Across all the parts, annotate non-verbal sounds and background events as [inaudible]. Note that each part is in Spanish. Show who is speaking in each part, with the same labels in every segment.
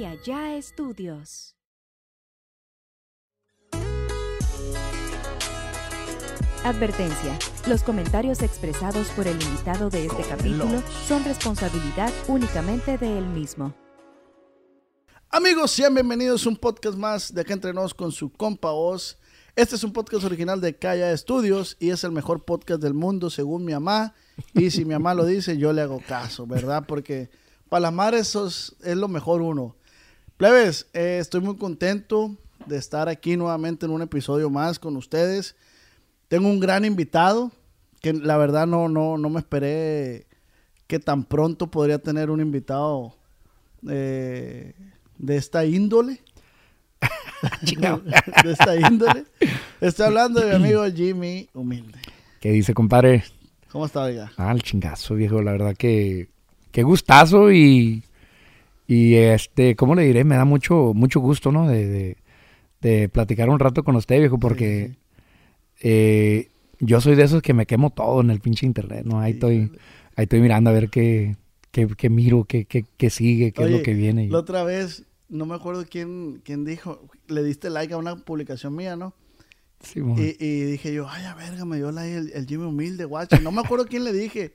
Speaker 1: y allá estudios. Advertencia. Los comentarios expresados por el invitado de este capítulo son responsabilidad únicamente de él mismo.
Speaker 2: Amigos, sean bienvenidos a un podcast más de Acá Entre Nos con su compa Oz. Este es un podcast original de Calla Estudios y es el mejor podcast del mundo según mi mamá. Y si mi mamá lo dice, yo le hago caso, ¿verdad? Porque para las madres es lo mejor uno. Plebes, eh, estoy muy contento de estar aquí nuevamente en un episodio más con ustedes. Tengo un gran invitado que la verdad no, no, no me esperé que tan pronto podría tener un invitado eh, de esta índole. [laughs] [laughs] de esta índole. Estoy hablando de mi amigo Jimmy Humilde.
Speaker 3: ¿Qué dice, compadre?
Speaker 2: ¿Cómo está, oiga?
Speaker 3: Ah, el chingazo, viejo. La verdad que qué gustazo y, y este, ¿cómo le diré? Me da mucho, mucho gusto, ¿no? De, de, de platicar un rato con usted, viejo, porque
Speaker 2: Sí,
Speaker 3: eh, yo soy de esos que me quemo todo en el pinche internet, ¿no? Ahí
Speaker 2: Sí,
Speaker 3: estoy, ahí estoy mirando a ver qué, qué, qué miro, qué, qué, qué sigue, qué es lo que viene.
Speaker 2: La otra vez, no me acuerdo quién, quién dijo, le diste like a una publicación mía, ¿no?
Speaker 3: Sí.
Speaker 2: Y, y dije yo, ay, a verga, me dio like el, el Jimmy Humilde, guacho. No me acuerdo quién le dije,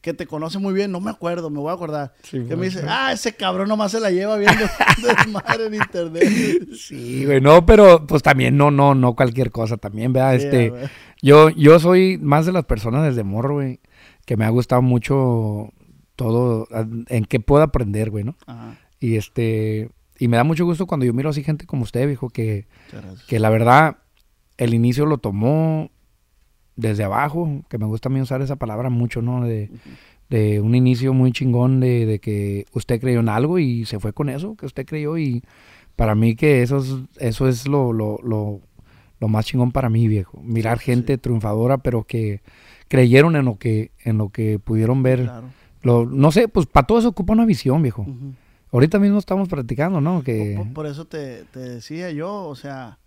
Speaker 2: que te conoce muy bien, no me acuerdo, me voy a acordar.
Speaker 3: Sí,
Speaker 2: que me dice, ah, ese cabrón nomás se la lleva viendo [laughs] desmadre en internet.
Speaker 3: Sí, güey, no, pero pues también no, no, no cualquier cosa también, ¿verdad? Este, yo, yo soy más de las personas desde morro, güey, que me ha gustado mucho todo, en qué puedo aprender, güey, ¿no?
Speaker 2: Ajá,
Speaker 3: Y este, y me da mucho gusto cuando yo miro así gente como usted, viejo, que, que la verdad, el inicio lo tomó desde abajo, que me gusta a mí usar esa palabra mucho, ¿no? De, de un inicio muy chingón de, de que usted creyó en algo y se fue con eso, que usted creyó y para mí que eso es, eso es lo, lo, lo, lo más chingón para mí, viejo. Mirar gente triunfadora, pero que creyeron en lo que, en lo que pudieron ver.
Speaker 2: Claro.
Speaker 3: Lo, no sé, pues para todo eso ocupa una visión, viejo. Ahorita mismo estamos practicando, ¿no? Que
Speaker 2: Por, por eso te, te decía yo, o sea,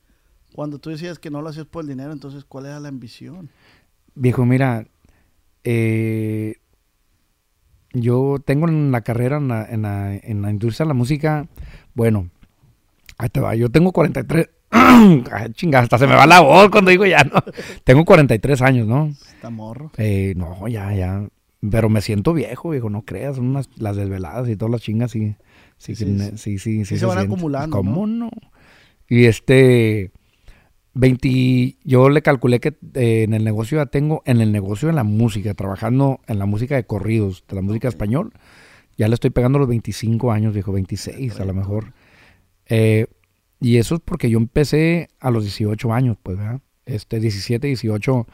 Speaker 2: cuando tú decías que no lo hacías por el dinero, entonces, ¿cuál era la ambición?
Speaker 3: Viejo, mira, eh, yo tengo en la carrera en la, en la, en la industria de la música, bueno, ahí te va, yo tengo 43, [clears throat] Ay, chinga, hasta se me va la voz cuando digo ya, ¿no? [laughs] Tengo 43 años, ¿no?
Speaker 2: Está morro.
Speaker 3: Eh, no, ya, ya, pero me siento viejo, viejo, no creas, son unas, las desveladas y todas las chingas, sí, sí,
Speaker 2: Sí,
Speaker 3: sí,
Speaker 2: sí.
Speaker 3: sí, sí,
Speaker 2: se van
Speaker 3: siente.
Speaker 2: acumulando,
Speaker 3: ¿Cómo no? Y este, 20, yo le calculé que eh, en el negocio ya tengo, en el negocio de la música, trabajando en la música de corridos, de la música
Speaker 2: Ok.
Speaker 3: español, ya le estoy pegando los 25 años, viejo, 26 a lo mejor. Eh, y eso es porque yo empecé a los 18 años, pues, ¿verdad? Este, 17, 18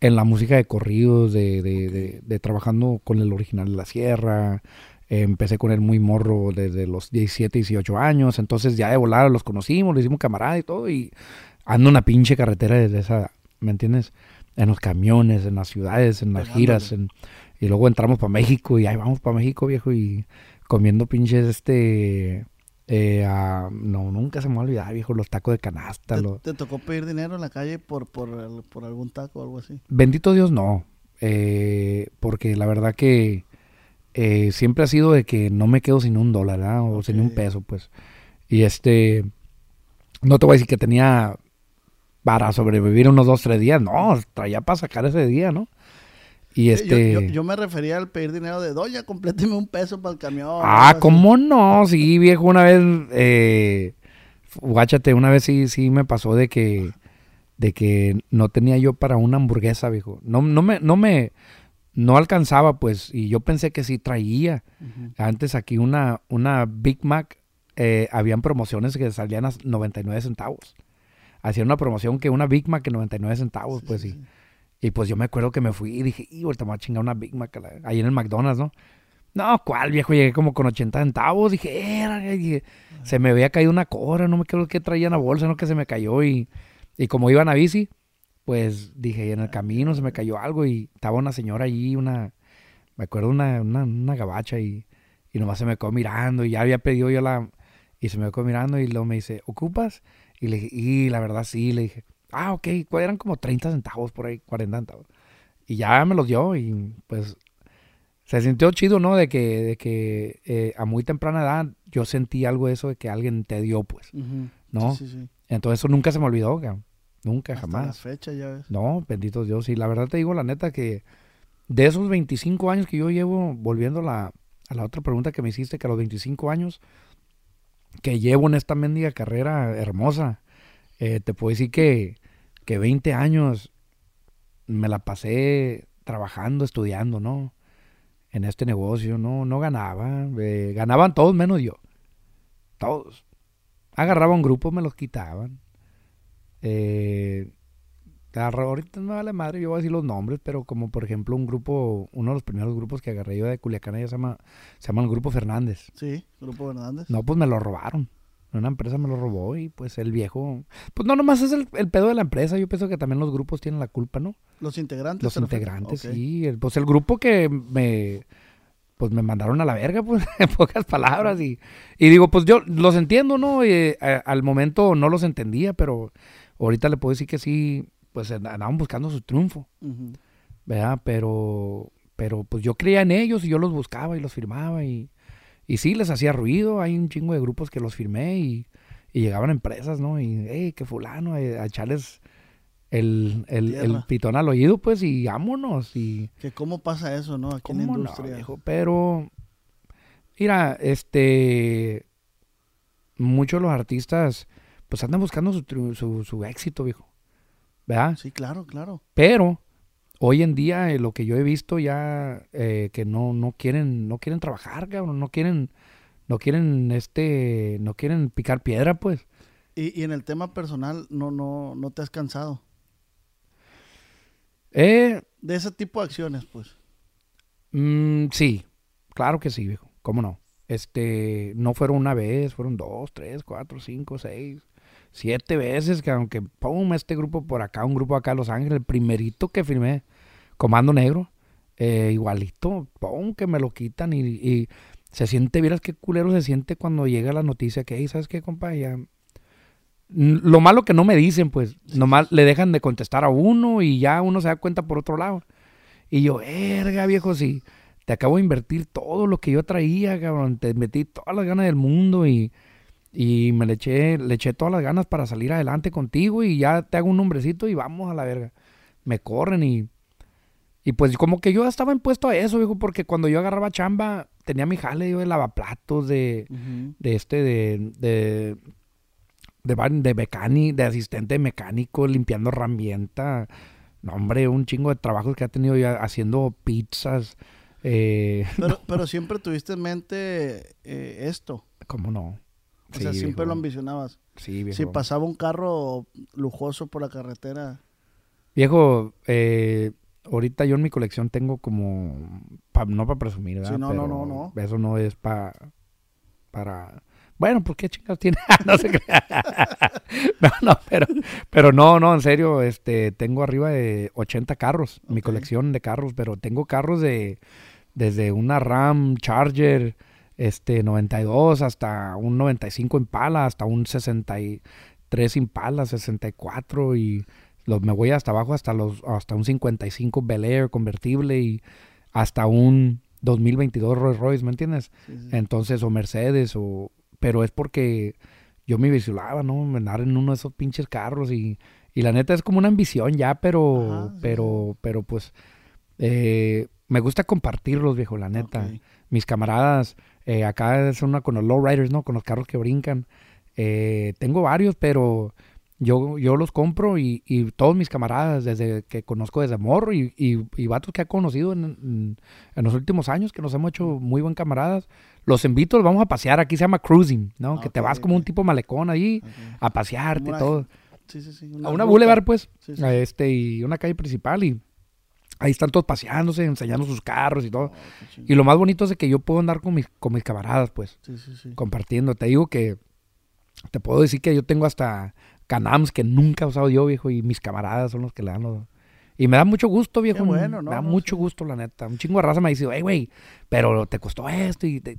Speaker 3: en la música de corridos, de, de, de, de trabajando con el original de la sierra. Eh, empecé con él muy morro desde los 17, 18 años. Entonces ya de volar los conocimos, le hicimos camarada y todo. Y ando en una pinche carretera desde esa, ¿me entiendes? En los camiones, en las ciudades, en las
Speaker 2: Pegándole.
Speaker 3: giras. en- y luego entramos para México y ahí vamos para México, viejo. Y comiendo pinches este... eh, ah, no, nunca se me va a olvidar, viejo, los tacos de canasta.
Speaker 2: ¿Te,
Speaker 3: los-
Speaker 2: te tocó pedir dinero en la calle por, por, por algún taco o algo así?
Speaker 3: Bendito Dios, no. Eh, porque la verdad que eh, siempre ha sido de que no me quedo sin un dólar, ¿verdad? O sin un peso, pues. Y este, no te voy a decir que tenía para sobrevivir unos dos, tres días. No, traía para sacar ese día, ¿no? Y
Speaker 2: yo-
Speaker 3: este...
Speaker 2: Yo, yo me refería al pedir dinero de, doña, compléteme un peso para el camión.
Speaker 3: Ah,
Speaker 2: así.
Speaker 3: ¿cómo no? Sí, viejo, una vez, eh, guáchate, una vez sí, sí me pasó de que, de que no tenía yo para una hamburguesa, viejo. No, no me, no me, no alcanzaba, pues, y yo pensé que sí traía. Antes aquí una, una Big Mac, eh, habían promociones que salían a 99 centavos. Hacían una promoción que una Big Mac en 99 centavos,
Speaker 2: Sí,
Speaker 3: pues,
Speaker 2: sí,
Speaker 3: y, y pues yo me acuerdo que me fui y dije, y ahorita me voy a chingar una Big Mac la- ahí en el McDonald's, ¿no? No, ¿cuál viejo? Llegué como con 80 centavos. Dije, era, dije, se me había caído una cobra, no me acuerdo qué traía en la bolsa, no que se me cayó. Y, y como iban a bici, pues dije, y en el camino se me cayó algo y estaba una señora allí, una, me acuerdo una, una, una gabacha y, y nomás se me quedó mirando y ya había pedido yo la, y se me quedó mirando y luego me dice, ¿ocupas? Y le dije, y la verdad sí, le dije, ah, ok, ¿cuál eran como 30 centavos por ahí, 40 centavos. Y ya me los dio y pues se sintió chido, ¿no? De que, de que eh, a muy temprana edad yo sentí algo de eso de que alguien te dio, pues. ¿no?
Speaker 2: Sí, sí, sí.
Speaker 3: Entonces eso nunca se me olvidó, cabrón. Nunca,
Speaker 2: Hasta la
Speaker 3: jamás.
Speaker 2: fecha, ya ves.
Speaker 3: No, bendito Dios. Y la verdad te digo, la neta, que de esos 25 años que yo llevo, volviendo a la, a la otra pregunta que me hiciste, que a los 25 años que llevo en esta mendiga carrera hermosa, eh, te puedo decir que, que 20 años me la pasé trabajando, estudiando, ¿no? En este negocio, no, no ganaba. eh, ganaban todos menos yo. Todos. Agarraba un grupo, me los quitaban. Eh, ahorita no vale madre, yo voy a decir los nombres, pero como por ejemplo un grupo, uno de los primeros grupos que agarré yo de Culiacán, ya se llama, se llama el Grupo Fernández.
Speaker 2: Sí, Grupo Hernández.
Speaker 3: No, pues me lo robaron. Una empresa me lo robó y pues el viejo... Pues no, nomás es el, el pedo de la empresa. Yo pienso que también los grupos tienen la culpa, ¿no?
Speaker 2: Los integrantes.
Speaker 3: Los integrantes, sí. El- pues el grupo que me... Pues me mandaron a la verga, [laughs] pues, en pocas palabras. Y, y digo, pues yo los entiendo, ¿no? Y, eh, a- al momento no los entendía, pero ahorita le puedo decir que sí, pues andaban buscando su triunfo. ¿verdad? Pero, pero pues yo creía en ellos y yo los buscaba y los firmaba y, y sí, les hacía ruido. Hay un chingo de grupos que los firmé y, y llegaban empresas, ¿no? Y, hey, que fulano, eh, a echarles el, el, pitón al oído, pues, y vámonos. Y
Speaker 2: Que cómo pasa eso, ¿no? Aquí en la
Speaker 3: ¿Cómo no,
Speaker 2: industria.
Speaker 3: viejo? Pero, mira, este, muchos de los artistas, pues andan buscando su, su, su éxito, viejo. ¿Verdad?
Speaker 2: Sí, claro, claro.
Speaker 3: Pero hoy en día eh, lo que yo he visto ya eh, que no, no quieren, no quieren trabajar, cabrón, no quieren, no quieren este, no quieren picar piedra, pues.
Speaker 2: Y, y en el tema personal, no, no, no te has cansado.
Speaker 3: Eh,
Speaker 2: De ese tipo de acciones, pues.
Speaker 3: mm, sí, claro que sí, viejo. ¿Cómo no? Este, no fueron una vez, fueron dos, tres, cuatro, cinco, seis, siete veces que aunque pum, este grupo por acá, un grupo acá Los Ángeles, el primerito que firmé, Comando Negro, eh, igualito, pum, que me lo quitan y, se siente, vieras qué culero se siente cuando llega la noticia que, hey, ¿sabes qué, compa? Lo malo que no me dicen, pues, nomás le dejan de contestar a uno y ya uno se da cuenta por otro lado. Y yo, verga, viejo, si te acabo de invertir todo lo que yo traía, cabrón, te metí todas las ganas del mundo y, y me le eché, le eché todas las ganas para salir adelante contigo y ya te hago un nombrecito y vamos a la verga. Me corren y, y pues como que yo estaba impuesto a eso, viejo, porque cuando yo agarraba chamba, tenía mi jale yo de lavaplatos, de, de este, de, de, de, mecánico, de asistente mecánico, limpiando herramienta. No, hombre, un chingo de trabajos que ha tenido ya haciendo pizzas. Eh, [laughs]
Speaker 2: Pero, pero siempre tuviste en mente eh, esto.
Speaker 3: ¿Cómo no?
Speaker 2: O sea, siempre
Speaker 3: viejo.
Speaker 2: lo ambicionabas.
Speaker 3: Sí, viejo.
Speaker 2: Si pasaba un carro lujoso por la carretera.
Speaker 3: Viejo, eh, ahorita yo en mi colección tengo como, pa- no para presumir, ¿verdad?
Speaker 2: Sí, no, no,
Speaker 3: Pero
Speaker 2: no,
Speaker 3: Eso no es pa- para... Bueno, pues qué chingados tiene. [laughs] no se crea. [laughs] no, no, pero, pero no, no, en serio, este, tengo arriba de 80 carros, mi colección de carros, pero tengo carros de, desde una Ram Charger, este, 92 hasta un 95 Impala, hasta un 63 Impala, 64 y los, me voy hasta abajo hasta los hasta un 55 Bel Air convertible y hasta un 2022 Rolls Royce, ¿me entiendes?
Speaker 2: Sí, sí.
Speaker 3: Entonces, o Mercedes, o... Pero es porque yo me visualizaba, ¿no? Andar en uno de esos pinches carros y, y la neta es como una ambición ya, pero...
Speaker 2: Ajá, sí,
Speaker 3: pero, pero pues... eh, me gusta compartirlos, viejo, la neta. Mis camaradas, eh, acá es una con los lowriders, ¿no? Con los carros que brincan. Eh, tengo varios, pero yo, yo los compro y, y todos mis camaradas, desde que conozco desde morro y, y, y vatos que he conocido en, en- en los últimos años, que nos hemos hecho muy buen camaradas, los invito, los vamos a pasear. Aquí se llama cruising, ¿no?
Speaker 2: Ah,
Speaker 3: que te vas como un tipo malecón ahí
Speaker 2: Ok.
Speaker 3: a pasearte y
Speaker 2: una-
Speaker 3: todo.
Speaker 2: Sí, sí, sí.
Speaker 3: A una
Speaker 2: ruta.
Speaker 3: boulevard, pues,
Speaker 2: Sí, sí.
Speaker 3: a este, y una calle principal y ahí están todos paseándose, enseñando sus carros y todo.
Speaker 2: Oh, qué chingón.
Speaker 3: Y lo más bonito es de que yo puedo andar con mis, con mis camaradas, pues,
Speaker 2: Sí, sí, sí.
Speaker 3: compartiendo. Te digo que te puedo decir que yo tengo hasta canams que nunca he usado yo, viejo, y mis camaradas son los que le dan los... Y me da mucho gusto, viejo.
Speaker 2: bueno, ¿no?
Speaker 3: Me da
Speaker 2: No,
Speaker 3: mucho
Speaker 2: sí.
Speaker 3: gusto, la neta. Un chingo de raza me ha dicho, hey, güey, pero te costó esto y te...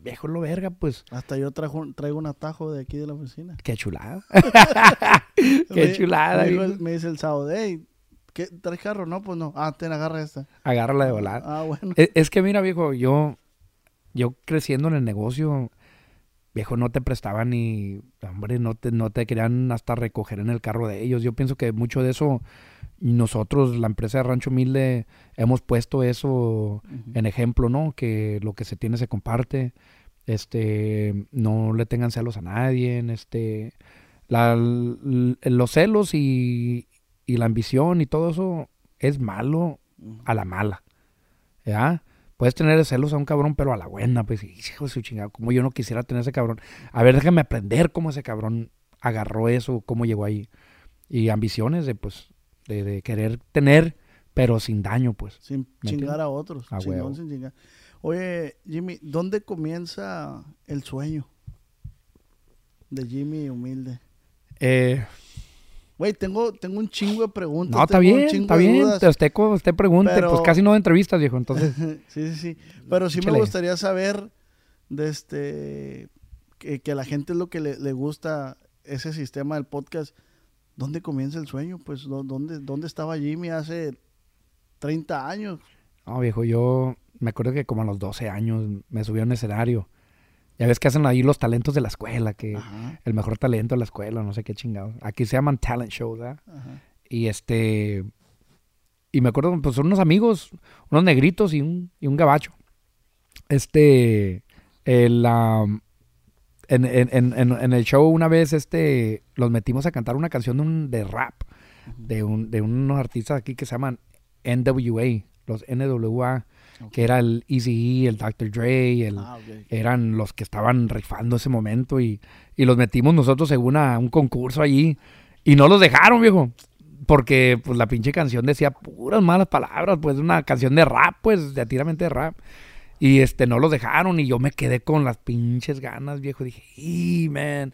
Speaker 3: Viejo, lo verga, pues.
Speaker 2: Hasta yo trajo, traigo un atajo de aquí de la oficina.
Speaker 3: Qué chulada. [laughs] Qué chulada,
Speaker 2: Me, dijo me dice el sábado, hey, ¿Qué? ¿Traes carro? No, pues no. Ah, ten, agarra esta.
Speaker 3: Agárrala de volar.
Speaker 2: Ah, bueno.
Speaker 3: Es, es que mira, viejo, yo, yo creciendo en el negocio, viejo, no te prestaban ni, hombre, no te, no te querían hasta recoger en el carro de ellos. Yo pienso que mucho de eso, nosotros, la empresa de Rancho Humilde, hemos puesto eso en ejemplo, ¿no? Que lo que se tiene se comparte. Este, no le tengan celos a nadie. Este, la- los celos y, y la ambición y todo eso es malo a la mala. ¿Ya? Puedes tener celos a un cabrón, pero a la buena, pues, hijo de su chingada, como yo no quisiera tener ese cabrón. A ver, déjame aprender cómo ese cabrón agarró eso, cómo llegó ahí. Y ambiciones de, pues, de, de querer tener, pero sin daño, pues.
Speaker 2: Sin
Speaker 3: ¿Me
Speaker 2: chingar
Speaker 3: entiendes?
Speaker 2: a otros.
Speaker 3: A
Speaker 2: Chingón sin chingar. Oye, Jimmy, ¿dónde comienza el sueño de Jimmy Humilde?
Speaker 3: Eh,
Speaker 2: Güey, tengo, tengo un chingo de preguntas.
Speaker 3: no, está bien, está bien. Usted, pregunte,
Speaker 2: Pero-
Speaker 3: pues casi no de entrevistas, viejo. Entonces, [laughs]
Speaker 2: sí, sí, sí. Pero sí me gustaría saber de este que, que a la gente es lo que le, le gusta ese sistema del podcast. ¿Dónde comienza el sueño? Pues ¿dó- ¿dónde, dónde estaba Jimmy hace 30 años?
Speaker 3: no, viejo, yo me acuerdo que como a los 12 años me subí a un escenario. Ya ves que hacen ahí los talentos de la escuela, que
Speaker 2: Ajá,
Speaker 3: el mejor talento de la escuela, no sé qué chingados. Aquí se llaman talent shows, ¿verdad?
Speaker 2: ajá.
Speaker 3: Y este. Y me acuerdo, pues son unos amigos, unos negritos y un, y un gabacho. Este. El, en, en- en- en- en el show una vez este los metimos a cantar una canción de, un- de rap de, un, de unos artistas aquí que se llaman NWA, los NWA, Que era el Easy el Dr. Dre, el,
Speaker 2: Ah,
Speaker 3: eran los que estaban rifando ese momento y, y los metimos nosotros según a un concurso allí y no los dejaron, viejo. Porque pues la pinche canción decía puras malas palabras, pues una canción de rap, pues de tiramente de rap. Y este no los dejaron y yo me quedé con las pinches ganas, viejo. Dije, y man,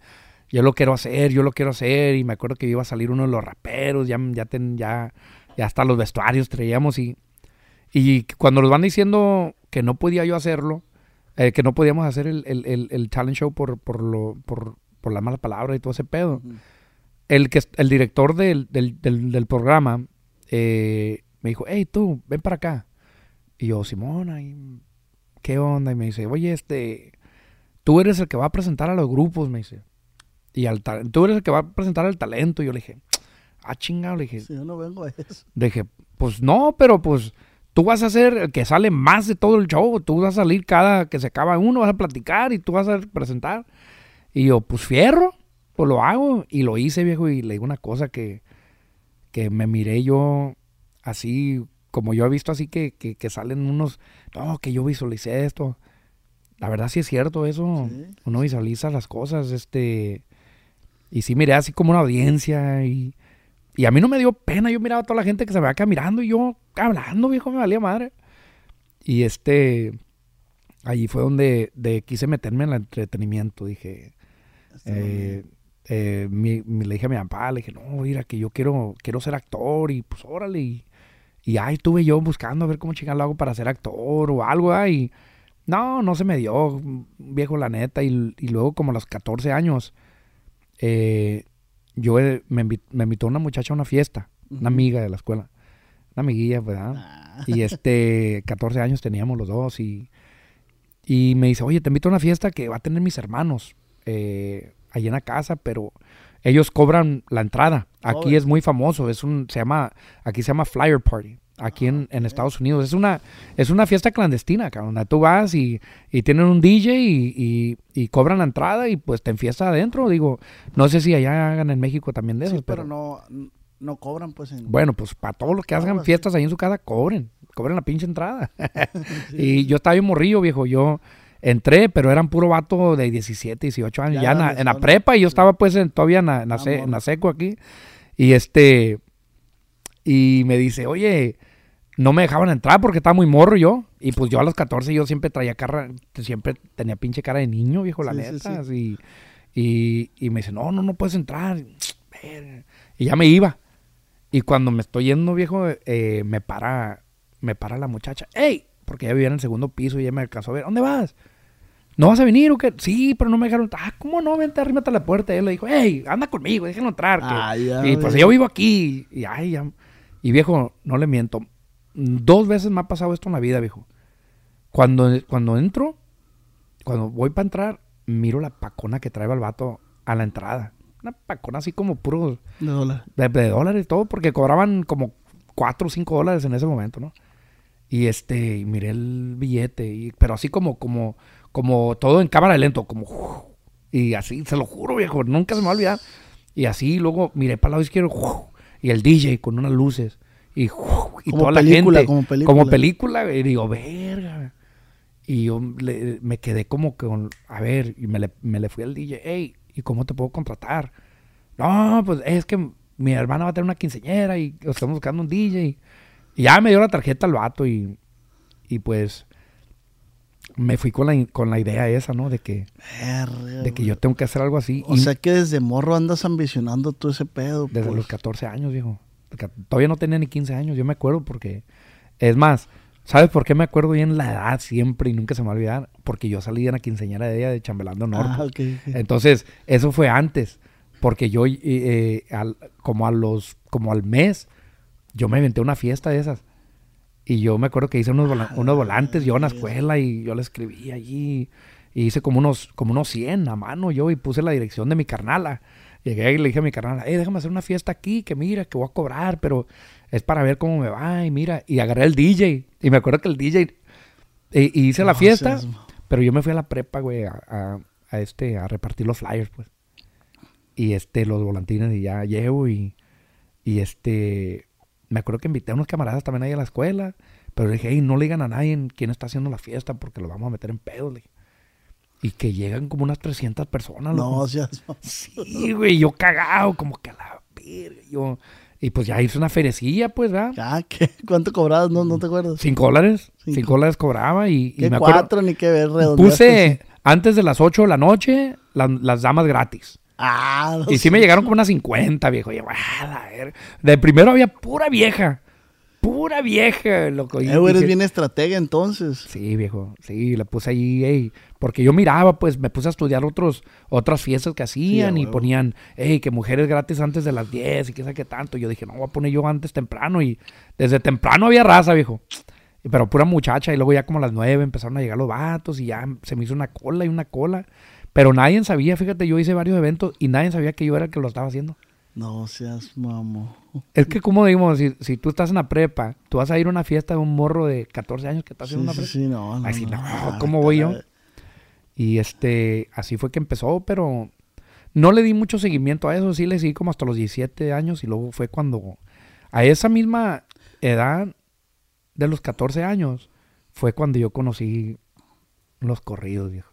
Speaker 3: yo lo quiero hacer, yo lo quiero hacer. Y me acuerdo que iba a salir uno de los raperos, ya, ya, ten- ya, ya hasta los vestuarios traíamos y, y cuando nos van diciendo que no podía yo hacerlo, eh, que no podíamos hacer el, el- el- el talent show por, por, lo, por, por la mala palabra y todo ese pedo. El, que, el director del, del, del, del programa eh, me dijo, hey, tú, ven para acá. Y yo, Simona, ¿qué onda? Y me dice, oye, este, tú eres el que va a presentar a los grupos, me dice. Y al tú eres el que va a presentar el talento. Y yo le dije, ah, chingado, le dije,
Speaker 2: Sí, yo no vengo a eso.
Speaker 3: Dije, pues no, pero pues tú vas a ser el que sale más de todo el show. Tú vas a salir cada que se acaba uno, vas a platicar y tú vas a presentar. Y yo, pues fierro, pues lo hago. Y lo hice, viejo. Y le digo una cosa que, que me miré yo así, como yo he visto así que, que, que salen unos, no, que yo visualicé esto. La verdad sí es cierto eso.
Speaker 2: Sí.
Speaker 3: Uno visualiza las cosas, este... Y sí miré así como una audiencia y... Y a mí no me dio pena, yo miraba a toda la gente que se me va caminando y yo hablando, viejo, me valía madre. Y este, allí fue donde de, quise meterme en el entretenimiento. Dije, eh, eh, mi- mi- le dije a mi papá, le dije, no, mira, que yo quiero, quiero ser actor y pues órale. Y, y ahí estuve yo buscando a ver cómo chingar lo hago para ser actor o algo, ¿ah? y no, no se me dio, viejo, la neta. Y, y luego como a los 14 años, eh, yo eh, me, me invitó una muchacha a una fiesta, una amiga de la escuela, una amiguilla, ¿verdad?
Speaker 2: Ah,
Speaker 3: Y este, [laughs] 14 años teníamos los dos y, y me dice, oye, te invito a una fiesta que va a tener mis hermanos eh, allí en la casa, pero ellos cobran la entrada. Aquí es muy famoso, es un, se llama, aquí se llama Flyer Party, aquí en, en
Speaker 2: ok.
Speaker 3: Estados Unidos. Es una, es una fiesta clandestina, cabrón, tú vas y, y tienen un DJ y, y- y cobran la entrada y pues te enfiestas adentro. Digo, no sé si allá hagan en México también de
Speaker 2: sí,
Speaker 3: esos,
Speaker 2: pero no, no cobran pues en...
Speaker 3: bueno, pues para todos los que
Speaker 2: Ah,
Speaker 3: hagan fiestas ahí en su casa, cobren. Cobren la pinche entrada. [laughs] [laughs] y yo estaba bien morrillo, viejo. Yo entré, pero eran puro vato de 17, 18 años.
Speaker 2: Ya
Speaker 3: Ya, en, la, en la prepa y yo
Speaker 2: Sí.
Speaker 3: estaba pues en- todavía en la, en la
Speaker 2: Ah,
Speaker 3: en la seco aquí. Y este... Y me dice, oye, no me dejaban entrar porque estaba muy morro yo. Y pues yo a los 14 yo siempre traía cara, siempre tenía pinche cara de niño, viejo, la
Speaker 2: Sí, sí,
Speaker 3: neta. Y, y me dice, no, no, no puedes entrar. Y ya me iba. Y cuando me estoy yendo, viejo, eh, me para me para la muchacha. ¡Ey! Porque ella vivía en el segundo piso y ella me alcanzó a ver. ¿Dónde vas? ¿No vas a venir o qué? Sí, pero no me dejaron. Ah, ¿cómo no? Vente, arrímate a la puerta. Y él le dijo, ¡Ey! Anda conmigo, déjalo entrar.
Speaker 2: Ah, ya,
Speaker 3: y pues yo vivo aquí. Y ay, ya, Y viejo, no le miento. Dos veces me ha pasado esto en la vida, viejo. Cuando, cuando entro, cuando voy para entrar, miro la pacona que trae el vato a la entrada. Una pacona así como puro
Speaker 2: De dólar.
Speaker 3: de, de dólares y todo, porque cobraban como 4 o 5 dólares en ese momento, ¿no? Y este, y miré el billete, y, pero así como, como, como todo en cámara lento, como, y así, se lo juro, viejo, nunca se me va a olvidar. Y así, luego miré para el lado izquierdo, y el DJ con unas luces, y, y
Speaker 2: Como
Speaker 3: toda la gente,
Speaker 2: como película.
Speaker 3: como película, y digo, verga. Y yo le- me quedé como con, a ver, y me le, me le fui al DJ, hey, ¿y cómo te puedo contratar? No, pues es que mi hermana va a tener una quinceñera y estamos buscando un DJ. Y ya me dio la tarjeta al vato y, y pues me fui con la, con la idea esa, ¿no? De que,
Speaker 2: Verga,
Speaker 3: de que yo tengo que hacer algo así.
Speaker 2: O
Speaker 3: Y
Speaker 2: sea que desde morro andas ambicionando todo ese pedo.
Speaker 3: desde
Speaker 2: pues.
Speaker 3: los 14 años, viejo. Todavía no tenía ni 15 años, yo me acuerdo porque... Es más, ¿sabes por qué me acuerdo bien la edad siempre y nunca se me va a olvidar? Porque yo salí en la quinceañera de ella de Chambelán de Honor.
Speaker 2: Ah.
Speaker 3: Entonces, eso fue antes. Porque yo, eh, eh, al- como a los, como al mes, yo me inventé una fiesta de esas. Y yo me acuerdo que hice unos, vola- unos volantes yo en la escuela y yo le escribí allí. Y hice como unos, como unos 100 a mano yo y puse la dirección de mi carnala. Llegué y le dije a mi carnala, hey, déjame hacer una fiesta aquí, que mira, que voy a cobrar, pero es para ver cómo me va. Y mira, y agarré el DJ. Y me acuerdo que el DJ, y, y hice la fiesta,
Speaker 2: seas-
Speaker 3: pero yo me fui a la prepa, güey, a, a- a este, a repartir los flyers, pues. Y este, los volantines y ya llevo y, y este, me acuerdo que invité a unos camaradas también ahí a la escuela, pero le dije, hey, no le digan a nadie quién está haciendo la fiesta porque los vamos a meter en le dije. Y que llegan como unas 300 personas.
Speaker 2: No seas... [laughs]
Speaker 3: Sí, güey, yo cagado, como que a la verga, yo... Y pues ya hice una ferecilla, pues, ¿verdad?
Speaker 2: Ah, [laughs] ¿qué? ¿Cuánto cobrabas? No, no te acuerdas.
Speaker 3: Cinco dólares,
Speaker 2: Cinco.
Speaker 3: cinco dólares cobraba y, y
Speaker 2: ¿Qué
Speaker 3: me acuerdo...
Speaker 2: cuatro ni qué ver?
Speaker 3: Puse antes de las 8 de la noche la- las damas gratis.
Speaker 2: Ah, no
Speaker 3: Y sí me llegaron como unas 50, viejo. Y "Ah, la verga". De primero había pura vieja. Pura vieja, loco.
Speaker 2: Eh, güey, eres
Speaker 3: dije,
Speaker 2: bien estratega entonces.
Speaker 3: Sí, viejo. Sí, le puse ahí, ey. Porque yo miraba, pues, me puse a estudiar otros, otras fiestas que hacían y ponían, hey, que mujeres gratis antes de las 10 y qué sabe qué tanto. Yo dije, no, voy a poner yo antes temprano. Y desde temprano había raza, viejo. Pero pura muchacha. Y luego ya como a las 9 empezaron a llegar los vatos y ya se me hizo una cola y una cola. Pero nadie sabía, fíjate, yo hice varios eventos y nadie sabía que yo era el que lo estaba haciendo.
Speaker 2: No seas mamo.
Speaker 3: Es que, como digamos, si, si tú estás en la prepa, tú vas a ir a una fiesta de un morro de 14 años que está
Speaker 2: Sí,
Speaker 3: haciendo una
Speaker 2: sí,
Speaker 3: prepa.
Speaker 2: sí, no, no.
Speaker 3: Ay, sí, no, ¿cómo voy yo? Y este, así fue que empezó, pero no le di mucho seguimiento a eso, sí le seguí como hasta los 17 años y luego fue cuando, a esa misma edad de los 14 años, fue cuando yo conocí los corridos, viejo.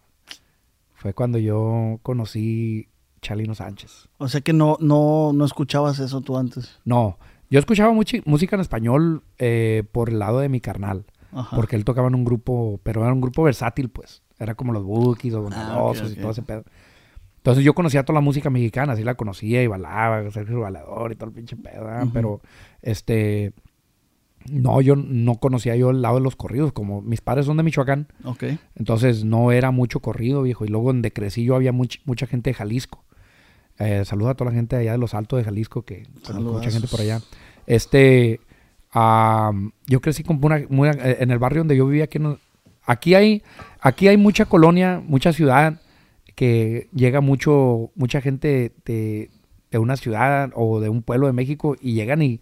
Speaker 3: Fue cuando yo conocí Chalino Sánchez.
Speaker 2: O sea que no, no, no escuchabas eso tú antes.
Speaker 3: No, yo escuchaba muchi- música en español eh, por el lado de mi carnal.
Speaker 2: Ajá.
Speaker 3: Porque él tocaba en un grupo, pero era un grupo versátil, pues. Era como los Bookies, los
Speaker 2: Ah,
Speaker 3: Bondadosos
Speaker 2: ok.
Speaker 3: y todo ese pedo. Entonces yo conocía toda la música mexicana, así la conocía y balaba, Sergio Balador y todo el pinche pedo. Pero, este, no, yo no conocía yo el lado de los corridos, como mis padres son de Michoacán,
Speaker 2: Ok.
Speaker 3: entonces no era mucho corrido, viejo. Y luego donde crecí yo había much- mucha gente de Jalisco. Eh, saludos a toda la gente de allá de los Altos de Jalisco, que mucha gente por allá. Este, yo crecí con una, muy- eh, en el barrio donde yo vivía. Aquí, en- aquí hay, aquí hay mucha colonia, mucha ciudad que llega mucho, mucha gente de, de una ciudad o de un pueblo de México y llegan y,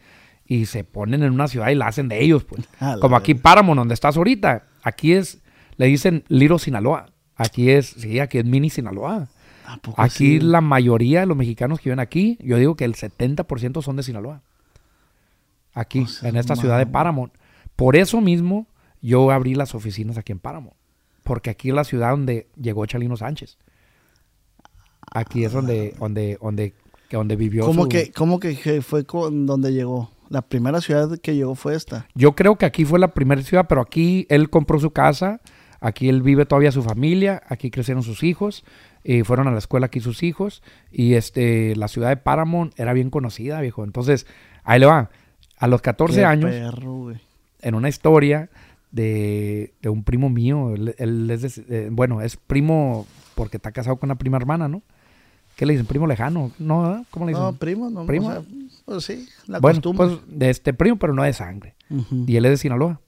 Speaker 3: y se ponen en una ciudad y la hacen de ellos, pues. [laughs] Como aquí. Paramount, donde estás ahorita. Aquí es, le dicen Little Sinaloa. Aquí es, sí, aquí es Mini Sinaloa.
Speaker 2: ¿A poco
Speaker 3: Aquí
Speaker 2: sí?
Speaker 3: la mayoría de los mexicanos que viven aquí, yo digo que el 70% son de Sinaloa. Aquí,
Speaker 2: O sea,
Speaker 3: en esta ciudad de. Paramount. Por eso mismo, yo abrí las oficinas aquí en Paramount. Porque aquí es la ciudad donde llegó Chalino Sánchez. Aquí es donde, donde, donde, donde vivió.
Speaker 2: ¿Cómo
Speaker 3: su-
Speaker 2: que, cómo que que fue con donde llegó? La primera ciudad que llegó fue esta.
Speaker 3: Yo creo que aquí fue la primera ciudad, pero aquí él compró su casa, aquí él vive todavía su familia, aquí crecieron sus hijos, y fueron a la escuela aquí sus hijos, y este, la ciudad de Paramount era bien conocida, viejo. Entonces, ahí le va. A los 14
Speaker 2: Qué
Speaker 3: años,
Speaker 2: perro,
Speaker 3: en una historia de, de un primo mío, él, él es, de- eh, bueno, es primo porque está casado con una prima hermana, ¿no? ¿Qué le dicen? ¿Primo lejano? No. ¿cómo le dicen?
Speaker 2: No, primo, no.
Speaker 3: ¿Primo?
Speaker 2: o sea, pues sí, la
Speaker 3: bueno,
Speaker 2: costumbre.
Speaker 3: pues de este primo, pero no de sangre. Y él es de Sinaloa.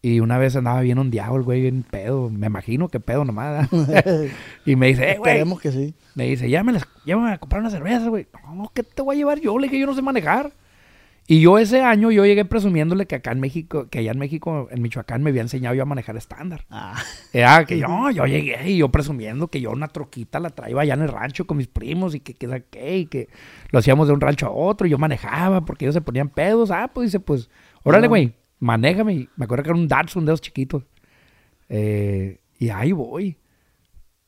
Speaker 3: Y una vez andaba bien ondeado el güey, bien pedo. Me imagino que pedo nomás. [laughs] y me dice, eh, güey.
Speaker 2: Esperemos que sí.
Speaker 3: Me dice, llámame, llámame a comprar una cerveza, güey. No, ¿qué te voy a llevar yo? Le dije, yo no sé manejar. Y yo ese año, yo llegué presumiéndole que acá en México, que allá en México, en Michoacán, me había enseñado yo a manejar estándar.
Speaker 2: Ah,
Speaker 3: Era que yo, [laughs] yo llegué y yo presumiendo que yo una troquita la traía allá en el rancho con mis primos y que que qué, y que lo hacíamos de un rancho a otro y yo manejaba porque ellos se ponían pedos. Ah, pues dice, pues, órale, güey, manéjame. Y me acuerdo que era un Datsun de esos chiquitos. Eh, y ahí voy.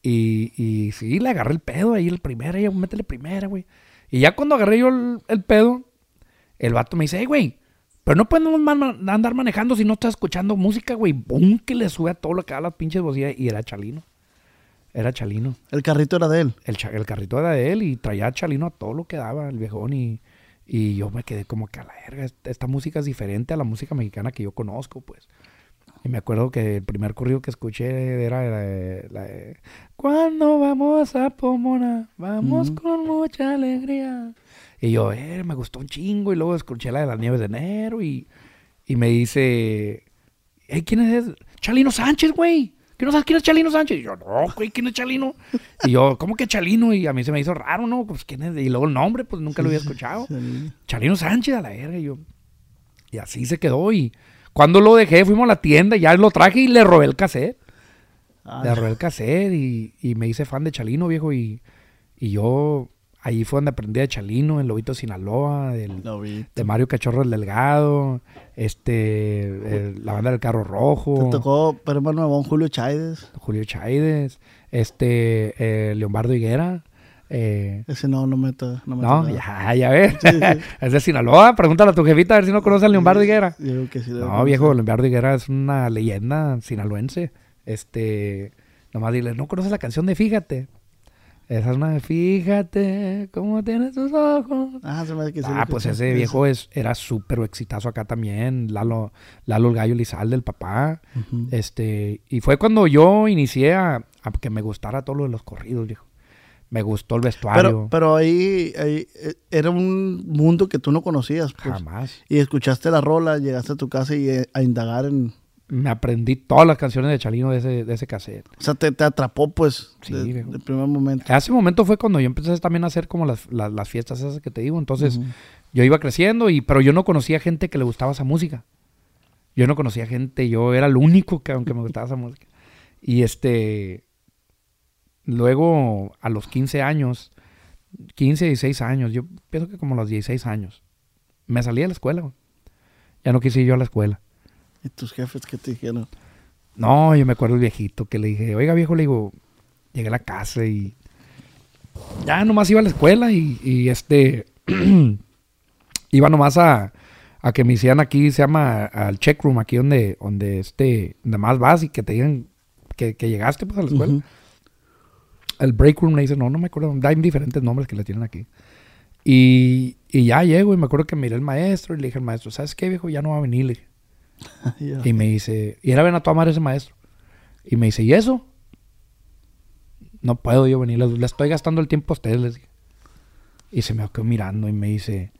Speaker 3: Y, y sí, le agarré el pedo ahí el primero, y métele primera, güey. Y ya cuando agarré yo el, el pedo, el vato me dice, hey, güey, pero no podemos man- andar manejando si no estás escuchando música, güey. Boom, que le sube a todo lo que da las pinches bocinas. Y era Chalino. Era Chalino.
Speaker 2: el carrito era de él.
Speaker 3: El, carrito era de él y traía a Chalino a todo lo que daba el viejón. Y, y yo me quedé como que a la verga, esta, música es diferente a la música mexicana que yo conozco, pues. Y me acuerdo que el primer corrido que escuché era la de, la de, Cuando vamos a Pomona, vamos con mucha alegría. Y yo, eh, me gustó un chingo. Y luego escuché la de las nieves de enero y, y me dice, hey, ¿quién es? Chalino Sánchez, güey. ¿Que no sabes quién es Chalino Sánchez? Y yo, no, güey, ¿quién es Chalino? Y yo, ¿cómo que Chalino? Y a mí se me hizo raro, ¿no? Pues, ¿quién es? Y luego el nombre, pues nunca lo había escuchado. Chalino Sánchez a la verga. Y yo, y así se quedó. Y cuando lo dejé, fuimos a la tienda, ya lo traje y le robé el cassette.
Speaker 2: Ah,
Speaker 3: Le robé el cassette y, y me hice fan de Chalino, viejo. Y, y yo, ahí fue donde aprendí de Chalino, en Lobito Sinaloa, del, de Mario Cachorro el Delgado, este, el- la banda del Carro Rojo.
Speaker 2: Te tocó Primo Nuevón Julio Chaides.
Speaker 3: Julio Chaides, este, eh, Leonardo Higuera. eh,
Speaker 2: Ese no, no me, to- no me
Speaker 3: no, ya, ya ves.
Speaker 2: Sí, sí. [laughs]
Speaker 3: es de Sinaloa. Pregúntale a tu jefita a ver si no conoce a Leonardo Higuera.
Speaker 2: Yo creo que sí.
Speaker 3: No, viejo, Leonardo Higuera es una leyenda sinaloense. Este, nomás dile, ¿no conoces la canción de Fíjate? Esa es una de Fíjate cómo tienes tus ojos.
Speaker 2: Ah, se me que
Speaker 3: Ah, pues ese viejo es, era súper exitazo acá también. Lalo, Lalo el Gallo Lizalde, el papá.
Speaker 2: Ujú.
Speaker 3: Este, y fue cuando yo inicié a, a que me gustara todo lo de los corridos, viejo. Me gustó el vestuario.
Speaker 2: Pero, pero ahí, ahí, eh, era un mundo que tú no conocías. Pues.
Speaker 3: Jamás.
Speaker 2: Y escuchaste la rola, llegaste a tu casa y eh, a indagar en...
Speaker 3: Me aprendí todas las canciones de Chalino de ese, de ese cassette.
Speaker 2: O sea, te, te atrapó, pues,
Speaker 3: Sí,
Speaker 2: de- del primer momento.
Speaker 3: Ese momento fue cuando yo empecé también a hacer como las, las, las fiestas esas que te digo. Entonces, yo iba creciendo, y pero yo no conocía gente que le gustaba esa música. Yo no conocía gente, yo era el único que aunque me gustaba esa música. Y este, luego a los 15 años, 15, 16 años, yo pienso que como a los 16 años, me salí de la escuela. Ya no quise ir yo a la escuela.
Speaker 2: ¿Y tus jefes qué te dijeron?
Speaker 3: No, yo me acuerdo el viejito que le dije, oiga viejo, le digo, llegué a la casa y ya nomás iba a la escuela y, y, este, [clears throat] iba nomás a, a que me hicieran aquí, se llama al check room, aquí donde, donde este, donde más vas y que te digan que, que llegaste pues a la escuela. El break room le dice, no, no me acuerdo, hay diferentes nombres que le tienen aquí. Y, y ya llego y me acuerdo que miré al maestro y le dije al maestro, ¿sabes qué viejo? Ya no va a venir, le dije. [laughs] Y me dice, y era ven a tu madre ese maestro. Y me dice, ¿y eso? No puedo yo venir, le, estoy gastando el tiempo a ustedes, les dije. Y se me quedó mirando y me dice,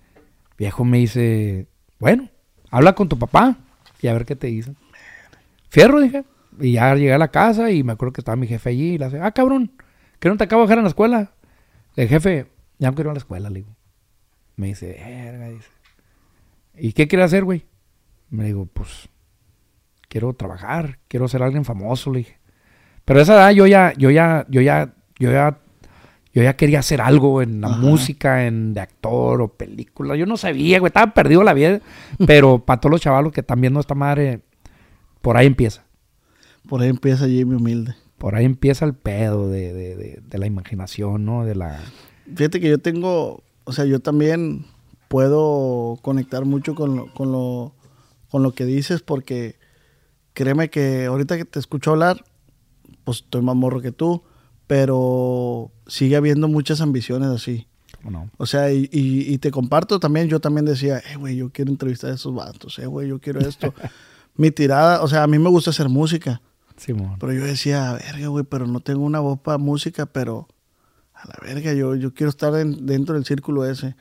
Speaker 3: viejo, me dice, bueno, habla con tu papá y a ver qué te dicen. Fierro, dije. Y ya llegué a la casa y me acuerdo que estaba mi jefe allí y le hace, ah, cabrón, ¿que no te acabo de dejar en la escuela? Dije, jefe, ya no quiero ir a la escuela, le digo. Me dice, verga, dice. ¿Y qué quieres hacer, güey? Me digo, pues, quiero trabajar, quiero ser alguien famoso, le dije. Pero a esa edad yo ya, yo ya, yo ya, yo ya, yo ya quería hacer algo en la
Speaker 2: Ajá.
Speaker 3: música, en de actor o película. Yo no sabía, güey, estaba perdido la vida. pero [laughs] para todos los chavalos que están viendo esta madre, por ahí empieza.
Speaker 2: Por ahí empieza Jimmy Humilde.
Speaker 3: Por ahí empieza el pedo de, de, de, de la imaginación, ¿no? De la...
Speaker 2: Fíjate que yo tengo, o sea, yo también puedo conectar mucho con lo, con lo, con lo que dices porque créeme que ahorita que te escucho hablar, pues estoy más morro que tú, pero sigue habiendo muchas ambiciones así.
Speaker 3: ¿cómo no?
Speaker 2: O sea, y, y- y te comparto también, yo también decía, eh, güey, yo quiero entrevistar a esos vatos, eh, güey, yo quiero esto. [laughs] Mi tirada, o sea, a mí me gusta hacer música,
Speaker 3: Simón.
Speaker 2: pero yo decía, verga, güey, pero no tengo una voz para música, pero a la verga, yo, yo quiero estar en- dentro del círculo ese.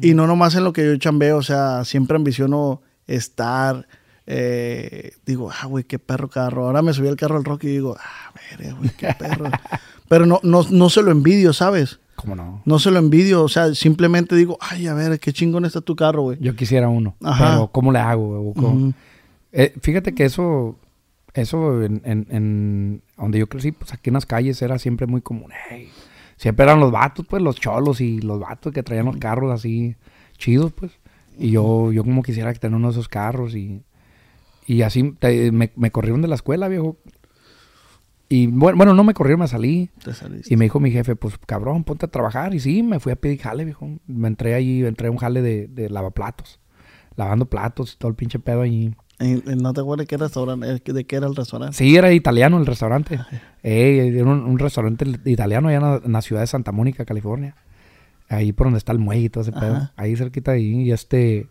Speaker 2: Y no nomás en lo que yo chambeo, o sea, siempre ambiciono estar. eh, digo, ah, güey, qué perro carro. Ahora me subí al carro del Rocky y digo, ah, verga, güey, qué perro. [laughs] Pero no, no, no se lo envidio, ¿sabes?
Speaker 3: ¿Cómo no?
Speaker 2: No se lo envidio, o sea, simplemente digo, ay, a ver, qué chingón está tu carro, güey.
Speaker 3: Yo quisiera uno.
Speaker 2: Ajá.
Speaker 3: Pero ¿cómo le hago? güey? Eh, fíjate que eso, eso en, en- en donde yo crecí, pues aquí en las calles era siempre muy común. Ey, siempre eran los vatos, pues, los cholos y los vatos que traían los carros así chidos, pues. Y yo, yo como quisiera tener uno de esos carros y, y así te- me, me corrieron de la escuela, viejo. Y bueno, bueno, no me corrieron, me salí.
Speaker 2: Te saliste.
Speaker 3: Y me dijo mi jefe, pues cabrón, ponte a trabajar. Y sí, me fui a pedir jale, viejo. Me entré ahí, entré a un jale de, de lavaplatos. Lavando platos y todo el pinche pedo
Speaker 2: en- ¿No te acuerdas qué restaurante, eh, de qué era el restaurante?
Speaker 3: Sí, era italiano el restaurante. Eh, era un, un restaurante italiano allá en la, en la ciudad de Santa Mónica, California. Ahí por donde está el muelle y todo ese pedo. Ahí cerquita de ahí. Y este...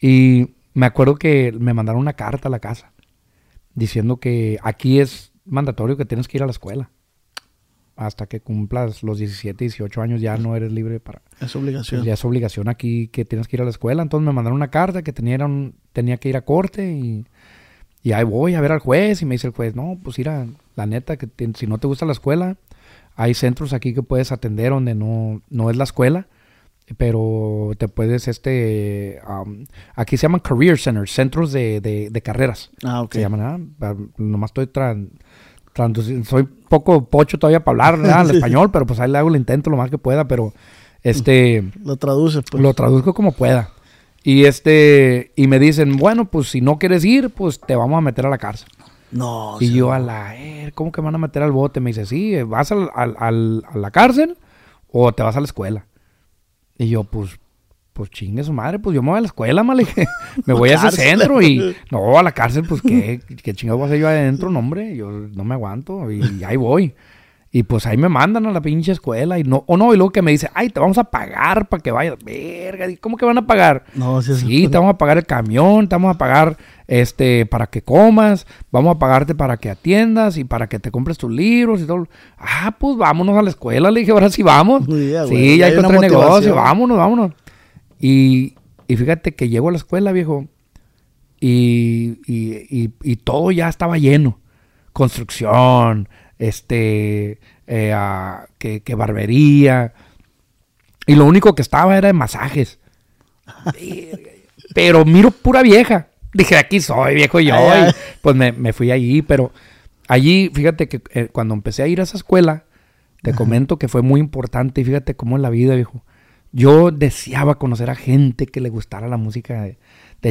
Speaker 3: Y me acuerdo que me mandaron una carta a la casa. Diciendo que aquí es mandatorio que tienes que ir a la escuela. Hasta que cumplas los 17, 18 años ya no eres libre para...
Speaker 2: Es obligación.
Speaker 3: Pues ya es obligación aquí que tienes que ir a la escuela. Entonces me mandaron una carta que tenía, un- tenía que ir a corte y, y ahí voy a ver al juez. Y me dice el juez, no, pues ir la neta, que te- si no te gusta la escuela, hay centros aquí que puedes atender donde no, no es la escuela. Pero te puedes, este, aquí se llaman career centers, centros de, de- de carreras.
Speaker 2: Ah, ok.
Speaker 3: Se llaman, ¿ah? Nomás estoy tran- traduci- soy poco pocho todavía para hablar ¿verdad? [laughs] el
Speaker 2: Sí.
Speaker 3: español, pero pues ahí le hago el intento lo más que pueda, pero este [laughs]
Speaker 2: Lo traduces, pues.
Speaker 3: lo traduzco como pueda. Y este y me dicen, bueno, pues si no quieres ir, pues te vamos a meter a la cárcel.
Speaker 2: No,
Speaker 3: y yo a la, eh, ¿cómo que me van a meter al bote? Me dice, sí, vas al- al- al- a la cárcel o te vas a la escuela. Y yo, pues, pues chingue su madre, pues yo me voy a la escuela, mal. le dije, [laughs] [laughs] me voy a ese centro y [laughs] no, a la cárcel, pues qué, qué chingados voy a hacer yo adentro, no, hombre, yo no me aguanto y, ahí voy. Y pues ahí me mandan a la pinche escuela y no, o no, y luego que me dice, ay, te vamos a pagar para que vayas, verga, ¿cómo que van a pagar?
Speaker 2: No, sí,
Speaker 3: Sí, te vamos a pagar el camión, te vamos a pagar este para que comas, vamos a pagarte para que atiendas y para que te compres tus libros y todo. Ah, pues vámonos a la escuela, le dije, ahora sí vamos.
Speaker 2: Sí,
Speaker 3: sí, ya hay otro negocio, vámonos, vámonos. Y, y fíjate que llego a la escuela, viejo, y, y- y todo ya estaba lleno. Construcción, este, eh, ah, que, que barbería. Y lo único que estaba era de masajes. Pero miro pura vieja. Dije, aquí soy, viejo yo.
Speaker 2: Ay, ay.
Speaker 3: y pues me, me fui allí, pero allí, fíjate que eh, cuando empecé a ir a esa escuela, te comento que fue muy importante. Y fíjate cómo en la vida, viejo. Yo deseaba conocer a gente que le gustara la música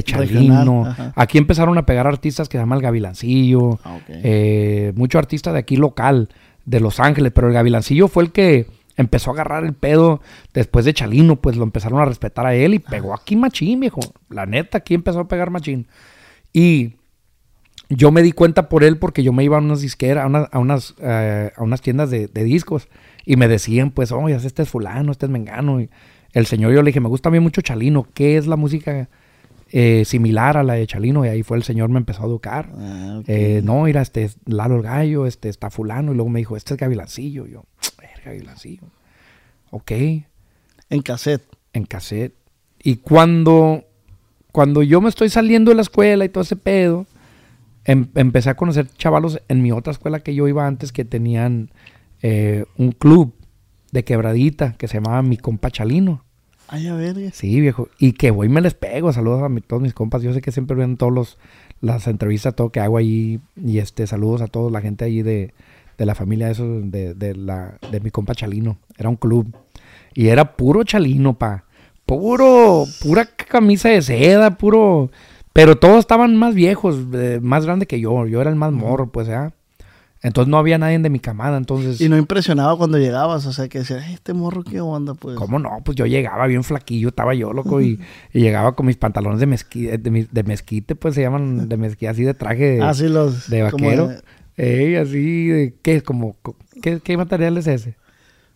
Speaker 3: de,
Speaker 2: Regional,
Speaker 3: Chalino. Aquí empezaron a pegar artistas que se llama el Gavilancillo.
Speaker 2: Ah,
Speaker 3: eh, mucho artista de aquí local, de Los Ángeles. Pero el Gavilancillo fue el que empezó a agarrar el pedo después de Chalino. Pues lo empezaron a respetar a él y pegó aquí machín, viejo. La neta, aquí empezó a pegar machín. Y yo me di cuenta por él porque yo me iba a unas disqueras, a, unas- a unas, eh, a unas tiendas de, de discos y me decían, pues, oye, este es fulano, este es mengano. Y el señor, yo le dije, me gusta a mí mucho Chalino. ¿Qué es la música eh, similar a la de Chalino? Y ahí fue el señor me empezó a educar.
Speaker 2: Ah.
Speaker 3: Eh, no, mira, este es Lalo el Gallo, este está fulano. Y luego me dijo, este es Gavilancillo. Yo, "Verga, Gavilancillo. Ok
Speaker 2: En cassette.
Speaker 3: en cassette. Y cuando, cuando yo me estoy saliendo de la escuela y todo ese pedo, em- empecé a conocer chavalos en mi otra escuela que yo iba antes que tenían eh, un club de quebradita que se llamaba Mi Compa Chalino.
Speaker 2: Ay, a ver.
Speaker 3: Sí, viejo. Y que voy y me les pego. Saludos a mi- todos mis compas. Yo sé que siempre ven todos los las entrevistas, todo que hago ahí. Y este, saludos a toda la gente ahí de, de la familia eso, de, de la, de mi compa Chalino. Era un club. Y era puro Chalino, pa. Puro, pura camisa de seda, puro. Pero todos estaban más viejos, eh, más grandes que yo. Yo era el más morro, pues, ¿ya? Entonces no había nadie de mi camada. Entonces.
Speaker 2: Y no impresionaba cuando llegabas, o sea, que decías, "Ay, este morro, ¿qué onda? Pues.
Speaker 3: ¿Cómo no? Pues yo llegaba bien flaquillo, estaba yo, loco, y, y llegaba con mis pantalones de, mezqui- de, mi- de mezquite, pues se llaman [laughs] de mezquite, así de traje de,
Speaker 2: Ah, sí, los.
Speaker 3: de vaquero.
Speaker 2: de-
Speaker 3: Ey, así de, ¿qué es? Como, co- ¿qué, ¿Qué material es ese?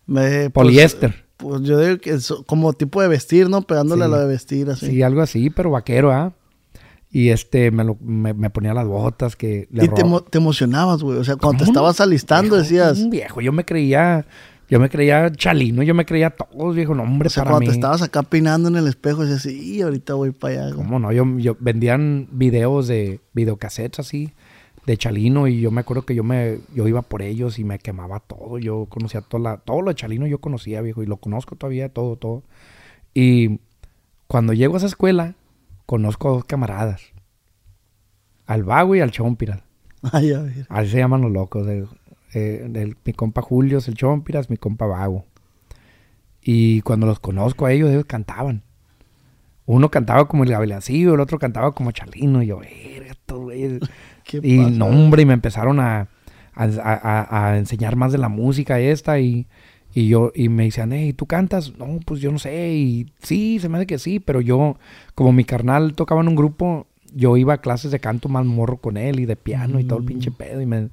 Speaker 2: me- pues,
Speaker 3: Poliéster.
Speaker 2: Pues, yo digo que es como tipo de vestir, ¿no? Pegándole
Speaker 3: Sí.
Speaker 2: a lo de vestir, así.
Speaker 3: Sí, algo así, pero vaquero, ¿ah? Y este, me, lo, me, me ponía las botas que le
Speaker 2: y te, te emocionabas, güey. O sea, cuando te estabas alistando,
Speaker 3: Viejo,
Speaker 2: decías,
Speaker 3: un viejo, yo me creía, Yo me creía chalino, yo me creía todos, viejo, no, hombre,
Speaker 2: O sea,
Speaker 3: para
Speaker 2: cuando
Speaker 3: mí.
Speaker 2: te estabas acá peinando en el espejo, decías, sí, ahorita voy para allá. güey".
Speaker 3: ¿Cómo no? Yo, yo vendían videos de videocassettes así, de Chalino, y yo me acuerdo que yo me, yo iba por ellos y me quemaba todo. Yo conocía toda la, todo lo de Chalino yo conocía, viejo, y lo conozco todavía, todo, todo. Y cuando llego a esa escuela, conozco a dos camaradas. Al Vago y al Chompiras.
Speaker 2: Ay, a ver.
Speaker 3: Así se llaman los locos. del- eh, mi compa Julio es el Chompiras, mi compa Vago. Y cuando los conozco a ellos, ellos cantaban. Uno cantaba como el Gavilancillo, el otro cantaba como Chalino. Y yo, verga, estos güeyes". [laughs]
Speaker 2: ¿Qué
Speaker 3: Y no, hombre, y me empezaron a, a, a- a enseñar más de la música esta. Y, y yo, y me decían, hey, ¿tú cantas? No, pues yo no sé. Y sí, se me hace que sí, pero yo, como mi carnal tocaba en un grupo, yo iba a clases de canto más morro con él y de piano y todo el
Speaker 2: Mm.
Speaker 3: pinche pedo. Y me y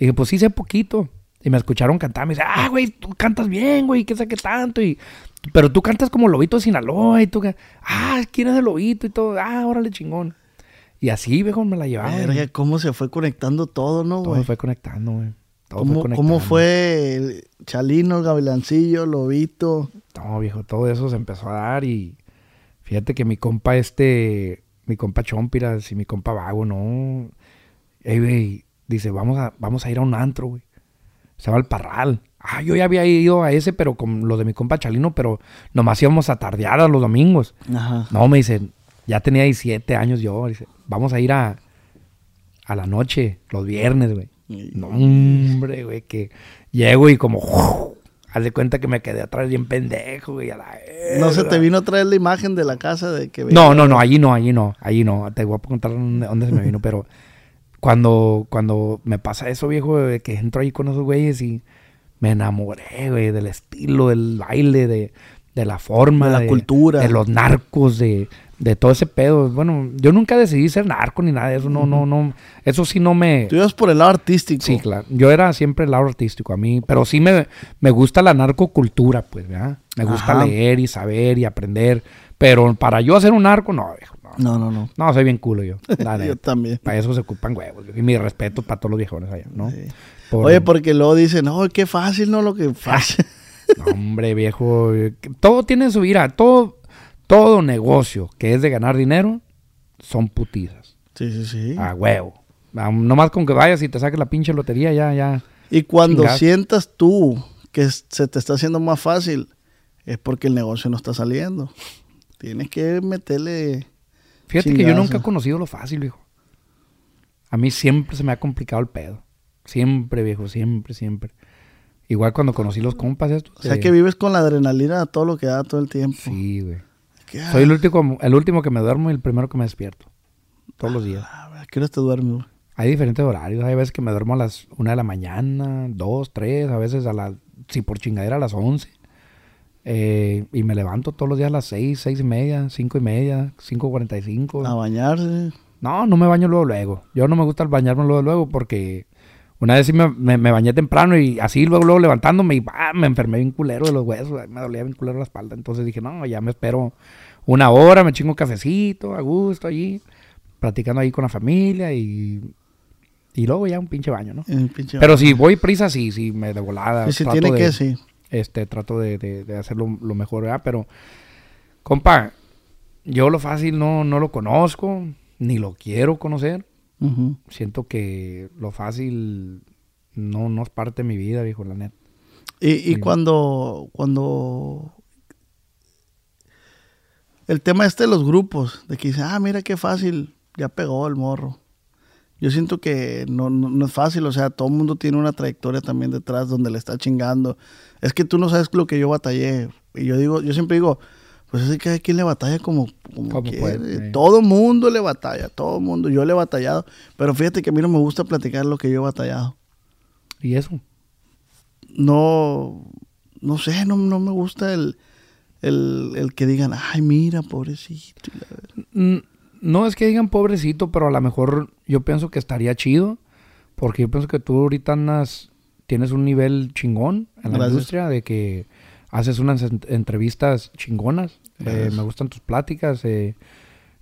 Speaker 3: dije, pues sí sé poquito. Y me escucharon cantar, me dice, ah, güey, tú cantas bien, güey, qué sé qué tanto. Y, pero tú cantas como Lobito de Sinaloa y tú, ah, ¿quién es el Lobito? Y todo, ah, órale, chingón. Y así, viejo, me la llevaba.
Speaker 2: Verga, cómo se fue conectando todo, ¿no,
Speaker 3: Todo
Speaker 2: güey?
Speaker 3: fue conectando, güey. Todo
Speaker 2: ¿Cómo,
Speaker 3: fue
Speaker 2: ¿Cómo
Speaker 3: conectando.
Speaker 2: fue el Chalino, Gavilancillo, Lobito?
Speaker 3: No, viejo, todo eso se empezó a dar y fíjate que mi compa este, mi compa Chompiras y mi compa Vago, no. Ey, güey, dice, vamos a, vamos a ir a un antro, güey. Se llama el Parral. Ah, yo ya había ido a ese, pero con lo de mi compa Chalino, pero nomás íbamos a tardear los domingos.
Speaker 2: Ajá.
Speaker 3: No, me dice, ya tenía 17 años yo. Dice, vamos a ir a, a la noche, los viernes, güey. No, hombre, güey, que llego y como... Haz de cuenta que me quedé atrás bien pendejo, güey. a la
Speaker 2: ¿No se te vino a traer la imagen de la casa de que
Speaker 3: No, no, no, allí no, allí no, allí no. Te voy a contar dónde, dónde se me vino, pero cuando, cuando me pasa eso, viejo, de que entro ahí con esos güeyes y me enamoré, güey, del estilo, del baile, de, de la forma.
Speaker 2: De la cultura.
Speaker 3: De los narcos, de, de todo ese pedo. Bueno, yo nunca decidí ser narco ni nada de eso, no, no, no. Eso sí no me...
Speaker 2: Tú ibas por el lado artístico.
Speaker 3: Sí, claro. Yo era siempre el lado artístico a mí, pero sí me, me gusta la narcocultura, pues, ¿verdad? Me gusta
Speaker 2: Ajá.
Speaker 3: leer y saber y aprender, pero para yo hacer un narco, no, viejo, no.
Speaker 2: No, no, no.
Speaker 3: Soy bien culo yo. [laughs] la
Speaker 2: Yo también.
Speaker 3: Para eso se ocupan huevos. Y mi respeto para todos los viejones allá, ¿no?
Speaker 2: Sí.
Speaker 3: Por-
Speaker 2: Oye, porque luego dicen, no, qué fácil, ¿no? Lo que fácil.
Speaker 3: No, hombre, viejo. Todo tiene su vida. Todo, todo negocio que es de ganar dinero son putizas.
Speaker 2: sí, sí, sí.
Speaker 3: A huevo. Nomás con que vayas y te saques la pinche lotería, ya, ya.
Speaker 2: y cuando
Speaker 3: chingas.
Speaker 2: sientas tú que se te está haciendo más fácil, es porque el negocio no está saliendo. Tienes que meterle...
Speaker 3: Fíjate que yo nunca he conocido lo fácil, viejo. A mí siempre se me ha complicado el pedo. Siempre, viejo, siempre, siempre. Igual cuando conocí los compas estos.
Speaker 2: O sea
Speaker 3: eh,
Speaker 2: que vives con la adrenalina a todo lo que da todo el tiempo.
Speaker 3: Sí, güey.
Speaker 2: ¿Qué,
Speaker 3: Soy el último, el último que me duermo y el primero que me despierto. Todos los días.
Speaker 2: ¿A qué hora te duermes?
Speaker 3: Hay diferentes horarios. Hay veces que me duermo a las una de la mañana, dos, tres, a veces a las, si por chingadera a las once. Eh, y me levanto todos los días a las seis, seis y media, cinco y media, cinco cuarenta y cinco.
Speaker 2: A bañarse.
Speaker 3: No, no me baño luego luego. Yo no me gusta el bañarme luego luego porque una vez sí me, me- me bañé temprano y así luego luego levantándome y ah, me enfermé bien culero de los huesos, me dolía bien culero la espalda. Entonces dije, no, ya me espero una hora, me chingo un cafecito a gusto allí, platicando ahí con la familia y, y luego ya un pinche baño, ¿no?
Speaker 2: pinche
Speaker 3: Pero si voy prisa, sí, sí, me de volada.
Speaker 2: Y si
Speaker 3: trato
Speaker 2: tiene
Speaker 3: de-
Speaker 2: que, sí.
Speaker 3: este, trato de, de- de hacerlo lo mejor, ¿verdad? Pero, compa, yo lo fácil no, no lo conozco, ni lo quiero conocer. Siento que lo fácil no, no es parte de mi vida, viejo, la neta.
Speaker 2: Y, y
Speaker 3: Sí.
Speaker 2: cuando, cuando el tema este de los grupos, de que dicen, ah, mira qué fácil, ya pegó el morro. Yo siento que no, no, no es fácil, o sea, todo el mundo tiene una trayectoria también detrás donde le está chingando. Es que tú no sabes lo que yo batallé. Y yo digo, yo siempre digo, pues es que cada quien le batalla como, como,
Speaker 3: Como
Speaker 2: quiere.
Speaker 3: puede.
Speaker 2: Todo mundo le batalla, todo mundo. Yo le he batallado, pero fíjate que a mí no me gusta platicar lo que yo he batallado.
Speaker 3: Y eso.
Speaker 2: no, no sé, no, no me gusta el, el, el que digan, ay, mira, pobrecito.
Speaker 3: No es que digan pobrecito, pero a lo mejor yo pienso que estaría chido. Porque yo pienso que tú ahorita andas, tienes un nivel chingón en la industria de que haces unas en- entrevistas chingonas. Eh, me gustan tus pláticas. eh,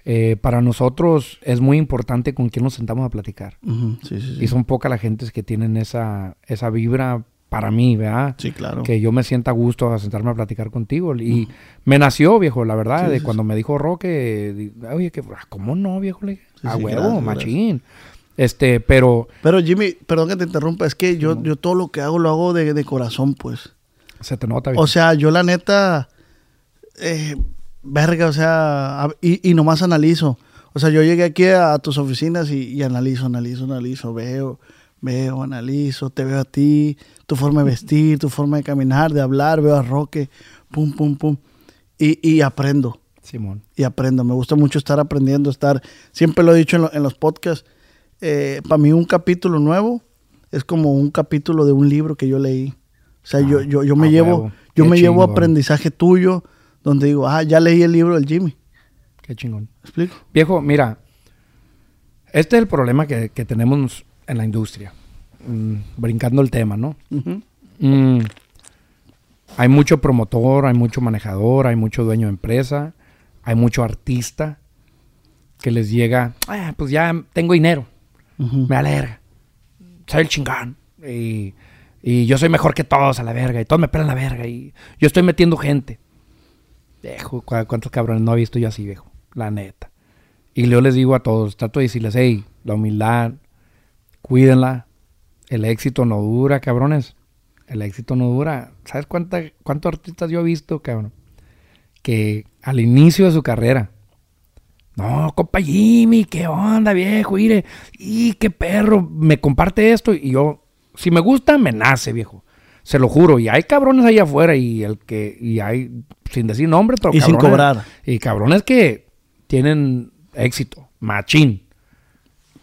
Speaker 3: eh, para nosotros es muy importante con quién nos sentamos a platicar.
Speaker 2: Ujú, sí, sí, sí.
Speaker 3: Y son pocas las gentes que tienen esa, esa vibra para mí, ¿verdad?
Speaker 2: Sí, claro.
Speaker 3: Que yo me sienta a gusto a sentarme a platicar contigo. Y me nació, viejo, la verdad, de cuando me dijo Roque, oye, que, ah, ¿cómo no, viejo? Le a
Speaker 2: sí,
Speaker 3: huevo,
Speaker 2: gracias,
Speaker 3: machín. Este, pero
Speaker 2: Pero Jimmy, perdón que te interrumpa, es que yo, yo todo lo que hago lo hago de, de corazón, pues.
Speaker 3: Se te nota, viejo.
Speaker 2: O sea, yo la neta, eh, verga, o sea, y, y nomás analizo. O sea, yo llegué aquí a, tus oficinas y, y analizo, analizo, analizo, veo, veo, analizo, te veo a ti, tu forma de vestir, tu forma de caminar, de hablar, veo a Roque, pum, pum, pum. Y, y aprendo,
Speaker 3: Simón.
Speaker 2: y aprendo. Me gusta mucho estar aprendiendo, estar, siempre lo he dicho en, lo- en los podcasts, para mí un capítulo nuevo es como un capítulo de un libro que yo leí. O sea, yo, yo, yo me
Speaker 3: a
Speaker 2: llevo,
Speaker 3: huevo.
Speaker 2: yo
Speaker 3: Qué
Speaker 2: me llevo aprendizaje tuyo, donde digo, ah, ya leí el libro del Jimmy.
Speaker 3: Qué chingón.
Speaker 2: ¿Me explico?
Speaker 3: Viejo, mira, este es el problema que, que tenemos en la industria. Mm, brincando el tema, ¿no? Mm, hay mucho promotor, hay mucho manejador, hay mucho dueño de empresa, hay mucho artista que les llega, "Ah, pues ya tengo dinero, me alerga, soy el chingón y, y yo soy mejor que todos a la verga y todos me pelan la verga y yo estoy metiendo gente. Viejo, ¿cu- ¿cuántos cabrones no he visto yo así, viejo? La neta. Y yo les digo a todos, trato de decirles, hey, la humildad, cuídenla. El éxito no dura, cabrones. El éxito no dura. ¿Sabes cuánta, cuántos artistas yo he visto, cabrón? Que al inicio de su carrera, no, compa Jimmy, qué onda, viejo, mire, y qué perro, me comparte esto y yo, si me gusta, me nace, viejo. Se lo juro, y hay cabrones allá afuera y el que, y hay, sin decir nombre, pero
Speaker 2: Y sin
Speaker 3: cabrones-
Speaker 2: cobrar.
Speaker 3: Y cabrones que tienen éxito, machín.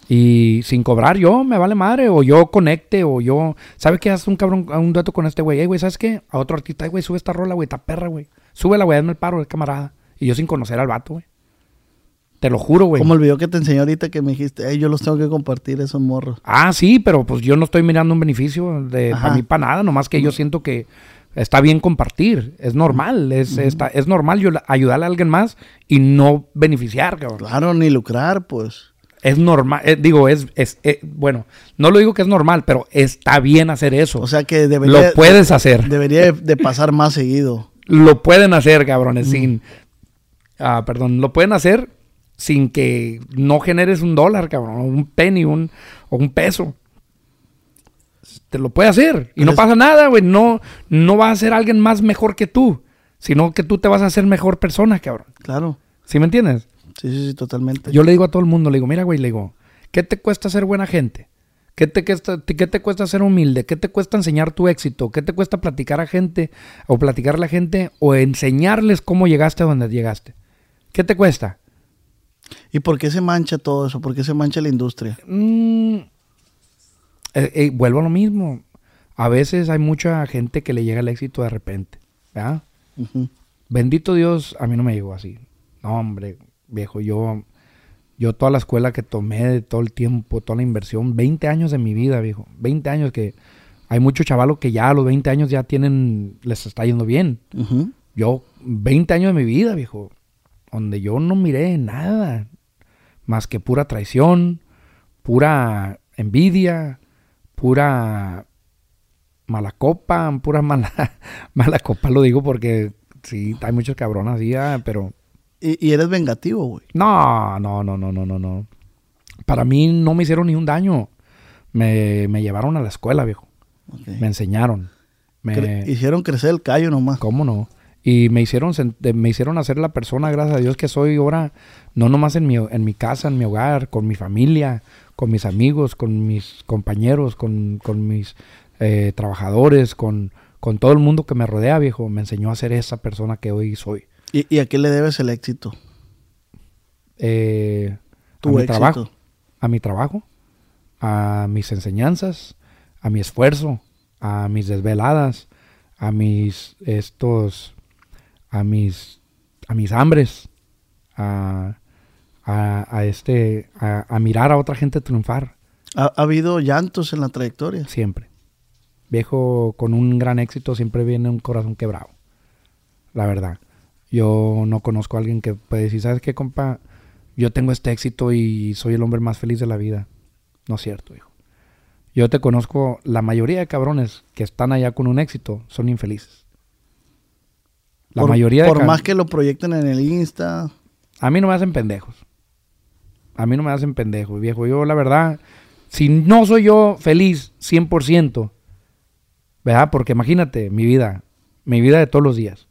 Speaker 3: Y sin cobrar, yo me vale madre, o yo conecte, o yo. ¿Sabes qué? Haz un cabrón, a un dueto con este güey. Ey, güey, ¿sabes qué? A otro artista, "Ey, güey, sube esta rola, güey, está perra, güey. Súbela, güey, hazme el paro, el camarada. Y yo sin conocer al vato, güey. Te lo juro, güey.
Speaker 2: Como el video que te enseñé ahorita que me dijiste, "Ey, yo los tengo que compartir esos morros.
Speaker 3: Ah, sí, pero pues yo no estoy mirando un beneficio de para mí para nada, nomás que yo siento que está bien compartir, es normal, es, está- es normal yo ayudarle a alguien más y no beneficiar, cabrón.
Speaker 2: Claro, ni lucrar, pues.
Speaker 3: Es normal, eh, digo, es, es eh, bueno, no lo digo que es normal, pero está bien hacer eso.
Speaker 2: O sea que debería,
Speaker 3: lo puedes hacer,
Speaker 2: debería de, pasar más seguido.
Speaker 3: lo pueden hacer, cabrones, sin, ah, perdón, lo pueden hacer sin que no generes un dólar, cabrón, un penny, un, o un peso. Te lo puede hacer y no pasa nada, güey. No, no va a ser alguien más mejor que tú, sino que tú te vas a hacer mejor persona, cabrón.
Speaker 2: Claro.
Speaker 3: ¿Sí me entiendes?
Speaker 2: Sí, sí, sí, totalmente.
Speaker 3: Yo le digo a todo el mundo, le digo, mira, güey, le digo, ¿qué te cuesta ser buena gente? ¿Qué te, cuesta, ¿Qué te cuesta ser humilde? ¿Qué te cuesta enseñar tu éxito? ¿Qué te cuesta platicar a gente o platicar a la gente o enseñarles cómo llegaste a donde llegaste? ¿Qué te cuesta?
Speaker 2: ¿Y por qué se mancha todo eso? ¿Por qué se mancha la industria?
Speaker 3: Mm, eh, eh, vuelvo a lo mismo. A veces hay mucha gente que le llega el éxito de repente. ¿verdad? Bendito Dios, a mí no me llegó así. No, hombre, viejo, yo, yo toda la escuela que tomé, todo el tiempo, toda la inversión, 20 años de mi vida, viejo. 20 años que hay muchos chavalos que ya a los 20 años ya tienen, les está yendo bien. Yo, 20 años de mi vida, viejo, donde yo no miré nada más que pura traición, pura envidia, pura mala copa, pura [laughs] mala, mala copa, lo digo porque sí, hay muchos cabrones así, ah, pero
Speaker 2: Y, y eres vengativo, güey.
Speaker 3: no, no, no, no, no, no, no. Para mí no me hicieron ni un daño. Me, me llevaron a la escuela, viejo. Me enseñaron. Me,
Speaker 2: Cre- Hicieron crecer el callo nomás.
Speaker 3: ¿Cómo no? Y me hicieron, me hicieron hacer la persona, gracias a Dios, que soy ahora, no nomás en mi, en mi casa, en mi hogar, con mi familia, con mis amigos, con mis compañeros, con, con mis eh, trabajadores, con, con todo el mundo que me rodea, viejo. Me enseñó a ser esa persona que hoy soy.
Speaker 2: ¿Y, y a qué le debes el éxito?
Speaker 3: Eh, a
Speaker 2: Tu
Speaker 3: mi
Speaker 2: éxito.
Speaker 3: trabajo, a mi trabajo, a mis enseñanzas, a mi esfuerzo, a mis desveladas, a mis estos, a mis, a mis hambres, a, a, a este, a, a mirar a otra gente triunfar
Speaker 2: ¿Ha, ha habido llantos en la trayectoria?
Speaker 3: siempre. Viejo con un gran éxito siempre viene un corazón quebrado. La verdad. Yo no conozco a alguien que puede decir, ¿sabes qué, compa? Yo tengo este éxito y soy el hombre más feliz de la vida. No es cierto, hijo. Yo te conozco, la mayoría de cabrones que están allá con un éxito son infelices. La
Speaker 2: por,
Speaker 3: mayoría de
Speaker 2: Por más que lo proyecten en el Insta.
Speaker 3: A mí no me hacen pendejos. A mí no me hacen pendejos, viejo. Yo, la verdad, si no soy yo feliz 100%, ¿verdad? Porque imagínate, mi vida, mi vida de todos los días.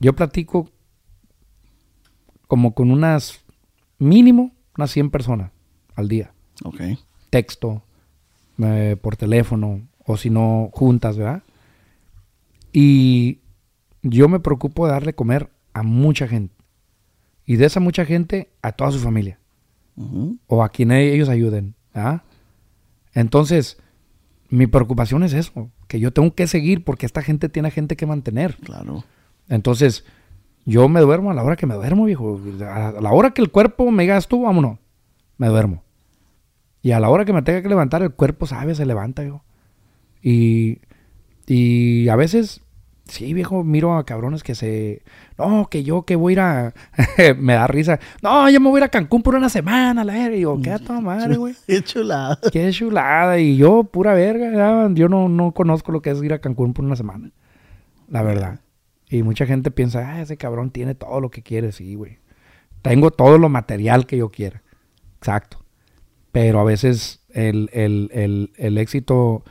Speaker 3: Yo platico como con unas, mínimo, unas 100 personas al día.
Speaker 2: Ok.
Speaker 3: Texto, eh, por teléfono, o si no, juntas, ¿verdad? Y yo me preocupo de darle comer a mucha gente. Y de esa mucha gente, a toda su familia. O a quien ellos ayuden. ¿verdad? Entonces, mi preocupación es eso. Que yo tengo que seguir porque esta gente tiene gente que mantener.
Speaker 2: Claro.
Speaker 3: Entonces, yo me duermo a la hora que me duermo, viejo. A la hora que el cuerpo me digas tú, vámonos. Me duermo. Y a la hora que me tenga que levantar, el cuerpo sabe, se levanta, viejo. Y, y a veces, sí, viejo, miro a cabrones que se... No, que yo que voy a ir a... [laughs] me da risa. No, yo me voy a ir a Cancún por una semana, la verga. Y yo, qué a toda madre, güey. [laughs]
Speaker 2: Qué chulada.
Speaker 3: Qué chulada. Y yo, pura verga, ya, yo no, no conozco lo que es ir a Cancún por una semana. La verdad. Y mucha gente piensa, ah, ese cabrón tiene todo lo que quiere. Sí, güey. Tengo todo lo material que yo quiera. Exacto. Pero a veces el, el, el, el éxito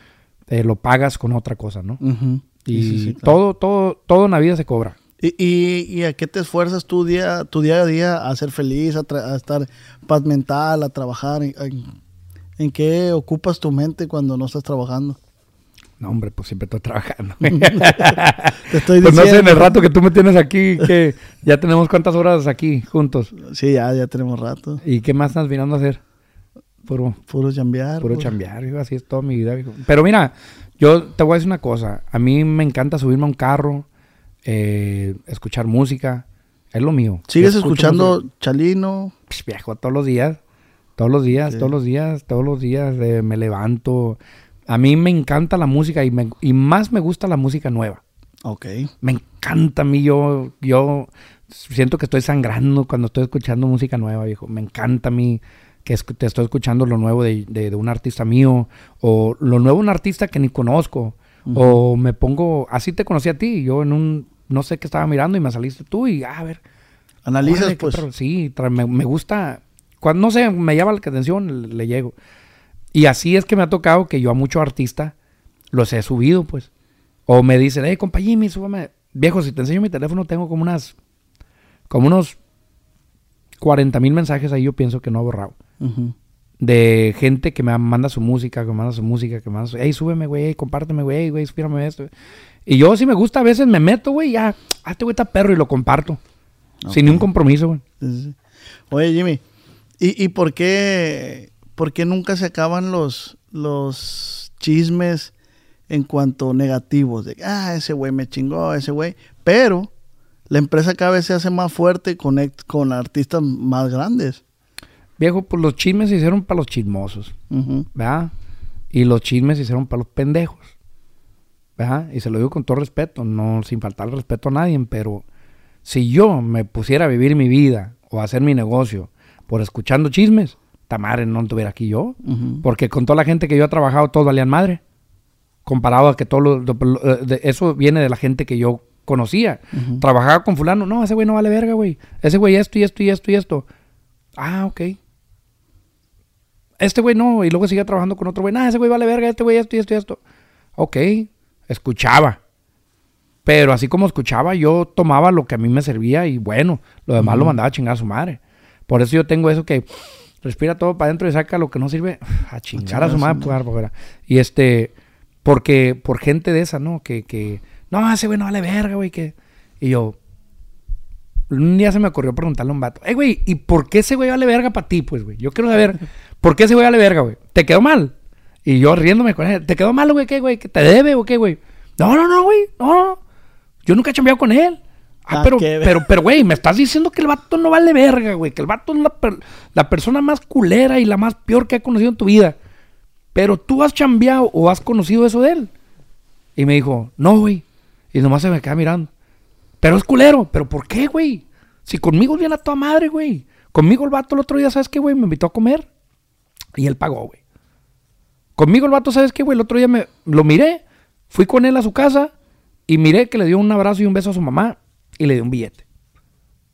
Speaker 3: eh, lo pagas con otra cosa, ¿no?
Speaker 2: Ujú.
Speaker 3: Y
Speaker 2: Sí, sí, sí, claro.
Speaker 3: todo, todo, todo en la vida se cobra.
Speaker 2: ¿Y, y, y a qué te esfuerzas tu día, tu día a día a ser feliz, a, estar paz mental, a trabajar? ¿En, en- en qué ocupas tu mente cuando no estás trabajando?
Speaker 3: No, hombre, pues siempre estoy trabajando. [laughs]
Speaker 2: Te estoy
Speaker 3: pues no sé, en
Speaker 2: diciendo.
Speaker 3: el rato que tú me tienes aquí, que ya tenemos cuántas horas aquí juntos.
Speaker 2: Sí, ya, ya tenemos rato.
Speaker 3: ¿Y qué más estás mirando a hacer? Puro,
Speaker 2: Puro chambear.
Speaker 3: puro
Speaker 2: puro-
Speaker 3: chambear, hijo, así es toda mi vida. hijo. Pero mira, yo te voy a decir una cosa. A mí me encanta subirme a un carro, eh, escuchar música. Es lo mío.
Speaker 2: ¿Sigues escuchando
Speaker 3: música,
Speaker 2: Chalino?
Speaker 3: pues, viejo, todos los días. Todos los días,
Speaker 2: Sí.
Speaker 3: todos los días, todos los días eh, me levanto. A mí me encanta la música y, me- y más me gusta la música nueva.
Speaker 2: Ok.
Speaker 3: Me encanta a mí, yo, yo siento que estoy sangrando cuando estoy escuchando música nueva, viejo. Me encanta a mí que es- te estoy escuchando lo nuevo de, de- de un artista mío, o lo nuevo de un artista que ni conozco, o me pongo, así te conocí a ti, yo en un, no sé qué estaba mirando y me saliste tú y, ah, a ver.
Speaker 2: Analizas, pues.
Speaker 3: Sí, me, me gusta, cuando, no sé, me llama la atención, le, le llego. Y así es que me ha tocado que yo a muchos artistas los he subido, pues. O me dicen, hey, compa Jimmy, súbame. Viejo, si te enseño mi teléfono, tengo como unas, como unos 40 mil mensajes ahí, yo pienso que no he borrado. De gente que me manda su música, que me manda su música, que me manda su... Hey, súbeme, güey, hey, compárteme, güey, güey, inspírame esto. Y yo, si me gusta, a veces me meto, güey, ya, ah, este güey está perro y lo comparto. Sin ningún compromiso, güey.
Speaker 2: Oye, Jimmy, ¿y, y por, qué, por qué nunca se acaban los, los chismes en cuanto negativos? De, ah, ese güey me chingó, ese güey. Pero la empresa cada vez se hace más fuerte con artistas más grandes.
Speaker 3: Viejo, pues los chismes se hicieron para los chismosos. ¿verdad? Y los chismes se hicieron para los pendejos, ¿verdad? Y se lo digo con todo respeto, no sin faltar el respeto a nadie, pero si yo me pusiera a vivir mi vida o a hacer mi negocio por escuchando chismes, madre no estuviera aquí yo. Porque con toda la gente que yo he trabajado, todos valían madre. Comparado a que todo lo, lo- lo- de- eso viene de la gente que yo conocía. Trabajaba con fulano. No, ese güey no vale verga, güey. Ese güey esto y esto y esto y esto. Ah, ok. Este güey no. Y luego seguía trabajando con otro güey. No, ese güey vale verga. Este güey esto y esto y esto. Ok. Escuchaba. Pero así como escuchaba, yo tomaba lo que a mí me servía y bueno, lo demás lo mandaba a chingar a su madre. Por eso yo tengo eso que respira todo para adentro y saca lo que no sirve a chingar a su madre. pues, afuera. Y este, porque por gente de esa, ¿no? Que, que no, ese güey no vale verga, güey. Que... Y yo, un día se me ocurrió preguntarle a un vato, eh, güey, ¿y por qué ese güey vale verga para ti, pues, güey? Yo quiero saber, [laughs] ¿por qué ese güey vale verga, güey? ¿Te quedó mal? Y yo riéndome con él, ¿te quedó mal, güey? ¿Qué, güey? ¿Que te debe o qué, güey? No, no, no, güey, no, no. Yo nunca he chambeado con él. Ah,
Speaker 2: Ah,
Speaker 3: pero,
Speaker 2: qué
Speaker 3: pero, pero, güey, me estás diciendo que el vato no vale verga, güey. Que el vato es la, per- la persona más culera y la más peor que has conocido en tu vida. Pero tú has chambeado o has conocido eso de él. Y me dijo, no, güey. Y nomás se me queda mirando. Pero es culero. ¿Pero por qué, güey? Si conmigo viene a toda madre, güey. Conmigo el vato el otro día, ¿sabes qué, güey? Me invitó a comer. Y él pagó, güey. Conmigo el vato, ¿sabes qué, güey? El otro día me lo miré, fui con él a su casa y miré que le dio un abrazo y un beso a su mamá y le dio un billete.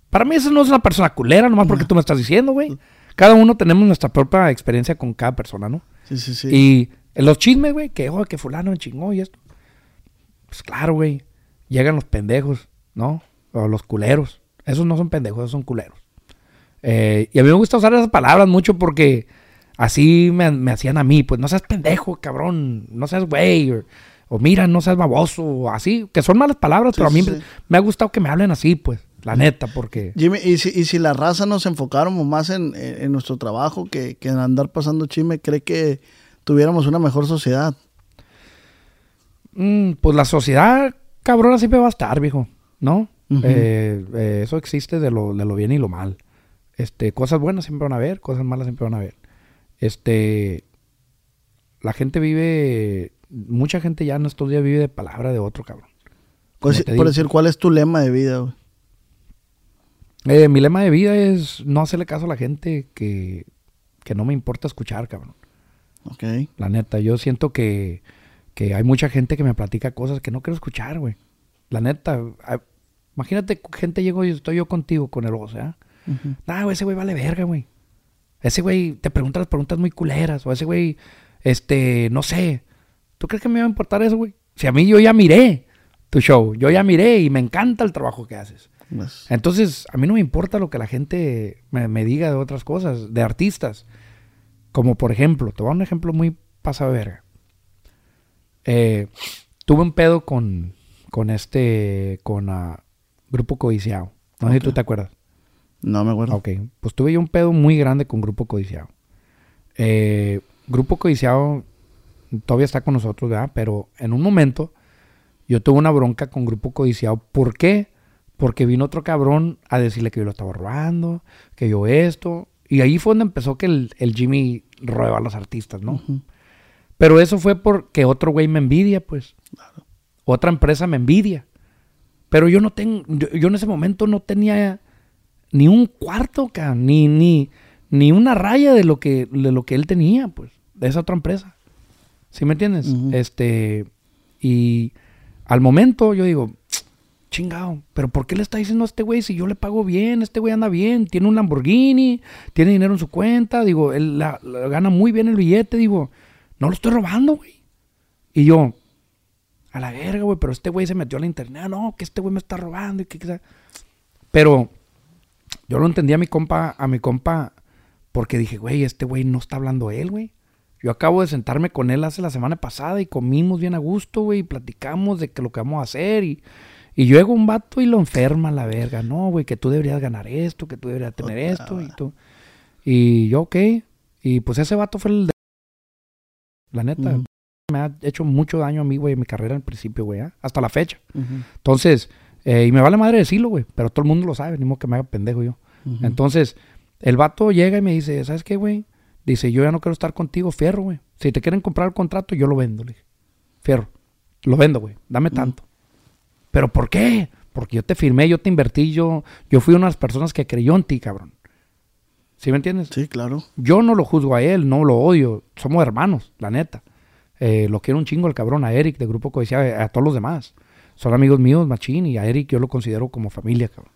Speaker 3: Para mí eso no es una persona culera, nomás porque tú me estás diciendo, güey. Cada uno tenemos nuestra propia experiencia con cada persona, ¿no?
Speaker 2: Sí, sí, sí.
Speaker 3: Y los chismes, güey, que, oh, que fulano me chingó y esto. Pues claro, güey. Llegan los pendejos, ¿no? O los culeros. Esos no son pendejos, esos son culeros. Eh, y a mí me gusta usar esas palabras mucho porque así me, me hacían a mí. Pues no seas pendejo, cabrón. No seas güey. O, o mira, no seas baboso. O así. Que son malas palabras,
Speaker 2: Sí,
Speaker 3: pero a mí
Speaker 2: sí,
Speaker 3: me- ha gustado que me hablen así, pues. La neta, porque...
Speaker 2: Jimmy, ¿y si, y si la raza nos enfocáramos más en, en- en nuestro trabajo que, que en andar pasando chisme, ¿cree que tuviéramos una mejor sociedad?
Speaker 3: Mm, pues la sociedad cabrona siempre va a estar, viejo, ¿no? Eh, eh, eso existe de lo, de lo bien y lo mal. Este, cosas buenas siempre van a haber, cosas malas siempre van a haber. Este, la gente vive, mucha gente ya en estos días vive de palabra de otro, cabrón.
Speaker 2: Por decir, ¿cuál es tu lema de vida? güey?
Speaker 3: Eh, mi lema de vida es no hacerle caso a la gente que, que no me importa escuchar, cabrón.
Speaker 2: Ok.
Speaker 3: La neta, yo siento que, que hay mucha gente que me platica cosas que no quiero escuchar, güey. La neta, imagínate, gente llego y estoy yo contigo con el oso, ¿ah?
Speaker 2: Ujú.
Speaker 3: Nah, güey, ese güey vale verga, güey. Ese güey te pregunta las preguntas muy culeras. O ese güey, este, no sé. ¿Tú crees que me va a importar eso, güey? Si a mí yo ya miré tu show, yo ya miré y me encanta el trabajo que haces.
Speaker 2: Pues,
Speaker 3: Entonces, a mí no me importa lo que la gente me, me diga de otras cosas, de artistas. Como por ejemplo, te voy a dar un ejemplo muy pasado de verga. Eh, tuve un pedo con, con este, con Grupo Codiciado. No sé si tú te acuerdas.
Speaker 2: no me acuerdo.
Speaker 3: Ok, pues tuve yo un pedo muy grande con Grupo Codiciado. Eh, Grupo Codiciado todavía está con nosotros, ¿verdad? Pero en un momento yo tuve una bronca con Grupo Codiciado. ¿Por qué? Porque vino otro cabrón a decirle que yo lo estaba robando, que yo esto. Y ahí fue donde empezó que el, el Jimmy roba a los artistas, ¿no? Pero eso fue porque otro güey me envidia, pues. Otra empresa me envidia. Pero yo no tengo, yo, yo en ese momento no tenía ni un cuarto, cabrón, ni, ni, ni una raya de lo que, de lo que él tenía, pues, de esa otra empresa. ¿Sí me entiendes? Este, y al momento yo digo, chingado, pero ¿por qué le está diciendo a este güey si yo le pago bien? Este güey anda bien, tiene un Lamborghini, tiene dinero en su cuenta, digo, él la- la- gana muy bien el billete, digo, no lo estoy robando, güey. Y yo, a la verga, güey, pero este güey se metió a la internet, no, que este güey me está robando y que... que- Pero yo lo entendí a mi compa, a mi compa, porque dije, güey, este güey no está hablando él, güey. Yo acabo de sentarme con él hace la semana pasada y comimos bien a gusto, güey, y platicamos de que lo que vamos a hacer y, y llega un vato y lo enferma a la verga, no, güey, que tú deberías ganar esto, que tú deberías tener esto y tú. Y yo, ok, y pues ese vato fue el de... La neta. Me ha hecho mucho daño a mí, güey, en mi carrera al principio, güey, ¿ah? hasta la fecha. Entonces, eh, y me vale madre decirlo, güey, pero todo el mundo lo sabe, ni modo que me haga pendejo yo. Entonces, el vato llega y me dice, ¿sabes qué, güey? Dice, yo ya no quiero estar contigo, fierro, güey. Si te quieren comprar el contrato, yo lo vendo, le dije. Fierro. Lo vendo, güey. Dame tanto. ¿Pero por qué? Porque yo te firmé, yo te invertí, yo, yo fui una de las personas que creyó en ti, cabrón. ¿Sí me entiendes?
Speaker 2: Sí, claro.
Speaker 3: Yo no lo juzgo a él, no lo odio. Somos hermanos, la neta. Eh, lo quiero un chingo el cabrón, a Eric de Grupo Codiciado, a todos los demás. Son amigos míos, machín, y a Eric yo lo considero como familia, cabrón.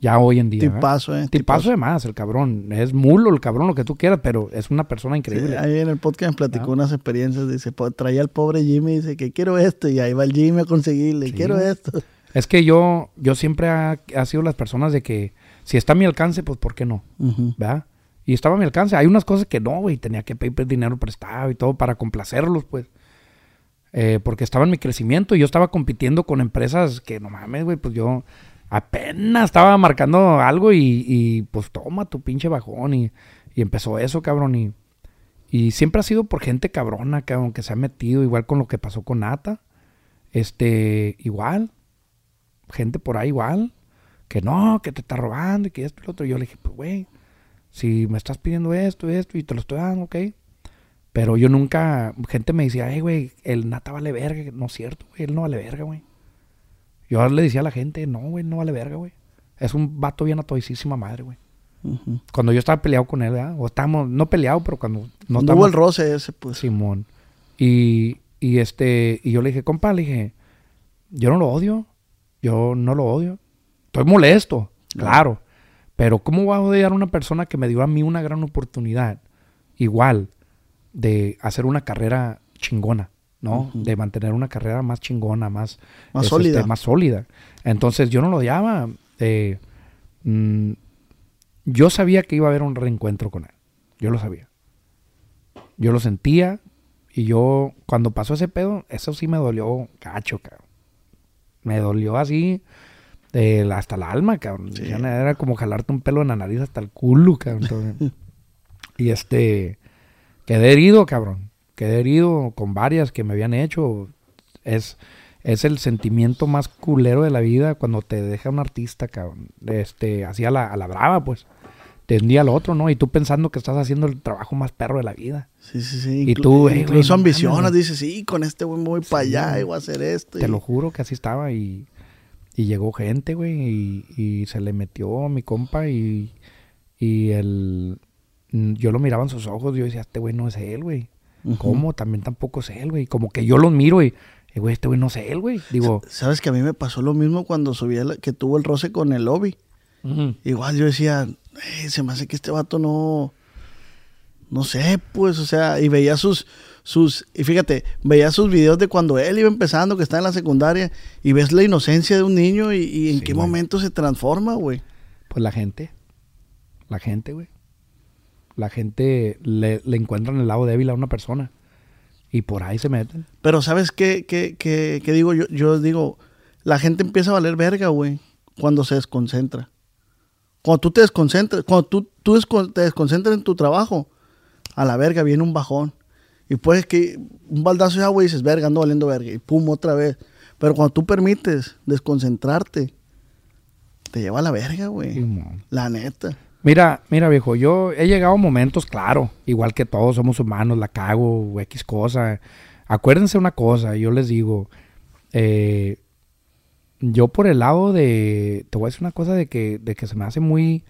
Speaker 3: Ya hoy en día.
Speaker 2: Tipazo, eh.
Speaker 3: Tipazo de más, el cabrón. Es mulo, el cabrón, lo que tú quieras, pero es una persona increíble.
Speaker 2: Sí, ahí en el podcast me platicó
Speaker 3: Ah.
Speaker 2: unas experiencias. Dice, traía al pobre Jimmy y dice que quiero esto. Y ahí va el Jimmy a conseguirle.
Speaker 3: Sí.
Speaker 2: Quiero esto.
Speaker 3: Es que yo, yo siempre ha, ha sido las personas de que si está a mi alcance, pues ¿por qué no?
Speaker 2: Ujú.
Speaker 3: ¿Verdad? Y estaba a mi alcance. Hay unas cosas que no, güey. Tenía que pedir dinero prestado y todo para complacerlos, pues. Eh, porque estaba en mi crecimiento y yo estaba compitiendo con empresas que, no mames, güey, pues yo apenas estaba marcando algo y, pues toma tu pinche bajón y, y empezó eso, cabrón. Y, y siempre ha sido por gente cabrona, cabrón, que se ha metido, igual con lo que pasó con Nata. Este, igual, gente por ahí igual, que no, que te está robando y que esto y lo otro. Yo le dije, pues, güey, si me estás pidiendo esto y esto y te lo estoy dando, ok. Pero yo nunca, gente me decía, hey, güey, el nata vale verga. No es cierto, güey, él no vale verga, güey. Yo le decía a la gente, no, güey, no vale verga, güey. Es un vato bien a todísima madre, güey. Cuando yo estaba peleado con él, ¿verdad? O estábamos, no peleado, pero cuando no
Speaker 2: No hubo
Speaker 3: estábamos...
Speaker 2: el roce ese, pues.
Speaker 3: Simón. Y, y este, y yo le dije, compa, le dije, yo no lo odio, yo no lo odio. Estoy molesto, claro. Pero ¿cómo voy a odiar a una persona que me dio a mí una gran oportunidad, igual, de hacer una carrera chingona, ¿no? De mantener una carrera más chingona, más,
Speaker 2: Más
Speaker 3: es,
Speaker 2: sólida.
Speaker 3: este, más sólida. Entonces yo no lo odiaba. eh, mm, yo sabía que iba a haber un reencuentro con él. Yo lo sabía. Yo lo sentía. Y yo, cuando pasó ese pedo, eso sí me dolió cacho, cabrón. Me dolió así eh, hasta el alma, cabrón.
Speaker 2: Sí.
Speaker 3: Era como jalarte un pelo en la nariz hasta el culo, cabrón. Entonces, [laughs] y este, quedé herido, cabrón. Quedé herido con varias que me habían hecho. Es, es el sentimiento más culero de la vida cuando te deja un artista, cabrón. Este, así a la, a la brava, pues. De un día al otro, ¿no? Y tú pensando que estás haciendo el trabajo más perro de la vida.
Speaker 2: Sí, sí, sí.
Speaker 3: Y
Speaker 2: Inclu-
Speaker 3: tú, eh, güey,
Speaker 2: incluso
Speaker 3: no
Speaker 2: ambicionas, dices, sí, con este güey voy para allá y voy a hacer esto.
Speaker 3: Te
Speaker 2: y-
Speaker 3: lo juro que así estaba y, y llegó gente, güey, y, y se le metió a mi compa y, y el... mm, Yo lo miraba en sus ojos yo decía, este güey no es él, güey. ¿Cómo? También tampoco es él, güey. Como que yo los miro y, eh, güey, este güey no es él, güey. Digo,
Speaker 2: Sabes que a mí me pasó lo mismo cuando subí el- que tuvo el roce con el lobby. Igual yo decía, "Eh, se me hace que este vato no. No sé, pues, o sea, y veía sus. Sus y fíjate, veía sus videos de cuando él iba empezando, que está en la secundaria, y ves la inocencia de un niño y, y en
Speaker 3: Sí,
Speaker 2: qué
Speaker 3: güey.
Speaker 2: momento se transforma, güey.
Speaker 3: pues la gente. La gente, güey. La gente le, le encuentran el lado débil a una persona. Y por ahí se meten.
Speaker 2: Pero ¿sabes qué, qué, qué- qué digo? Yo, yo digo, la gente empieza a valer verga, güey, cuando se desconcentra. Cuando tú te desconcentras, cuando tú, tú te desconcentras en tu trabajo, a la verga viene un bajón. Y puedes que un baldazo de agua y dices, verga, ando valiendo verga. Y pum, otra vez. Pero cuando tú permites desconcentrarte, te lleva a la verga, güey. La neta.
Speaker 3: Mira, mira, viejo, yo he llegado a momentos, claro, igual que todos somos humanos, la cago, X cosa. Acuérdense una cosa, yo les digo, eh, yo por el lado de, te voy a decir una cosa de que, de que se me hace muy,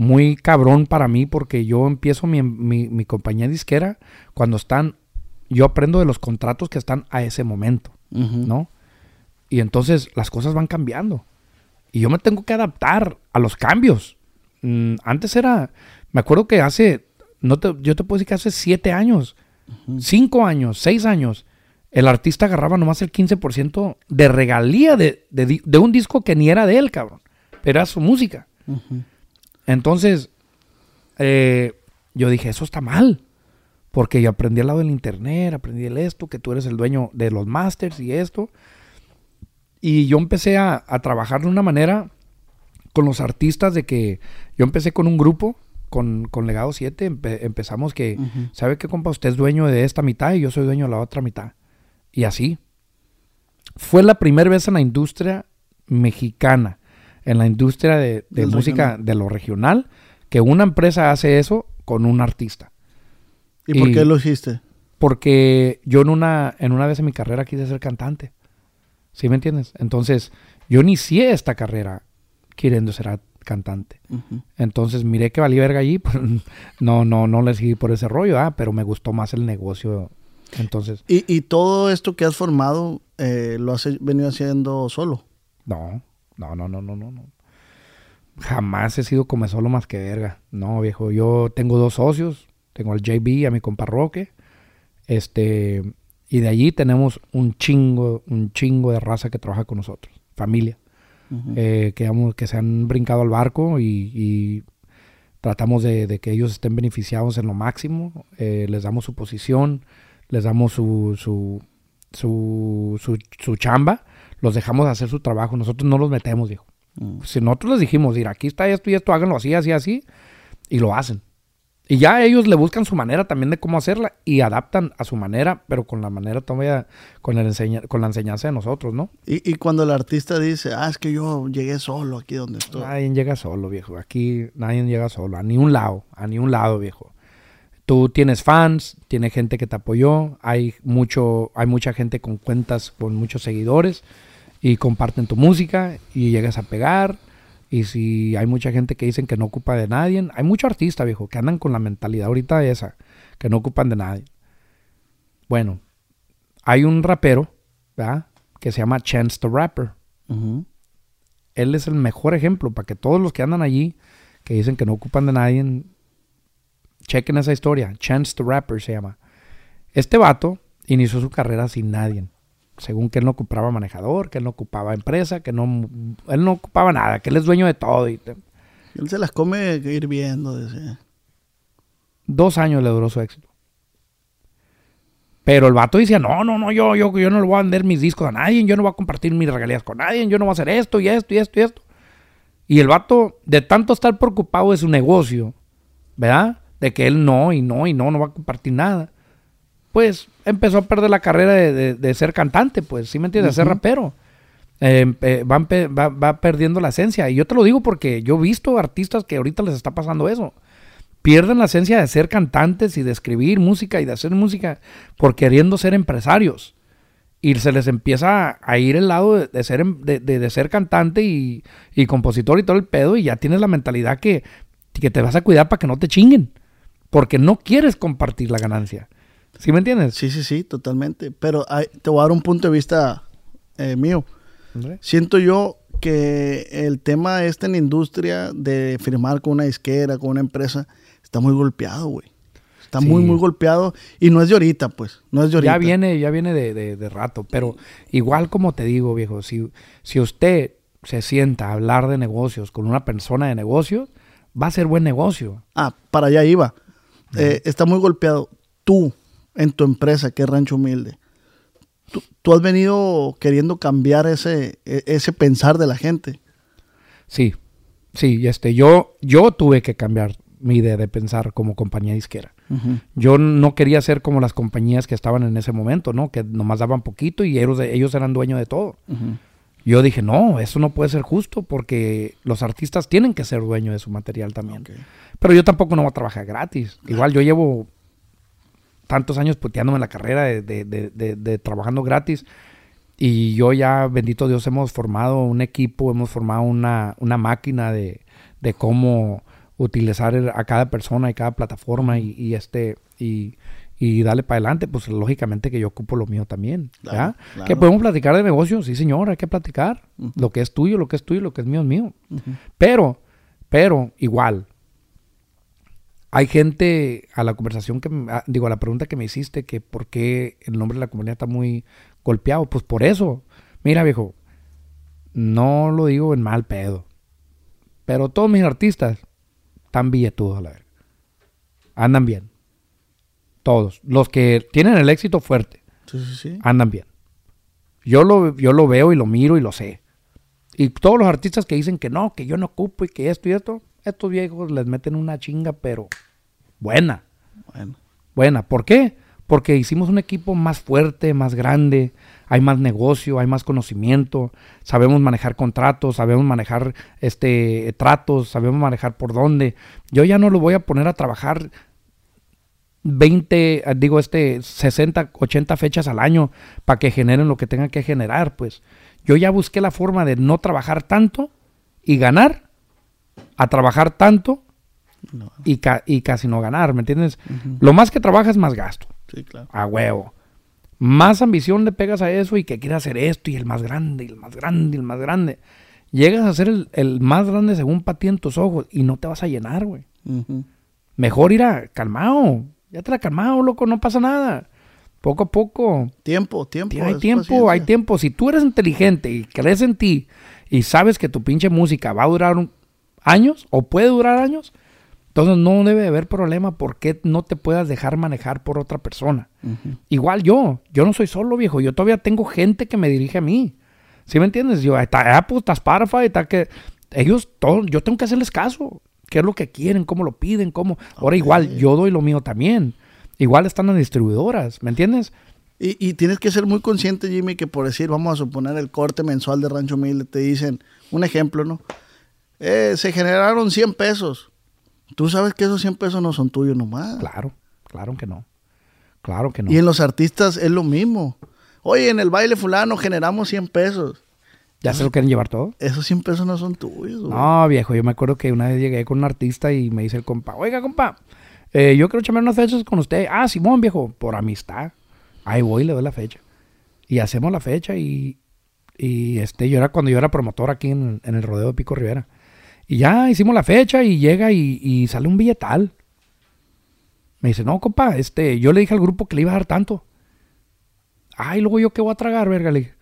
Speaker 3: muy cabrón para mí, porque yo empiezo mi, mi, mi compañía disquera cuando están, yo aprendo de los contratos que están a ese momento. ¿no? Y entonces las cosas van cambiando. Y yo me tengo que adaptar a los cambios. Mm, antes era, me acuerdo que hace, no te, yo te puedo decir que hace siete años, cinco años, seis años, el artista agarraba nomás el 15% de regalía de, de de un disco que ni era de él, cabrón. Pero era su música. Entonces, eh, yo dije, eso está mal. Porque yo aprendí al lado del internet, aprendí el esto, que tú eres el dueño de los masters y esto. Y yo empecé a, a trabajar de una manera con los artistas de que yo empecé con un grupo, con, con Legado 7, empe- empezamos que. ¿sabe qué, compa? Usted es dueño de esta mitad y yo soy dueño de la otra mitad. Y así. Fue la primera vez en la industria mexicana, en la industria de, música
Speaker 2: regional.
Speaker 3: de lo regional, que una empresa hace eso con un artista.
Speaker 2: ¿Y por qué lo hiciste?
Speaker 3: Porque yo en una, en una vez en mi carrera quise ser cantante. ¿Sí me entiendes? Entonces, yo inicié esta carrera queriendo ser cantante. Entonces miré que valía verga allí, [laughs] pues no, no, no le seguí por ese rollo, ah, pero me gustó más el negocio. Entonces,
Speaker 2: Y, y todo esto que has formado, eh, lo has venido haciendo solo.
Speaker 3: no, no, no, no, no, no, no. Jamás he sido come solo más que verga. No, viejo, yo tengo dos socios, tengo al JB a mi compa Roque. Este, y de allí tenemos un chingo, un chingo de raza que trabaja con nosotros, familia. Eh, que, que se han brincado al barco y, y tratamos de, de que ellos estén beneficiados en lo máximo. Eh, les damos su posición, les damos su, su, su, su, su chamba, los dejamos hacer su trabajo. Nosotros no los metemos, dijo.
Speaker 2: Mm.
Speaker 3: Si nosotros les dijimos, mira, aquí está esto y esto, háganlo así, así, así, y lo hacen. Y ya ellos le buscan su manera también de cómo hacerla y adaptan a su manera, pero con la manera todavía, con, el enseña- con la enseñanza de nosotros, ¿no?
Speaker 2: Y, y cuando el artista dice, ah, es que yo llegué solo aquí donde estoy.
Speaker 3: Nadie llega solo, viejo. Aquí nadie llega solo, a ni un lado, a ni un lado, viejo. Tú tienes fans, tienes gente que te apoyó, hay mucho, hay mucha gente con cuentas con muchos seguidores y comparten tu música y llegas a pegar. Y si hay mucha gente que dicen que no ocupa de nadie, hay mucho artista, viejo, que andan con la mentalidad ahorita esa, que no ocupan de nadie. Bueno, Hay un rapero, ¿verdad? Que se llama Chance the Rapper. Él es el mejor ejemplo para que todos los que andan allí, que dicen que no ocupan de nadie, chequen esa historia. Chance the Rapper se llama. Este vato inició su carrera sin nadie. Según que él no ocupaba manejador, que él no ocupaba empresa, que no, él no ocupaba nada, que él es dueño de todo. Y te-
Speaker 2: Él se las come hirviendo, decía.
Speaker 3: dos años le duró su éxito. Pero el vato decía, no, no, no, yo, yo, yo no le voy a vender mis discos a nadie, yo no voy a compartir mis regalías con nadie, yo no voy a hacer esto y esto y esto y esto. Y el vato, de tanto estar preocupado de su negocio, ¿verdad? De que él no, y no, y no, no va a compartir nada. Pues empezó a perder la carrera de, de- de ser cantante, pues, ¿sí me entiendes? De ser
Speaker 2: Ujú.
Speaker 3: rapero. Eh, empe- va, empe- va- va perdiendo la esencia. Y yo te lo digo porque yo he visto artistas que ahorita les está pasando eso pierden la esencia de ser cantantes y de escribir música y de hacer música por queriendo ser empresarios. Y se les empieza a ir el lado de, de ser, em- de, de- de ser cantante y, y compositor y todo el pedo y ya tienes la mentalidad que, que te vas a cuidar para que no te chinguen. Porque no quieres compartir la ganancia. ¿Sí me entiendes?
Speaker 2: Sí, sí, sí, totalmente. Pero hay- te voy a dar un punto de vista eh, mío. Siento yo que el tema este en la industria de firmar con una disquera, con una empresa, está muy golpeado, güey. Está muy,
Speaker 3: Sí.
Speaker 2: muy golpeado. Y no es de ahorita, pues. No es de ahorita.
Speaker 3: Ya viene, ya viene de, de- de rato. Pero igual como te digo, viejo, si, si usted se sienta a hablar de negocios con una persona de negocios, va a ser buen negocio.
Speaker 2: Ah, para allá iba. Eh, está muy golpeado. Tú, en tu empresa, que es Rancho Humilde, tú, tú has venido queriendo cambiar ese, e- ese pensar de la gente.
Speaker 3: Sí, sí, este, yo, yo tuve que cambiar mi idea de pensar como compañía disquera. Yo no quería ser como las compañías que estaban en ese momento, ¿no? Que nomás daban poquito y ellos, ellos eran dueños de todo. Yo dije, no, eso no puede ser justo porque los artistas tienen que ser dueños de su material también. Pero yo tampoco no voy a trabajar gratis. Igual yo llevo tantos años puteándome en la carrera de, de- de- de- de trabajando gratis. Y yo ya, bendito Dios, hemos formado un equipo, hemos formado una, una máquina de, de cómo utilizar a cada persona y cada plataforma y, y este y, y darle para adelante. Pues lógicamente que yo ocupo lo mío también.
Speaker 2: Claro,
Speaker 3: ¿ya?
Speaker 2: claro.
Speaker 3: Que podemos platicar de negocios, sí señor, hay que platicar. Lo que es tuyo, lo que es tuyo, lo que es mío es mío. Pero, pero, igual, hay gente a la conversación que, digo, a la pregunta que me hiciste, que por qué el nombre de la comunidad está muy golpeado. Pues por eso. Mira, viejo, no lo digo en mal pedo. Pero todos mis artistas están billetudos a la verga. Andan bien. Todos. Los que tienen el éxito fuerte
Speaker 2: Sí, sí, sí.
Speaker 3: andan bien. Yo lo, yo lo veo y lo miro y lo sé. Y todos los artistas que dicen que no, que yo no ocupo y que esto y esto, estos viejos les meten una chinga, pero buena,
Speaker 2: Bueno.
Speaker 3: buena. ¿Por qué? Porque hicimos un equipo más fuerte, más grande, hay más negocio, hay más conocimiento, sabemos manejar contratos, sabemos manejar este tratos, sabemos manejar por dónde. Yo ya no lo voy a poner a trabajar 20, eh, digo, este, 60, 80 fechas al año para que generen lo que tengan que generar, pues. Yo ya busqué la forma de no trabajar tanto y ganar, a trabajar tanto
Speaker 2: No.
Speaker 3: y, ca- y casi no ganar, ¿me entiendes? Lo más que trabajas, más gasto,
Speaker 2: Sí, claro.
Speaker 3: a huevo. Más ambición le pegas a eso y que quieres hacer esto y el más grande, y el más grande, y el más grande. Llegas a ser el, el más grande según para ti en tus ojos y no te vas a llenar, güey. Mejor ir a calmado. Ya te la calmado, loco, no pasa nada. Poco a poco.
Speaker 2: Tiempo, tiempo.
Speaker 3: Hay tiempo,
Speaker 2: paciencia.
Speaker 3: hay tiempo. Si tú eres inteligente y crees en ti y sabes que tu pinche música va a durar un- años o puede durar años, entonces no debe haber problema porque no te puedas dejar manejar por otra persona. Igual yo, yo no soy solo viejo, yo todavía tengo gente que me dirige a mí. ¿Sí me entiendes? Yo, está Apple, está Spotify, está que ellos, todos, yo tengo que hacerles caso. ¿Qué es lo que quieren? ¿Cómo lo piden? ¿Cómo? Ahora igual, yo doy lo mío también. Igual están las distribuidoras, ¿me entiendes?
Speaker 2: Y, y tienes que ser muy consciente, Jimmy, que por decir, vamos a suponer el corte mensual de Rancho Humilde, te dicen, un ejemplo, ¿no? Eh, se generaron 100 pesos. Tú sabes que esos 100 pesos no son tuyos nomás.
Speaker 3: Claro, claro que no. Claro que no.
Speaker 2: Y en los artistas es lo mismo. Oye, en el baile fulano generamos 100 pesos.
Speaker 3: ¿Ya se lo quieren llevar todo?
Speaker 2: Esos 100 pesos no son tuyos, güey.
Speaker 3: No, viejo, yo me acuerdo que una vez llegué con un artista y me dice el compa, oiga, compa, eh, yo quiero chamar unas fechas con usted. Ah, Simón, viejo, por amistad. Ahí voy, le doy la fecha. Y hacemos la fecha y, y este, yo era cuando yo era promotor aquí en, el rodeo de Pico Rivera. Y ya hicimos la fecha y llega y, sale un billetal. Me dice, no, compa, este, yo le dije al grupo que le iba a dar tanto. Ay, luego yo qué voy a tragar, verga, le.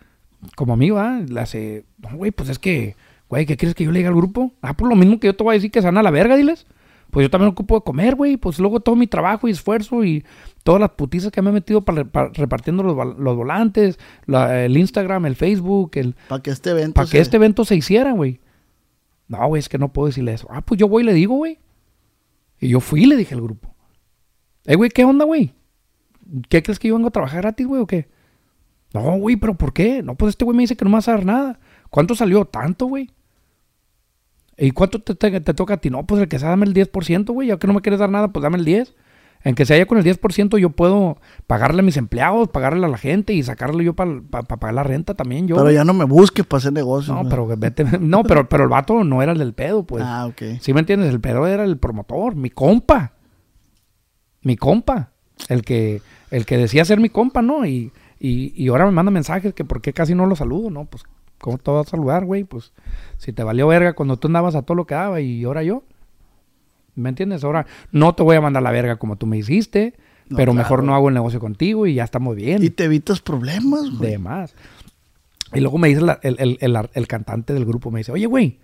Speaker 3: Como amigo, ¿ah? Le hace, no, güey, pues es que, güey, ¿qué quieres que yo le diga al grupo? Ah, por lo mismo que yo te voy a decir que se van a la verga, diles. Pues yo también ocupo de comer, güey. Pues luego todo mi trabajo y esfuerzo y todas las putizas que me he metido para, para- repartiendo los, volantes, la- el Instagram, el Facebook, el,
Speaker 2: Para que este evento
Speaker 3: para que
Speaker 2: se-
Speaker 3: este evento se hiciera, güey. No, güey, es que no puedo decirle eso. Ah, pues yo voy y le digo, güey. Y yo fui y le dije al grupo. Eh, güey, ¿qué onda, güey? ¿Qué crees que yo vengo a trabajar gratis, güey, o qué? No, güey, pero ¿por qué? No, pues este güey me dice que no me vas a dar nada. ¿Cuánto salió? Tanto, güey. ¿Y cuánto te, te- te toca a ti? No, pues el que sea, dame el 10%, güey. Ya que no me quieres dar nada, pues dame el 10%. En que se haya con el 10%, yo puedo pagarle a mis empleados, pagarle a la gente y sacarle yo para pagar la renta también. Yo,
Speaker 2: Pero ya no me busques para hacer negocio.
Speaker 3: No, pero vete. [laughs] No, pero, pero el vato no era el del pedo, pues.
Speaker 2: Ah, ok.
Speaker 3: ¿Sí me entiendes? El pedo era el promotor, mi compa. Mi compa. El que, el que decía ser mi compa, ¿no? Y, y, y ahora me manda mensajes que por qué casi no lo saludo, ¿no? Pues, ¿cómo te vas a saludar, güey? Pues, si te valió verga cuando tú andabas a todo lo que daba y ahora yo. ¿Me entiendes? Ahora no te voy a mandar la verga como tú me hiciste,
Speaker 2: No,
Speaker 3: pero
Speaker 2: claro.
Speaker 3: mejor no hago el negocio contigo y ya estamos bien
Speaker 2: Y te evitas problemas, güey.
Speaker 3: de más. Y luego me dice la- el, el- el- el cantante del grupo, me dice, oye, güey,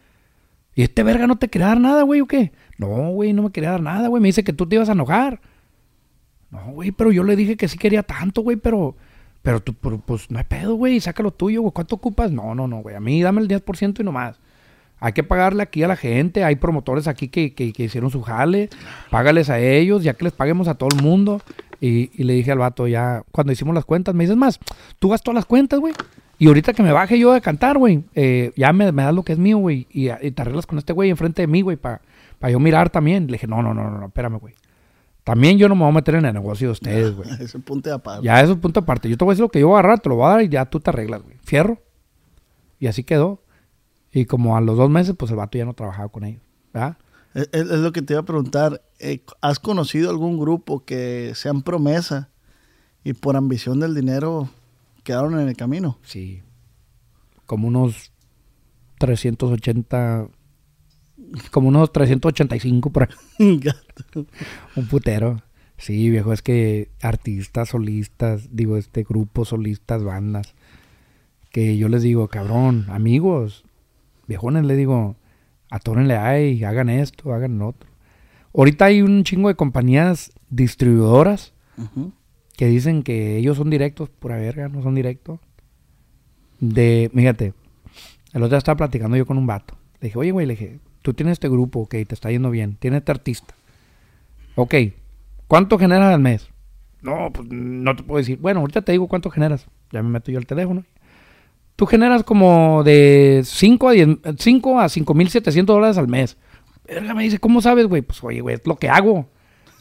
Speaker 3: ¿y este verga no te quería dar nada, güey, o qué? No, güey, no me quería dar nada, güey. Me dice que tú te ibas a enojar. No, güey, pero yo le dije que sí quería tanto, güey, pero... Pero tú, pues no hay pedo, güey, saca lo tuyo, güey. ¿Cuánto ocupas? No, no, no, güey. A mí dame el 10% y no más. Hay que pagarle aquí a la gente. Hay promotores aquí que, que- que hicieron su jale. Págales a ellos, ya que les paguemos a todo el mundo. Y, y le dije al vato, ya, cuando hicimos las cuentas, me dices más, tú vas todas las cuentas, güey. Y ahorita que me baje yo de cantar, güey, eh, ya me, me das lo que es mío, güey. Y, y te arreglas con este güey enfrente de mí, güey, para yo mirar también. Le dije, no, no, no, no, espérame, güey. También yo no me voy a meter en el negocio de ustedes, güey. [laughs]
Speaker 2: Ese punto de aparte.
Speaker 3: Ya eso es punto aparte. Yo te voy a decir lo que yo voy a agarrar, te lo voy a dar y ya tú te arreglas, güey. Fierro. Y así quedó. Y como a los dos meses, pues el vato ya no trabajaba con ellos. ¿Verdad?
Speaker 2: Es, es- lo que te iba a preguntar. Eh, ¿Has conocido algún grupo que sean promesa y por ambición del dinero quedaron en el camino?
Speaker 3: Sí. Como unos 380. Como unos 385 por ahí. [laughs] Un putero. Sí, viejo, es que artistas, solistas, digo, este grupo, solistas, bandas. Que yo les digo, cabrón, amigos, viejones, les digo, atórenle ahí, hagan esto, hagan lo otro. Ahorita hay un chingo de compañías distribuidoras
Speaker 2: Ujú.
Speaker 3: que dicen que ellos son directos, pura verga, no son directos. De, fíjate, el otro día estaba platicando yo con un vato. Le dije, oye, güey, le dije, tú tienes este grupo, ok, te está yendo bien, tienes este artista. Ok, ¿cuánto generas al mes? No, pues no te puedo decir. Bueno, ahorita te digo cuánto generas. Ya me meto yo al teléfono. Tú generas como de 5 a 10, 5 a 5.700 dólares al mes. Verga, me dice, ¿cómo sabes, güey? Pues, oye, güey, es lo que hago.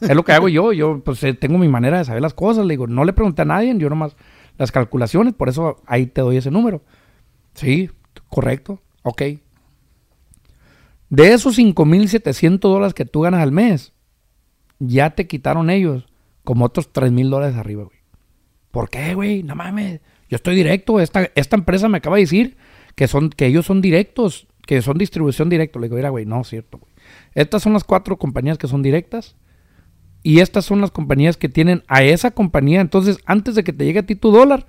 Speaker 3: Es lo que hago yo. Yo, pues, eh, tengo mi manera de saber las cosas. Le digo, no le pregunté a nadie, yo nomás las calculaciones, por eso ahí te doy ese número. Sí, correcto. Ok. De esos 5.700 dólares que tú ganas al mes, ya te quitaron ellos como otros 3.000 dólares arriba, güey. ¿Por qué, güey? No mames. Yo estoy directo. Esta, esta empresa me acaba de decir que, son, que ellos son directos, que son distribución directa. Le digo, mira, güey, no es cierto, güey. Estas son las cuatro compañías que son directas. Y estas son las compañías que tienen a esa compañía. Entonces, antes de que te llegue a ti tu dólar,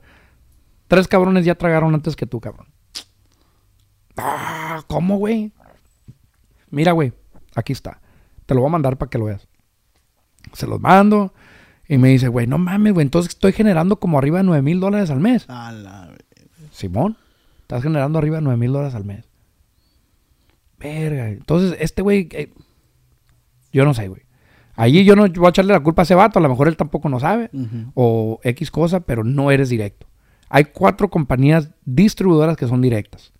Speaker 3: tres cabrones ya tragaron antes que tú, cabrón. Ah, ¿cómo, güey? Mira, güey, aquí está. Te lo voy a mandar para que lo veas. Se los mando. Y me dice, güey, no mames, güey. Entonces estoy generando como arriba de 9 mil dólares al mes.
Speaker 2: A la ve-
Speaker 3: Simón, estás generando arriba de 9 mil dólares al mes. Verga. Entonces, este güey, eh, yo no sé, güey. Allí yo no voy a echarle la culpa a ese vato. A lo mejor él tampoco no sabe. O X cosa, pero no eres directo. Hay cuatro compañías distribuidoras que son directas.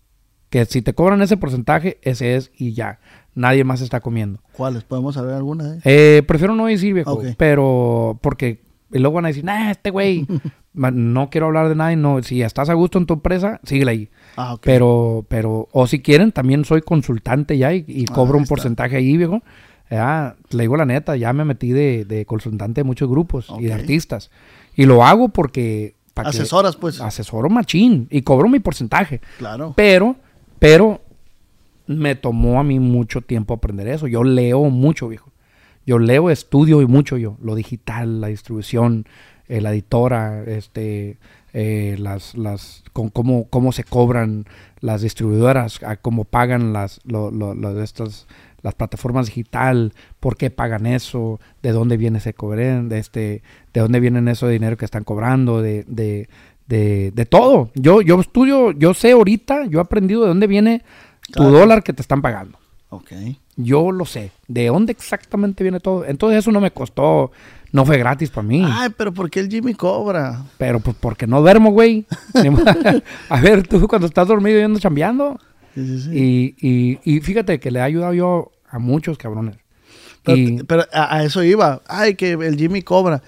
Speaker 3: Que si te cobran ese porcentaje, ese es y ya. Nadie más está comiendo.
Speaker 2: ¿Cuáles? ¿Podemos saber alguna? eh?
Speaker 3: Eh, prefiero no decir, viejo. Pero porque y luego van a decir, nah, este güey, [laughs] no quiero hablar de nadie. No, si estás a gusto en tu empresa, síguele ahí.
Speaker 2: Ah, ok.
Speaker 3: Pero, pero, o si quieren, también soy consultante ya y, y
Speaker 2: Ah,
Speaker 3: cobro un porcentaje ahí, viejo. Ya, le digo la neta, ya me metí de, de consultante de muchos grupos y de artistas. Y lo hago porque,
Speaker 2: Asesoras, pues.
Speaker 3: asesoro machín y cobro mi porcentaje.
Speaker 2: Claro.
Speaker 3: Pero, pero me tomó a mí mucho tiempo aprender eso. Yo leo mucho, viejo. Yo leo, estudio y mucho yo. Lo digital, la distribución, eh, la editora, este, eh, las, las, con cómo, cómo se cobran las distribuidoras, cómo pagan las, las plataformas digital, por qué pagan eso, de dónde viene ese de este, de dónde vienen eso de dinero que están cobrando, de, de, de, de todo. Yo, yo estudio, yo sé ahorita, yo he aprendido de dónde viene tu dólar que te están pagando.
Speaker 2: Ok.
Speaker 3: Yo lo sé. ¿De dónde exactamente viene todo? Entonces eso no me costó, no fue gratis para mí.
Speaker 2: Ay, pero ¿por qué el Jimmy cobra?
Speaker 3: Pero pues porque no duermo, güey. [laughs] [laughs] A ver, tú cuando estás dormido yo ando chambeando.
Speaker 2: Sí, sí, sí.
Speaker 3: Y, y, y fíjate que le he ayudado yo a muchos cabrones.
Speaker 2: Pero,
Speaker 3: y
Speaker 2: pero a, a eso iba. Ay, que el Jimmy cobra.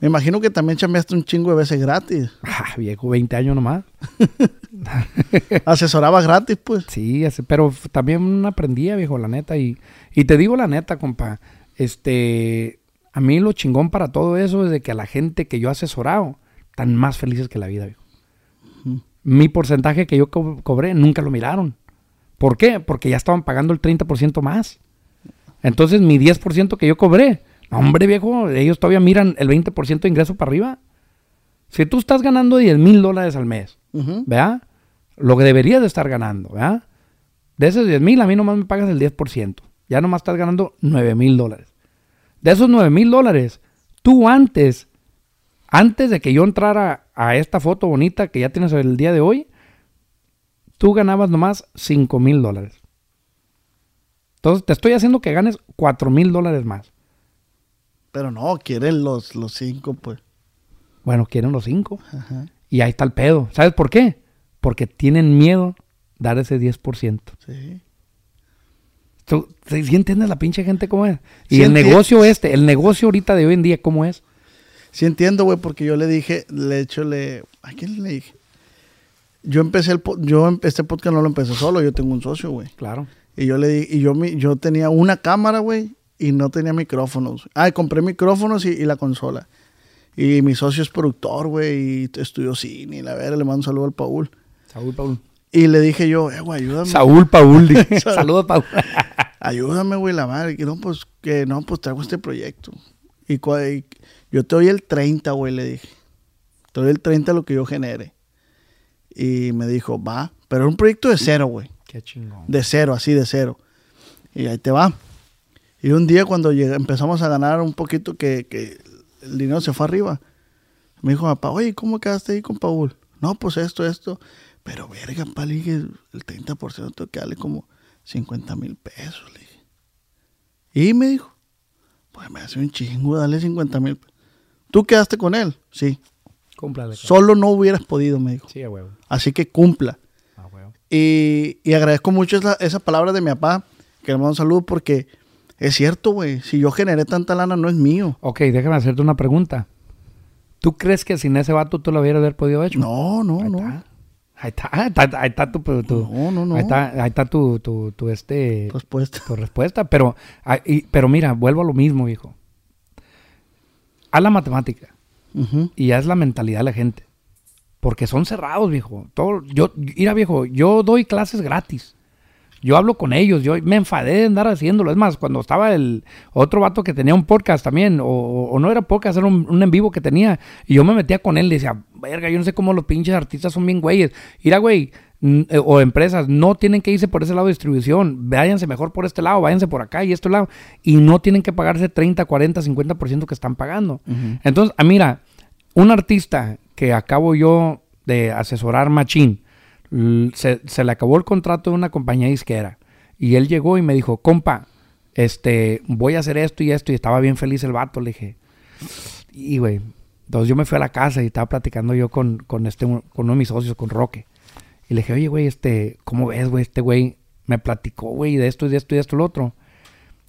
Speaker 2: Me imagino que también chambeaste un chingo de veces gratis.
Speaker 3: ah, viejo, 20 años nomás. [laughs]
Speaker 2: Asesoraba gratis, pues.
Speaker 3: Sí, pero también aprendía, viejo, la neta. Y, y te digo la neta, compa. Este, a mí lo chingón para todo eso es de que a la gente que yo he asesorado están más felices que la vida, viejo. Mi porcentaje que yo co- cobré nunca lo miraron. ¿Por qué? Porque ya estaban pagando el 30% más. Entonces mi 10% que yo cobré, hombre viejo, ellos todavía miran el 20% de ingreso para arriba. Si tú estás ganando 10 mil dólares al mes,
Speaker 2: Ujú.
Speaker 3: ¿verdad? Lo que deberías de estar ganando, ¿verdad? De esos 10 mil, a mí nomás me pagas el 10%. Ya nomás estás ganando 9 mil dólares. De esos 9 mil dólares, tú antes, antes de que yo entrara a esta foto bonita que ya tienes el día de hoy, tú ganabas nomás 5 mil dólares. Entonces te estoy haciendo que ganes 4 mil dólares más.
Speaker 2: Pero no, quieren los, los cinco, pues.
Speaker 3: Bueno, quieren los 5.
Speaker 2: Ajá.
Speaker 3: Y ahí está el pedo. ¿Sabes por qué? Porque tienen miedo dar ese 10%.
Speaker 2: Sí.
Speaker 3: ¿Tú sí, entiendes la pinche gente cómo es? Y
Speaker 2: Sí
Speaker 3: el negocio este, el negocio ahorita de hoy en día, ¿cómo es?
Speaker 2: Sí entiendo, güey, porque yo le dije, de hecho, le... ¿A quién le dije? Yo empecé el... Yo em- este podcast no lo empecé solo, yo tengo un socio, güey.
Speaker 3: Claro.
Speaker 2: Y yo le di, y yo, mi- yo tenía una cámara, güey, y no tenía micrófonos. Ah, y compré micrófonos y, y la consola. Y mi socio es productor, güey, y estudió cine, y la verdad, le mando un saludo al Paul.
Speaker 3: Saúl Paul.
Speaker 2: Y le dije yo, eh, güey, ayúdame.
Speaker 3: Saúl Paul. dije. [laughs] Saludos, Paul. [laughs]
Speaker 2: Ayúdame, güey, la madre. Que no, pues, que no, pues traigo este proyecto. Y, y yo te doy el 30, güey, le dije. Te doy el 30 de lo que yo genere. Y me dijo, va. Pero era un proyecto de cero, güey.
Speaker 3: Qué chingón.
Speaker 2: De cero, así de cero. Y ahí te va. Y un día cuando empezamos a ganar un poquito que, que el dinero se fue arriba, me dijo papá, oye, ¿cómo quedaste ahí con Paul? No, pues esto, esto. Pero verga, pa, le dije, el 30% tengo que darle como 50 mil pesos, le dije. Y me dijo, pues me hace un chingo darle 50 mil. ¿Tú quedaste con él? Sí.
Speaker 3: Cúmplale.
Speaker 2: Solo no hubieras podido, me dijo.
Speaker 3: Sí, a huevo.
Speaker 2: Así que cumpla.
Speaker 3: A huevo.
Speaker 2: Y, y agradezco mucho esa, esa palabra de mi papá, que le mando un saludo porque es cierto, güey. Si yo generé tanta lana, no es mío.
Speaker 3: Ok, déjame hacerte una pregunta. ¿Tú crees que sin ese vato tú lo hubieras haber podido hecho?
Speaker 2: No, no,
Speaker 3: Ahí
Speaker 2: no.
Speaker 3: está. Ahí está, ahí está, ahí está tu, tu-
Speaker 2: No, no, no.
Speaker 3: ahí está, ahí está tu, tu, tu, este,
Speaker 2: Respuesta.
Speaker 3: tu respuesta. Pero, ah, y- pero mira, vuelvo a lo mismo, hijo. A la matemática.
Speaker 2: Ujú.
Speaker 3: Y ya es la mentalidad de la gente. Porque son cerrados, viejo. Todo, yo, mira, viejo, yo doy clases gratis. Yo hablo con ellos, yo me enfadé de andar haciéndolo. Es más, cuando estaba el otro vato que tenía un podcast también, o, o no era podcast, era un, un en vivo que tenía, y yo me metía con él y decía, verga, yo no sé cómo los pinches artistas son bien güeyes. Mira, güey, eh, o empresas, no tienen que irse por ese lado de distribución, váyanse mejor por este lado, váyanse por acá y este lado, y no tienen que pagarse 30, 40, 50% que están pagando. Entonces, ah, mira, un artista que acabo yo de asesorar machín, se, se le acabó el contrato de una compañía disquera y él llegó y me dijo, compa, este, voy a hacer esto y esto y estaba bien feliz el vato, le dije, y güey, entonces yo me fui a la casa y estaba platicando yo con, con este, con uno de mis socios, con Roque, y le dije, oye, güey, este, ¿cómo ves, güey? Este güey me platicó, güey, de esto y de esto y de esto y lo otro.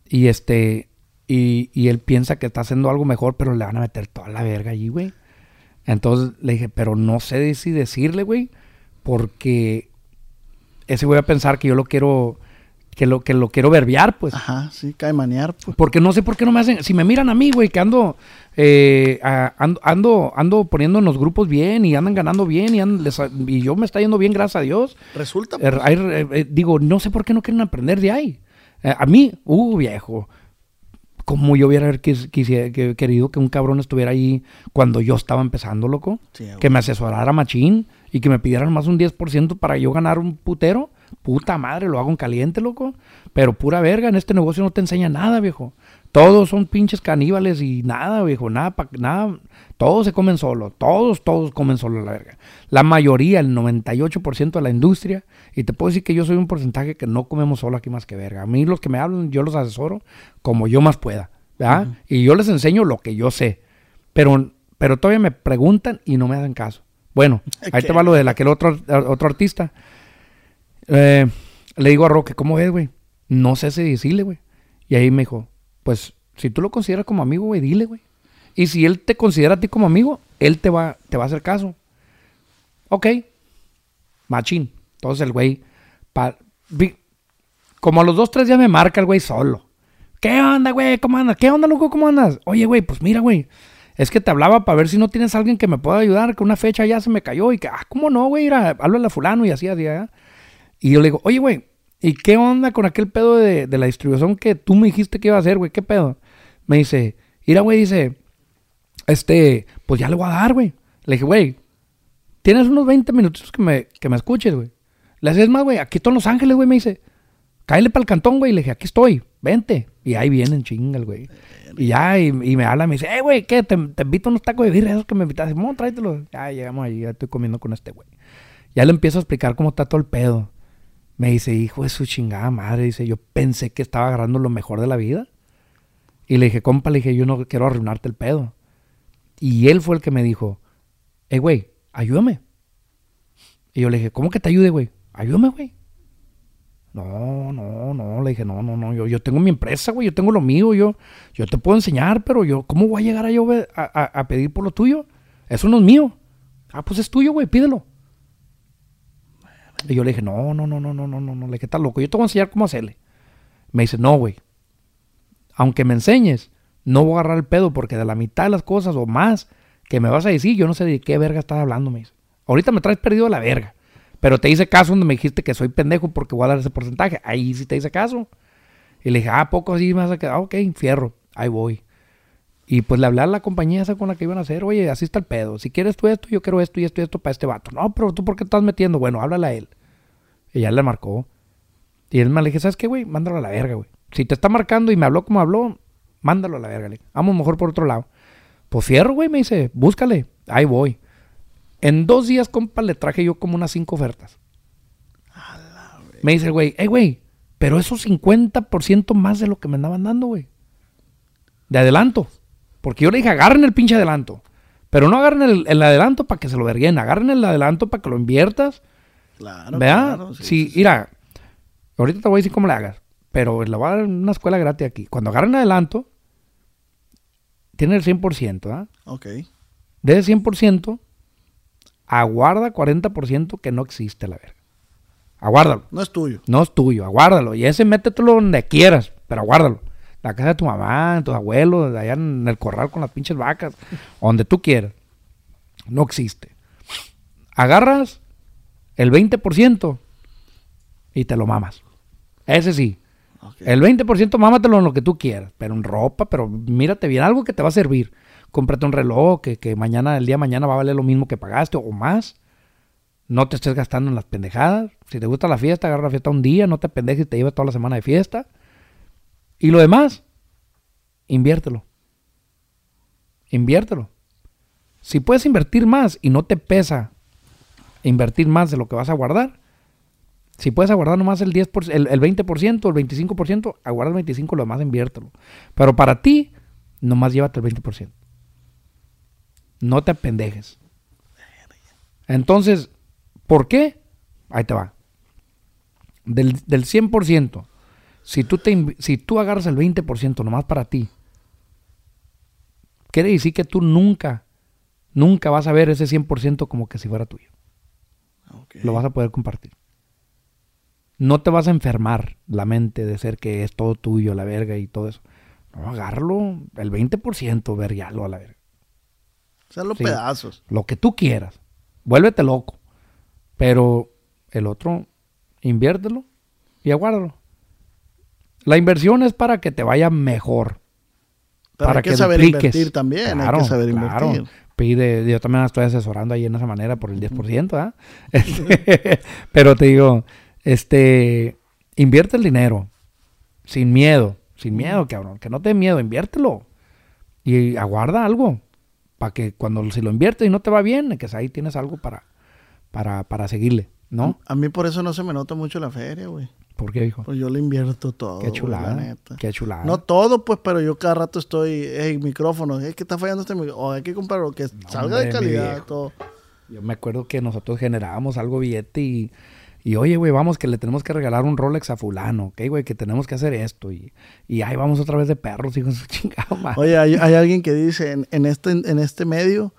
Speaker 3: Y este, y, y él piensa que está haciendo algo mejor, pero le van a meter toda la verga allí, güey. Entonces le dije, pero no sé si decirle, güey, porque ese va a pensar que yo lo quiero, que lo, que lo quiero verbiar, pues.
Speaker 2: Ajá, sí, caimanear, pues.
Speaker 3: Porque no sé por qué no me hacen. Si me miran a mí, güey, que ando, eh, a- ando, ando, ando poniendo en los grupos bien y andan ganando bien y, andan- les- y yo me está yendo bien, gracias a Dios.
Speaker 2: Resulta,
Speaker 3: Eh,
Speaker 2: pues.
Speaker 3: hay- eh, eh, digo, no sé por qué no quieren aprender de ahí. A mí, uh, viejo. Como yo hubiera quis- quisiera- que- querido que un cabrón estuviera ahí cuando yo estaba empezando, loco.
Speaker 2: Sí,
Speaker 3: que me asesorara machín y que me pidieran más un 10% para yo ganar un putero. Puta madre, lo hago en caliente, loco. Pero pura verga, en este negocio no te enseña nada, viejo. Todos son pinches caníbales y nada, viejo, nada, pa- nada. Todos se comen solo, todos, todos comen solo la verga. La mayoría, el 98% de la industria, y te puedo decir que yo soy un porcentaje que no comemos solo aquí más que verga. A mí los que me hablan, yo los asesoro como yo más pueda, ¿verdad? Y yo les enseño lo que yo sé. Pero, pero todavía me preguntan y no me hacen caso. Bueno, ahí te va lo de aquel otro, otro artista. Eh, le digo a Roque, ¿cómo ves, güey? No sé si decirle, güey. Y ahí me dijo, pues, si tú lo consideras como amigo, güey, dile, güey. Y si él te considera a ti como amigo, él te va, te va a hacer caso. Ok. Machín. Entonces el güey, pa- vi- como a los dos, tres días me marca el güey solo. ¿Qué onda, güey? ¿Cómo andas? ¿Qué onda, loco? ¿Cómo andas? Oye, güey, pues mira, güey. Es que te hablaba para ver si no tienes alguien que me pueda ayudar, que una fecha ya se me cayó y que, ah, ¿cómo no, güey? Háblale a fulano y así, así, ¿eh? Y yo le digo, oye, güey, ¿y qué onda con aquel pedo de, de la distribución que tú me dijiste que iba a hacer, güey? ¿Qué pedo? Me dice, mira, güey, dice, este, pues ya le voy a dar, güey. Le dije, güey, tienes unos 20 minutos que me, que me escuches, güey. Le haces más, güey, aquí estoy en Los Ángeles, güey, me dice, cállale para el cantón, güey. Le dije, aquí estoy, vente. Y ahí vienen, chingas, güey. Y ya, y, y me habla, me dice, eh, güey, ¿qué? Te, te invito a unos tacos de birria, esos que me invitaste. No, tráetelos. Ya llegamos ahí, ya estoy comiendo con este güey. Ya le empiezo a explicar cómo está todo el pedo. Me dice, hijo de su chingada madre, dice, yo pensé que estaba agarrando lo mejor de la vida. Y le dije, compa, le dije, yo no quiero arruinarte el pedo. Y él fue el que me dijo, eh, güey, ayúdame. Y yo le dije, ¿cómo que te ayude, güey? Ayúdame, güey. No, no, no, le dije, no, no, no, yo, yo tengo mi empresa, güey, yo tengo lo mío, yo, yo te puedo enseñar, pero yo, ¿cómo voy a llegar a yo a, pedir por lo tuyo? Eso no es mío. Ah, pues es tuyo, güey, pídelo. Y yo le dije, no, no, no, no, no, no, no, no, le dije, estás loco, yo te voy a enseñar cómo hacerle. Me dice, no, güey, aunque me enseñes, no voy a agarrar el pedo porque de la mitad de las cosas o más que me vas a decir, yo no sé de qué verga estás hablando, me dice. Ahorita me traes perdido la verga. Pero te hice caso donde me dijiste que soy pendejo porque voy a dar ese porcentaje. Ahí sí te hice caso. Y le dije, ah, poco así me vas a quedar. Ah, ok, fierro, ahí voy. Y pues le hablé a la compañía esa con la que iban a hacer, oye, así está el pedo. Si quieres tú esto, yo quiero esto y esto y esto para este vato. No, pero tú por qué estás metiendo. Bueno, háblale a él. Y le marcó. Y él me le dije, ¿sabes qué, güey? Mándalo a la verga, güey. Si te está marcando y me habló como habló, mándalo a la verga. Le vamos mejor por otro lado. Pues fierro, güey, me dice, búscale. Ahí voy. En dos días, compa, le traje yo como unas cinco ofertas. Me dice el güey, hey, güey, pero eso 50% más de lo que me andaban dando, güey. De adelanto. Porque yo le dije, agarren el pinche adelanto. Pero no agarren el, el adelanto para que se lo verguen. Agarren el adelanto para que lo inviertas.
Speaker 2: Claro,
Speaker 3: ¿Verdad?
Speaker 2: claro,
Speaker 3: sí,
Speaker 2: sí, sí.
Speaker 3: mira, ahorita te voy a decir cómo le hagas. Pero le voy a dar una escuela gratis aquí. Cuando agarren adelanto, tiene el 100%, ¿verdad?
Speaker 2: Ok.
Speaker 3: De ese 100%, aguarda 40% que no existe la verga. Aguárdalo.
Speaker 2: No es tuyo.
Speaker 3: No es tuyo, aguárdalo. Y ese métetelo donde quieras, pero aguárdalo. La casa de tu mamá, de tus abuelos, allá en el corral con las pinches vacas, [laughs] donde tú quieras. No existe. Agarras el 20% y te lo mamas. Ese sí.
Speaker 2: Ok.
Speaker 3: El 20% mámatelo en lo que tú quieras, pero en ropa, pero mírate bien, algo que te va a servir. Cómprate un reloj que, que mañana, el día de mañana va a valer lo mismo que pagaste o más. No te estés gastando en las pendejadas. Si te gusta la fiesta, agarra la fiesta un día, no te pendejes y te llevas toda la semana de fiesta. Y lo demás, inviértelo. Inviértelo. Si puedes invertir más y no te pesa invertir más de lo que vas a guardar, si puedes aguardar nomás el 10%, el, el 20%, el 25%, aguarda el 25%, lo demás inviértelo. Pero para ti, nomás llévate el 20%. No te apendejes. Entonces, ¿por qué? Ahí te va. Del, del 100%, si tú, te, si tú agarras el 20% nomás para ti, quiere decir que tú nunca, nunca vas a ver ese 100% como que si fuera tuyo lo vas a poder compartir. no te vas a enfermar la mente de ser que es todo tuyo, la verga y todo eso. No, agárralo, el 20%, vergalo a la verga.
Speaker 2: Sea, los
Speaker 3: Sí.
Speaker 2: pedazos.
Speaker 3: Lo que tú quieras. Vuélvete loco. Pero el otro, inviértelo y aguárdalo. La inversión es para que te vaya mejor.
Speaker 2: Pero
Speaker 3: para
Speaker 2: hay que,
Speaker 3: que
Speaker 2: saber
Speaker 3: dupliques.
Speaker 2: invertir también.
Speaker 3: Claro,
Speaker 2: hay que saber
Speaker 3: claro.
Speaker 2: invertir.
Speaker 3: Pide, yo también estoy asesorando ahí en esa manera por el 10%, ¿ah? Este, [laughs] pero te digo, este, invierte el dinero sin miedo, sin miedo, cabrón, que no te dé miedo, inviértelo y aguarda algo para que cuando si lo inviertes y no te va bien, que ahí tienes algo para, para, para seguirle, ¿no?
Speaker 2: A mí por eso no se me nota mucho la feria, güey.
Speaker 3: ¿Por qué, hijo?
Speaker 2: Pues yo le invierto todo.
Speaker 3: Qué
Speaker 2: güey,
Speaker 3: chulada,
Speaker 2: la neta.
Speaker 3: qué chulada.
Speaker 2: No todo, pues, pero yo cada rato estoy, hey, micrófono, es que está fallando este micrófono, o hay que comprarlo, que salga de
Speaker 3: hombre, mi
Speaker 2: calidad, todo.
Speaker 3: Yo me acuerdo que nosotros generábamos algo billete y, y oye, güey, vamos, que le tenemos que regalar un Rolex a fulano, ok, güey, que tenemos que hacer esto. Y, y ahí vamos otra vez de perros, [laughs] hijo de su chingada madre.
Speaker 2: Oye, hay, hay alguien que dice, en, en este, en este medio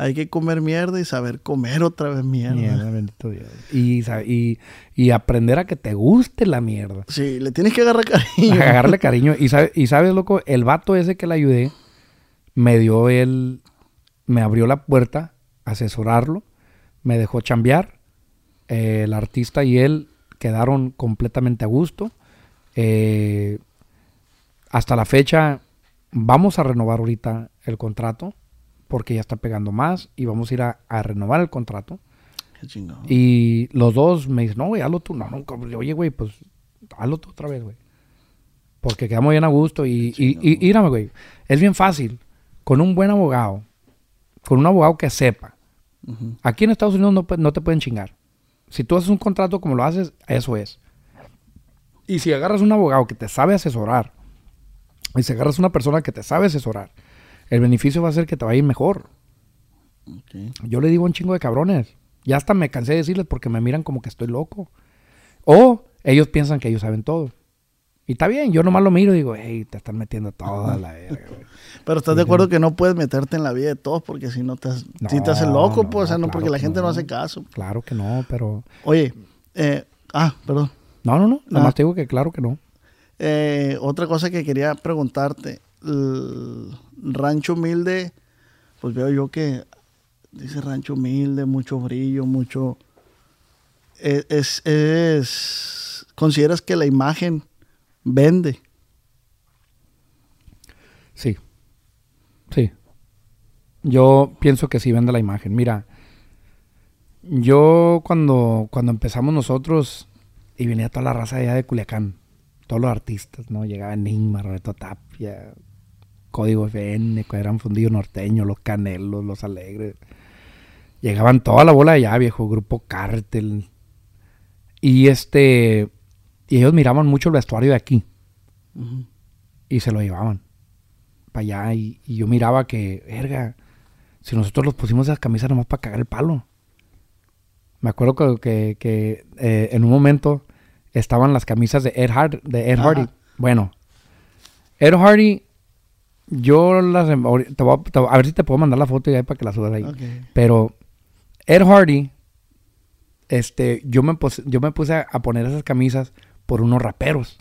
Speaker 2: hay que comer mierda y saber comer otra vez mierda.
Speaker 3: Mierda, bendito Dios. Y, y, y aprender a que te guste la mierda.
Speaker 2: Sí, le tienes que agarrar cariño. [laughs]
Speaker 3: Agarrarle [laughs] cariño. Y, sabe- y sabes, loco, el vato ese que le ayudé me dio el... Me abrió la puerta asesorarlo. Me dejó chambear. Eh, el artista y él quedaron completamente a gusto. Eh, hasta la fecha vamos a renovar ahorita el contrato porque ya está pegando más y vamos a ir a, a renovar el contrato.
Speaker 2: Qué.
Speaker 3: Y los dos me dicen, no, güey, hazlo tú. No, no, cabrón. oye, güey, pues hazlo tú otra vez, güey. Porque quedamos bien a gusto. Y, y, y, y mírame, güey, es bien fácil. Con un buen abogado, con un abogado que sepa. Aquí en Estados Unidos no, no te pueden chingar. Si tú haces un contrato como lo haces, eso es. Y si agarras un abogado que te sabe asesorar, y si agarras una persona que te sabe asesorar, el beneficio va a ser que te va a ir mejor. Yo le digo a un chingo de cabrones. Ya hasta me cansé de decirles porque me miran como que estoy loco. O ellos piensan que ellos saben todo. Y está bien, yo nomás lo miro y digo, hey, te están metiendo toda la verga, güey.
Speaker 2: Pero estás de acuerdo que no puedes meterte en la vida de todos porque si no te,
Speaker 3: No,
Speaker 2: si te haces loco,
Speaker 3: no,
Speaker 2: pues, o sea, no,
Speaker 3: claro
Speaker 2: porque la gente no.
Speaker 3: no.
Speaker 2: hace caso.
Speaker 3: Claro que no, pero...
Speaker 2: Oye, eh, ah, perdón.
Speaker 3: No, no, no. Nada
Speaker 2: Ah.
Speaker 3: más te digo que claro que no.
Speaker 2: Eh, otra cosa que quería preguntarte, el rancho humilde, pues veo yo que dice rancho humilde, mucho brillo, mucho... eh, Es, es, ¿Consideras que la imagen vende?
Speaker 3: Sí. Sí. Yo pienso que sí vende la imagen. Mira, yo cuando, cuando empezamos nosotros y venía toda la raza de allá de Culiacán, todos los artistas, ¿no? Llegaba Enigma, Roberto Tapia, Código FN, eran Fundido Norteño, Los Canelos, Los Alegres. Llegaban toda la bola allá, viejo, Grupo Cártel. Y este, y ellos miraban mucho el vestuario de aquí y se lo llevaban para allá y, y yo miraba que, verga, si nosotros los pusimos esas camisas nomás para cagar el palo. Me acuerdo que, que- que, eh, en un momento estaban las camisas de Ed, Hard, de Ed
Speaker 2: Ajá.
Speaker 3: Hardy. Bueno, Ed Hardy, yo las... te voy a, te ver si te puedo mandar la foto ya para que la subas ahí. Pero Ed Hardy, este, yo me, yo me puse a, a poner esas camisas por unos raperos.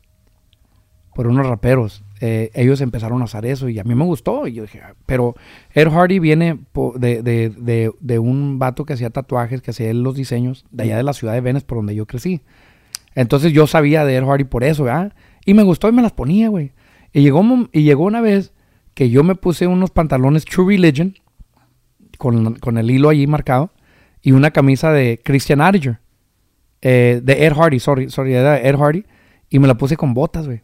Speaker 3: Por unos raperos. Eh, ellos empezaron a usar eso y a mí me gustó. Y yo dije, ah, pero Ed Hardy viene de, de, de, un vato que hacía tatuajes, que hacía los diseños de allá de la ciudad de Venice, por donde yo crecí. Entonces yo sabía de Ed Hardy por eso. Y me gustó y me las ponía, güey. Y llegó, y llegó una vez que yo me puse unos pantalones True Religion con, con el hilo allí marcado y una camisa de Christian Adiger. Eh, de Ed Hardy, sorry, sorry, era Ed Hardy. Y me la puse con botas, güey.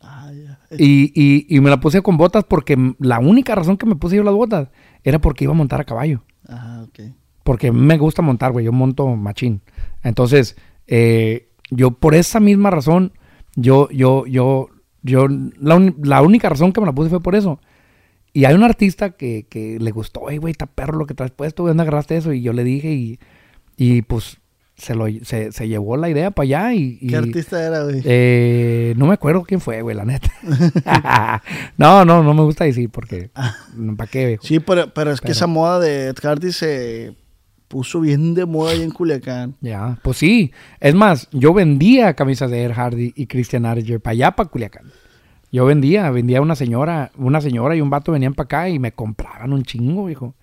Speaker 2: Ah, ya.
Speaker 3: Y, y, y me la puse con botas porque la única razón que me puse yo las botas era porque iba a montar a caballo.
Speaker 2: Ajá, ok.
Speaker 3: Porque me gusta montar, güey. Yo monto machín. Entonces, eh, yo por esa misma razón, yo, yo, yo, yo, la, uni- la única razón que me la puse fue por eso. Y hay un artista que, que le gustó, hey, güey, está perro lo que traes puesto, güey, ¿dónde agarraste eso? Y yo le dije y, y pues se, lo, se, se llevó la idea para allá y... y-
Speaker 2: ¿Qué artista era, güey?
Speaker 3: eh, no me acuerdo quién fue, güey, la neta. [laughs] [laughs] no, no, no me gusta decir porque... [laughs] ¿Para qué?
Speaker 2: Sí, pero, pero es que esa moda de Ed Hardy se puso bien de moda ahí en Culiacán.
Speaker 3: Ya, pues sí. Es más, yo vendía camisas de Air Hardy y Christian Arger para allá, para Culiacán. Yo vendía, vendía a una señora, una señora y un vato venían para acá y me compraban un chingo, hijo.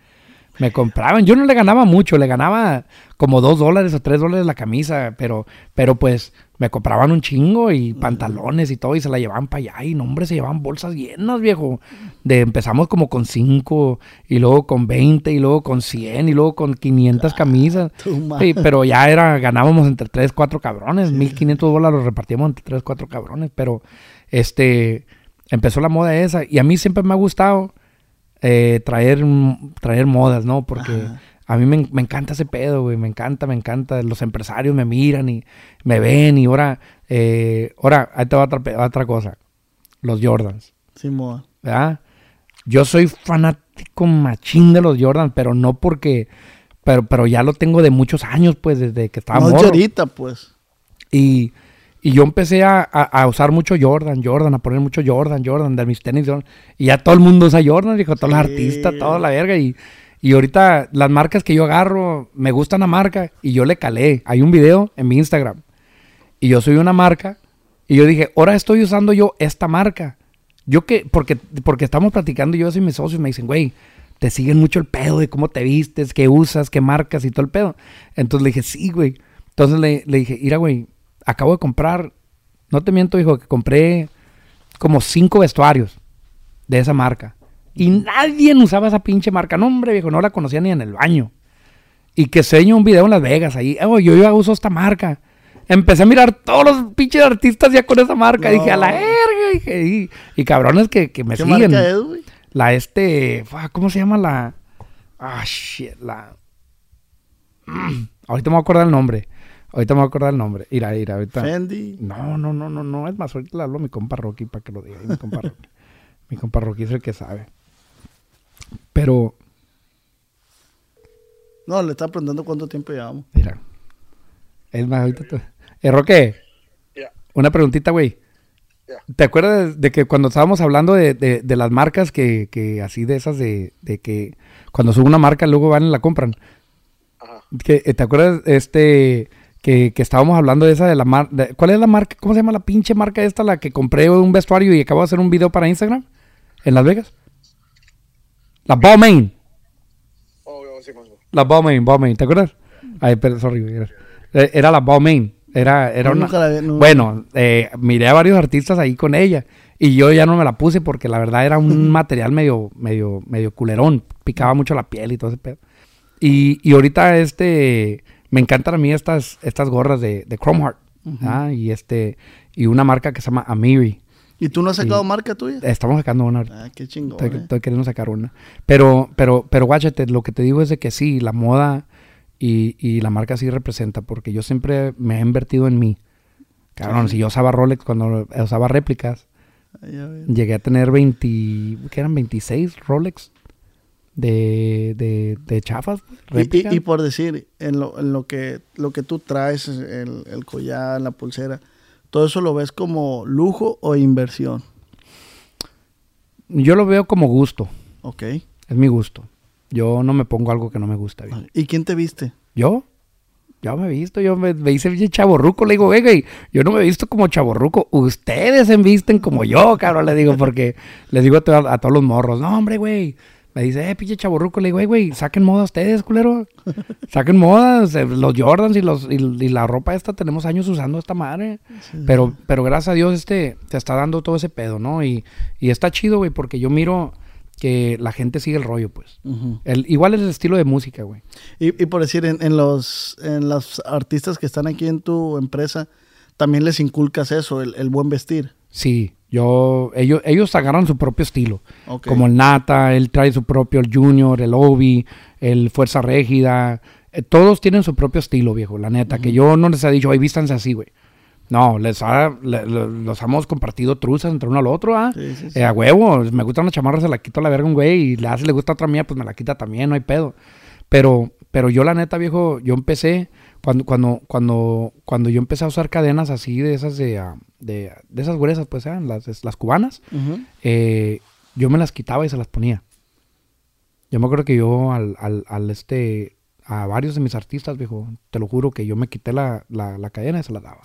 Speaker 3: Me compraban. Yo no le ganaba mucho, le ganaba como dos dólares o tres dólares la camisa, pero, pero pues me compraban un chingo y pantalones y todo y se la llevaban para allá y no, hombre, se llevaban bolsas llenas, viejo. De empezamos como con cinco y luego con 20 y luego con 100 y luego con 500 camisas.
Speaker 2: tu madre.
Speaker 3: Sí, pero ya era, ganábamos entre tres, cuatro cabrones. 1500 dólares los repartíamos entre tres, cuatro cabrones. Pero, este, empezó la moda esa. Y a mí siempre me ha gustado eh, traer, mm, traer modas, ¿no? Porque
Speaker 2: Ajá.
Speaker 3: a mí me, me encanta ese pedo, güey. Me encanta, me encanta. Los empresarios me miran y me ven. Y ahora, eh, ahora, ahí te va otra, otra cosa. Los Jordans.
Speaker 2: Sí, moda.
Speaker 3: ¿verdad? Yo soy fanático machín de los Jordans, pero no porque... Pero, pero ya lo tengo de muchos años, pues, desde que estaba
Speaker 2: no
Speaker 3: morro.
Speaker 2: ahorita, pues.
Speaker 3: Y, y yo empecé a, a- a usar mucho Jordan, Jordan, a poner mucho Jordan, Jordan, de mis tenis. Jordan. Y ya todo el mundo usa Jordan, dijo, todos los
Speaker 2: Sí.
Speaker 3: artistas, toda la verga. Y, y ahorita las marcas que yo agarro, me gusta una marca y yo le calé. Hay un video en mi Instagram. Y yo soy una marca. Y yo dije, ahora estoy usando yo esta marca. Yo que, porque, porque estamos platicando yo y mis socios me dicen, güey, te siguen mucho el pedo de cómo te vistes, qué usas, qué marcas y todo el pedo. Entonces le dije, sí, güey. Entonces le, le dije, mira, güey, acabo de comprar, no te miento, hijo, que compré como cinco vestuarios de esa marca. Y nadie usaba esa pinche marca. No, hombre, viejo, no la conocía ni en el baño. Y que enseño un video en Las Vegas ahí. Oh, yo ya uso esta marca. Empecé a mirar todos los pinches artistas ya con esa marca.
Speaker 2: No.
Speaker 3: Dije, a la verga. Dije, y, y cabrones que, que me
Speaker 2: ¿Qué
Speaker 3: siguen.
Speaker 2: marca es, güey?
Speaker 3: La este. ¿Cómo se llama la.? Ah, shit. La. Mm, ahorita me voy a acordar el nombre. Ahorita me voy a acordar el nombre. Mira, mira, ahorita.
Speaker 2: Fendi.
Speaker 3: No, no, no, no, no. Es más, ahorita le hablo a mi compa Rocky para que lo diga. Mi compa Rocky. [laughs] mi compa Rocky es el que sabe. Pero,
Speaker 2: No, le estaba preguntando cuánto tiempo llevamos.
Speaker 3: mira. Es más, ahorita te... Eh, Roque.
Speaker 4: Ya.
Speaker 3: Una preguntita, güey.
Speaker 4: Ya.
Speaker 3: ¿Te acuerdas de que cuando estábamos hablando de, de- de las marcas que, que así de esas de, de que cuando sube una marca luego van y la compran?
Speaker 4: Ajá.
Speaker 3: Que, eh, ¿Te acuerdas este que, que estábamos hablando de esa de la marca? ¿Cuál es la marca? ¿Cómo se llama la pinche marca esta? La que compré un vestuario y acabo de hacer un video para Instagram en Las Vegas. La Balmain.
Speaker 4: Oh, sí, más o menos.
Speaker 3: La Balmain, Balmain. ¿Te acuerdas? Ay, pero sorry. Era, eh, era la Balmain. Era, era
Speaker 2: No,
Speaker 3: una...
Speaker 2: la no.
Speaker 3: Bueno, eh, miré a varios artistas ahí con ella y yo ya no me la puse porque la verdad era un [laughs] material medio, medio, medio culerón. Picaba mucho la piel y todo ese pedo. Y, y ahorita este me encantan a mí estas, estas gorras de, de Chrome Heart. ¿ah? Y este, y una marca que se llama Amiri.
Speaker 2: ¿Y tú no has sacado marca tuya?
Speaker 3: Estamos sacando una ahorita.
Speaker 2: Ah, qué chingón.
Speaker 3: Estoy,
Speaker 2: eh.
Speaker 3: estoy queriendo sacar una. Pero, pero, pero guáchate, lo que te digo es de que sí, la moda y, y la marca sí representa, porque yo siempre me he invertido en mí. Cabrón, si yo usaba Rolex cuando usaba réplicas,
Speaker 2: Ay, a ver.
Speaker 3: llegué a tener 20, ¿qué eran? 26 Rolex de, de, de chafas,
Speaker 2: Y-. Y, y por decir, en lo, en lo que lo que tú traes, el, el collar, la pulsera, ¿todo eso lo ves como lujo o inversión?
Speaker 3: Yo lo veo como gusto,
Speaker 2: Ok.
Speaker 3: es mi gusto. Yo no me pongo algo que no me gusta. viejo.
Speaker 2: ¿Y quién te viste?
Speaker 3: ¿Yo? Yo me he visto, yo me, me hice bien chaborruco, le digo, venga, yo no me he visto como chaborruco, ustedes se visten como yo, cabrón, le digo, porque les digo a, to- a todos los morros, no, hombre, güey, me dice, eh, pinche chaborruco, le digo, "Ey, güey, saquen moda ustedes, culero, saquen moda, los Jordans y, los, y, y la ropa esta, tenemos años usando esta madre, pero, pero gracias a Dios, este, te está dando todo ese pedo, ¿no? Y, y está chido, güey, porque yo miro que la gente sigue el rollo, pues. El, igual es el estilo de música, güey.
Speaker 2: Y, y por decir, en, en los en los artistas que están aquí en tu empresa, también les inculcas eso, el, el buen vestir.
Speaker 3: Sí, yo, ellos, ellos agarran su propio estilo. Como el Nata, él trae su propio, el Junior, el Obi, el Fuerza Régida. eh, todos tienen su propio estilo, viejo, la neta. Que yo no les he dicho, ay, vístanse así, güey. No, les ha, le- le- los hemos compartido truzas entre uno al otro, ¿ah?
Speaker 2: Sí, sí, sí.
Speaker 3: Eh, a huevo, me gusta una chamarra, se la quito a la verga un güey. Y le hace, le gusta otra mía, pues me la quita también, no hay pedo. Pero, pero yo la neta, viejo, yo empecé, cuando, cuando, cuando, cuando yo empecé a usar cadenas así de esas de, ah, de, de esas gruesas, pues eran las, las cubanas,
Speaker 2: Ujú.
Speaker 3: eh, yo me las quitaba y se las ponía. Yo me acuerdo que yo al, al, al este, a varios de mis artistas, viejo. Te lo juro que yo me quité la, la, la cadena y se la daba.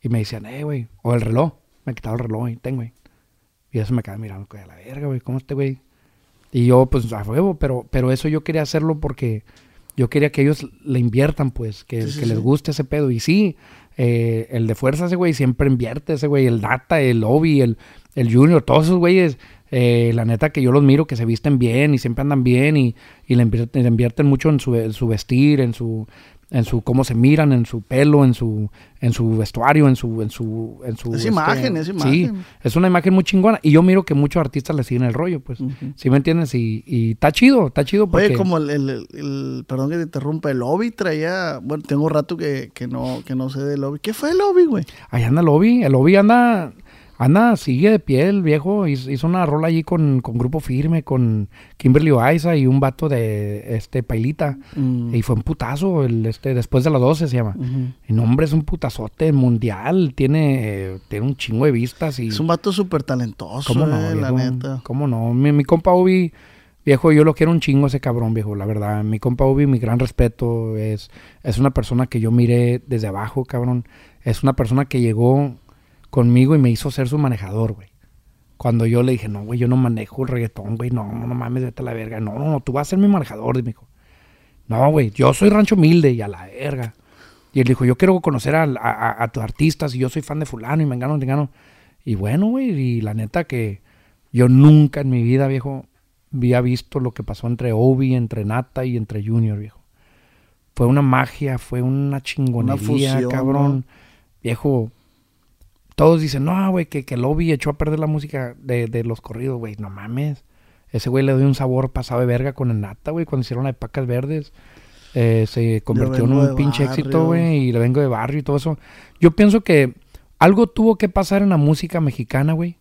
Speaker 3: Y me decían, eh, güey. O el reloj. Me quitaba el reloj y tengo, güey. Y eso me quedaba mirando, a la verga, güey. ¿Cómo este güey? Y yo, pues, a huevo, pero, pero eso yo quería hacerlo porque yo quería que ellos le inviertan, pues, que,
Speaker 2: Sí, sí,
Speaker 3: que les guste ese pedo. Y sí, eh, el de fuerza, ese güey, siempre invierte, ese güey, el Data, el Obi, el, el Junior, todos esos güeyes, eh, la neta que yo los miro que se visten bien y siempre andan bien y, y le, invierten, le invierten mucho en su, en su vestir, en su en su cómo se miran, en su pelo, en su en su vestuario, en su en su en su
Speaker 2: Es imagen, es
Speaker 3: Sí,
Speaker 2: imagen.
Speaker 3: es una imagen muy chingona y yo miro que muchos artistas le siguen el rollo, pues.
Speaker 2: Ujú.
Speaker 3: ¿Sí me entiendes? Y, y está chido, está chido porque
Speaker 2: Oye, como el, el- el- el- perdón que te interrumpa, el lobby traía, bueno, tengo rato que, que no, que no sé del lobby. ¿Qué fue el lobby, güey?
Speaker 3: Ahí anda el Obi, el Obi anda, anda, sigue de pie el viejo, hizo, una rola allí con, con Grupo Firme, con Kimberly Oaiza y un vato de este Pailita.
Speaker 2: Mm.
Speaker 3: Y fue un putazo, el, este, después de las 12 se llama. El nombre es un putazote mundial, tiene, tiene un chingo de vistas y...
Speaker 2: Es un vato súper talentoso,
Speaker 3: ¿Cómo no,
Speaker 2: eh, la neta.
Speaker 3: ¿Cómo no? Mi, mi compa Ubi, viejo, yo lo quiero un chingo ese cabrón, viejo, la verdad. Mi compa Ubi, mi gran respeto, es, es una persona que yo miré desde abajo, cabrón. Es una persona que llegó conmigo y me hizo ser su manejador, güey. Cuando yo le dije, no, güey, yo no manejo el reggaetón, güey, no, no mames, vete a la verga. No, no, no, tú vas a ser mi manejador, me dijo. No, güey, yo soy rancho humilde y a la verga. Y él dijo, yo quiero conocer a, a, a- tus artistas y yo soy fan de fulano y me engano, me engano. Y bueno, güey, y la neta que yo nunca en mi vida, viejo, había visto lo que pasó entre Obi, entre Nata y entre Junior, viejo. Fue una magia, fue una chingonería,
Speaker 2: fusión,
Speaker 3: cabrón. Viejo, todos dicen, no, güey, que, que Obi echó a perder la música de, de los corridos, güey. No mames. Ese güey le dio un sabor pasado de verga con el Nata, güey, cuando hicieron la de Pacas Verdes. Eh, se convirtió en un pinche
Speaker 2: barrio.
Speaker 3: éxito, güey, y le vengo de barrio y todo eso. Yo pienso que algo tuvo que pasar en la música mexicana, güey.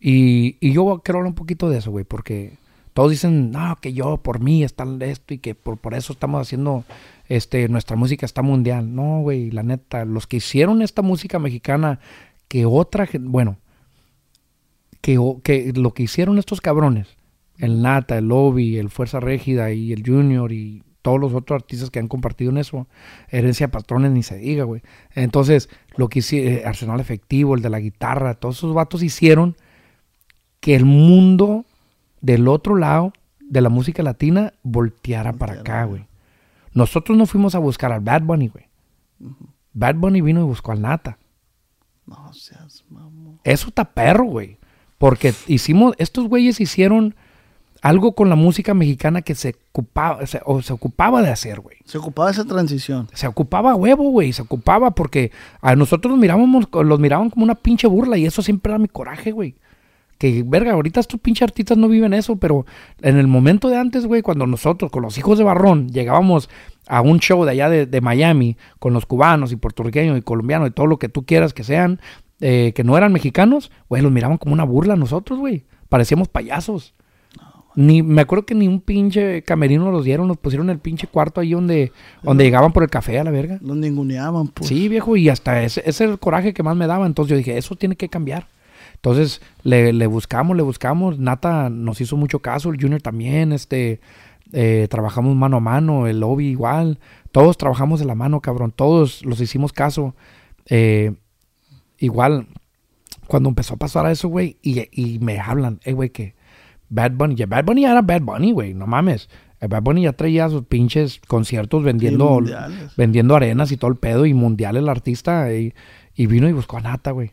Speaker 3: Y, y yo quiero hablar un poquito de eso, güey, porque todos dicen, no, que yo por mí está esto y que por, por eso estamos haciendo, este, nuestra música está mundial. No, güey, la neta, los que hicieron esta música mexicana, que otra, bueno, que, que lo que hicieron estos cabrones, el Nata, el Lobby, el Fuerza Régida y el Junior y todos los otros artistas que han compartido en eso, Herencia Patrones ni se diga, güey. Entonces, lo que hicieron, Arsenal Efectivo, el de la guitarra, todos esos vatos hicieron que el mundo del otro lado de la música latina volteara para
Speaker 2: Volteara.
Speaker 3: acá, güey. Nosotros no fuimos a buscar al Bad Bunny, güey. Bad Bunny vino y buscó al Nata.
Speaker 2: No seas mamón.
Speaker 3: Eso está perro, güey. Porque hicimos, estos güeyes hicieron algo con la música mexicana que se ocupaba, se, o se ocupaba de hacer, güey.
Speaker 2: Se ocupaba esa transición.
Speaker 3: Se ocupaba a huevo, güey. Se ocupaba porque a nosotros los mirábamos, los miraban como una pinche burla y eso siempre era mi coraje, güey. Que, verga, ahorita estos pinches artistas no viven eso, pero en el momento de antes, güey, cuando nosotros, con los hijos de Barrón, llegábamos a un show de allá de, de Miami, con los cubanos y puertorriqueños y colombianos y todo lo que tú quieras que sean, eh, que no eran mexicanos, güey, los miraban como una burla a nosotros, güey. Parecíamos payasos. Ni, me acuerdo que ni un pinche camerino los dieron, nos pusieron el pinche cuarto ahí donde, donde llegaban por el café a la verga.
Speaker 2: Los ninguneaban, pues.
Speaker 3: Sí, viejo, y hasta ese, ese es el coraje que más me daba. Entonces yo dije, eso tiene que cambiar. Entonces le, le buscamos, le buscamos. Nata nos hizo mucho caso, el Junior también, este, eh, trabajamos mano a mano, el Obi igual. Todos trabajamos de la mano, cabrón. Todos los hicimos caso. Eh, igual, cuando empezó a pasar a eso, güey, y, y me hablan, eh, güey, que Bad Bunny, ya Bad Bunny ya era Bad Bunny, güey, no mames. El Bad Bunny ya traía sus pinches conciertos vendiendo, vendiendo arenas y todo el pedo y mundial el artista y, y vino y buscó a Nata, güey.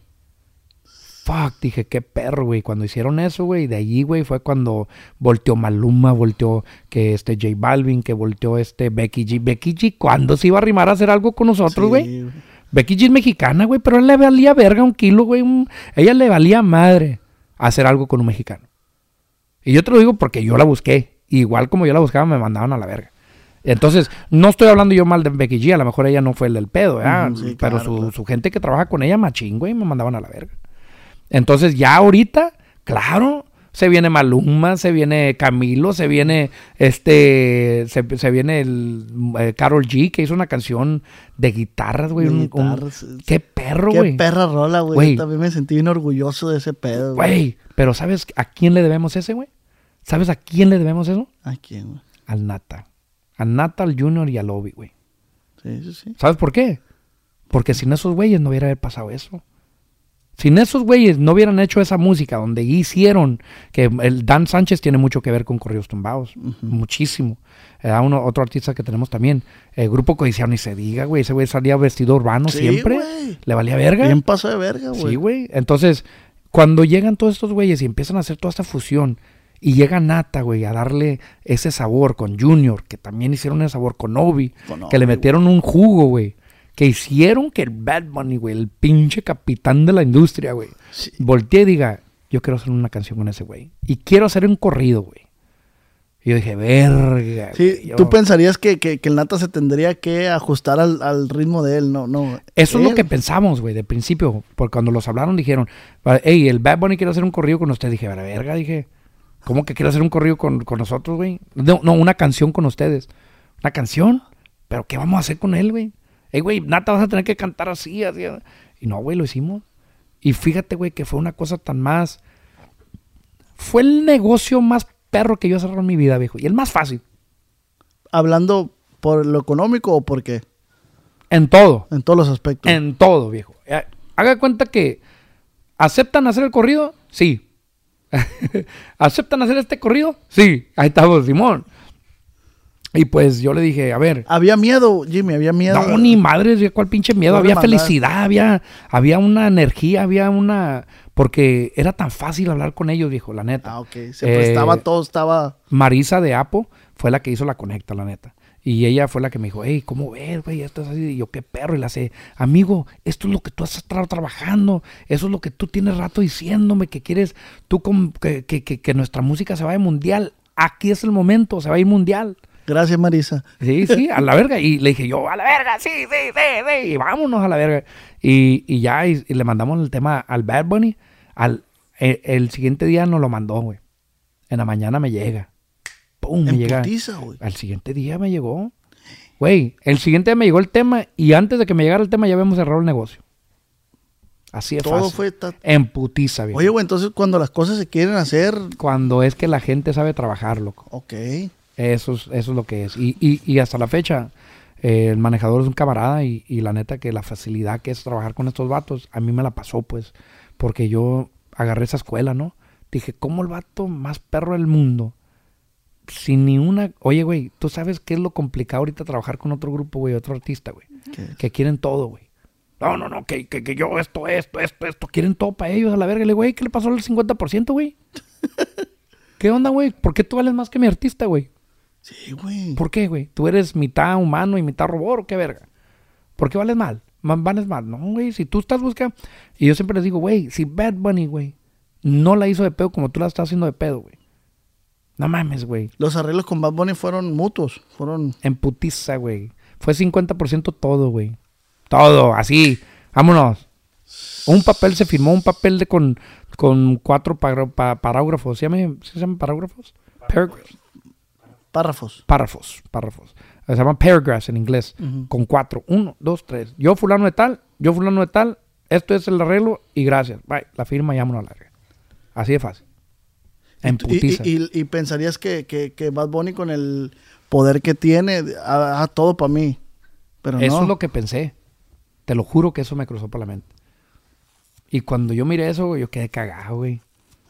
Speaker 3: Fuck, dije, qué perro, güey. Cuando hicieron eso, güey, de allí, güey, fue cuando volteó Maluma, volteó que este J Balvin, que volteó este Becky G. Becky G, ¿cuándo se iba a arrimar a hacer algo con nosotros, güey?
Speaker 2: Sí,
Speaker 3: Becky G es mexicana, güey, pero a él le valía verga un kilo, güey. un- Ella le valía madre hacer algo con un mexicano. Y yo te lo digo porque yo la busqué. Igual como yo la buscaba, me mandaban a la verga. Entonces, no estoy hablando yo mal de Becky G, a lo mejor ella no fue el del pedo, ¿verdad?
Speaker 2: Sí,
Speaker 3: Pero
Speaker 2: claro,
Speaker 3: su,
Speaker 2: claro.
Speaker 3: su gente que trabaja con ella, machín, güey, me mandaban a la verga. Entonces, ya ahorita, claro, se viene Maluma, se viene Camilo, se viene este, se, se viene el eh, Carol G, que hizo una canción de guitarras, güey. Un- qué perro,
Speaker 2: Qué
Speaker 3: güey.
Speaker 2: perra rola, güey. También me sentí bien orgulloso de ese pedo, güey.
Speaker 3: Pero ¿sabes a quién le debemos ese, güey? ¿Sabes a quién le debemos eso?
Speaker 2: ¿A quién, güey?
Speaker 3: Al Nata. A Natal Junior y a Lobby, güey.
Speaker 2: Sí, sí, sí.
Speaker 3: ¿Sabes por qué? Porque sin esos güeyes no hubiera pasado eso. Sin esos güeyes no hubieran hecho esa música donde hicieron que el Dan Sánchez tiene mucho que ver con Corridos Tumbados, muchísimo. Era uno, otro artista que tenemos también. El grupo Codiciado ni se diga, güey. Ese güey salía vestido urbano
Speaker 2: Sí,
Speaker 3: siempre.
Speaker 2: güey.
Speaker 3: Le valía verga.
Speaker 2: Bien pasa de verga, güey.
Speaker 3: Sí, güey. Entonces, cuando llegan todos estos güeyes y empiezan a hacer toda esta fusión, y llega Nata, güey, a darle ese sabor con Junior, que también hicieron ese sabor con Obi,
Speaker 2: Con
Speaker 3: que le metieron un jugo, güey. Que hicieron que el Bad Bunny, güey, el pinche capitán de la industria, güey,
Speaker 2: Sí.
Speaker 3: voltee y diga, yo quiero hacer una canción con ese güey. Y quiero hacer un corrido, güey. Y yo dije, verga.
Speaker 2: Sí,
Speaker 3: güey, yo-
Speaker 2: tú pensarías que, que, que el Nata se tendría que ajustar al, al ritmo de él, no, no.
Speaker 3: Eso es lo que pensamos, güey, de principio. Porque cuando los hablaron dijeron, hey, el Bad Bunny quiere hacer un corrido con usted. Dije, a verga, dije, ¿cómo que quiere hacer un corrido con, con nosotros, güey? No, no, una canción con ustedes. ¿Una canción? ¿Pero qué vamos a hacer con él, güey? Hey, güey, Nata, vas a tener que cantar así, así. Y no, güey, lo hicimos. Y fíjate, güey, que fue una cosa tan más... Fue el negocio más perro que yo he cerrado en mi vida, viejo. Y el más fácil.
Speaker 2: Hablando por lo económico o por qué?
Speaker 3: En todo.
Speaker 2: En todos los aspectos.
Speaker 3: En todo, viejo. Eh, Haga cuenta que aceptan hacer el corrido, sí. [laughs] ¿Aceptan hacer este corrido? Sí. Ahí estamos, Simón. Y pues yo le dije, a ver,
Speaker 2: Había miedo, Jimmy, había miedo.
Speaker 3: no, ni madres, ¿cuál pinche miedo?
Speaker 2: No
Speaker 3: había felicidad, había, había una energía, había una... Porque era tan fácil hablar con ellos, viejo, la neta.
Speaker 2: Ah, ok. Se prestaba
Speaker 3: Eh,
Speaker 2: todo, estaba.
Speaker 3: Marisa de Apo fue la que hizo la conecta, la neta. Y ella fue la que me dijo, hey, ¿cómo ves, güey? Esto es así. Y yo, qué perro. Y la sé, amigo, esto es lo que tú has estado trabajando. Eso es lo que tú tienes rato diciéndome, que quieres tú con- que, que- que- que nuestra música se vaya mundial. Aquí es el momento, se va a ir mundial.
Speaker 2: Gracias, Marisa.
Speaker 3: Sí, sí, a la verga. Y le dije yo, a la verga, sí, sí, sí, sí. Y vámonos a la verga. Y, y ya, y, y le mandamos el tema al Bad Bunny. Al, el, el siguiente día nos lo mandó, güey. En la mañana me llega. Pum, me llega.
Speaker 2: putiza.
Speaker 3: Al siguiente día me llegó. Güey, el siguiente día me llegó el tema y antes de que me llegara el tema ya habíamos cerrado el negocio. Así de
Speaker 2: Todo
Speaker 3: fácil.
Speaker 2: fue. ta-
Speaker 3: En putiza, viejo.
Speaker 2: Oye, güey, entonces cuando las cosas se quieren hacer.
Speaker 3: Cuando es que la gente sabe trabajar, loco.
Speaker 2: Ok.
Speaker 3: Eso es, eso es lo que es. Y, y, y hasta la fecha, eh, el manejador es un camarada y, y la neta que la facilidad que es trabajar con estos vatos, a mí me la pasó, pues, porque yo agarré esa escuela, ¿no? Dije, ¿cómo el vato más perro del mundo? Sin ni una... Oye, güey, ¿tú sabes qué es lo complicado ahorita trabajar con otro grupo, güey, otro artista, güey? Que quieren todo, güey. No, no, no, que, que, que yo esto, esto, esto, esto. Quieren todo para ellos a la verga. Le güey, ¿qué le pasó al 50%, güey? [laughs] ¿Qué onda, güey? ¿Por qué tú vales más que mi artista, güey?
Speaker 2: Sí, güey.
Speaker 3: ¿Por qué, güey? ¿Tú eres mitad humano y mitad robot o qué verga? ¿Por qué vales mal? Ma- ¿Vales mal? No, güey, si tú estás buscando... Y yo siempre les digo, güey, si Bad Bunny, güey, no la hizo de pedo como tú la estás haciendo de pedo, güey. No mames, güey.
Speaker 2: Los arreglos con Bad Bunny fueron mutuos. Fueron.
Speaker 3: En putiza, güey. Fue 50% todo, güey. Todo, así. Vámonos. Un papel se firmó, un papel de con, con cuatro pagra- pa- parágrafos. ¿Se llama, ¿Se llaman parágrafos? Paragraphs.
Speaker 2: Párrafos.
Speaker 3: párrafos, párrafos. Se llaman paragraphs en inglés, con cuatro. Uno, dos, tres. Yo fulano de tal, yo fulano de tal, esto es el arreglo y gracias. Bye. La firma y a la verga. Así de fácil. En
Speaker 2: Y,
Speaker 3: putiza.
Speaker 2: y- y- y pensarías que, que, que Bad Bunny con el poder que tiene, haga todo para mí. Pero
Speaker 3: eso
Speaker 2: no.
Speaker 3: es lo que pensé. Te lo juro que eso me cruzó por la mente. Y cuando yo miré eso, yo quedé cagado, güey.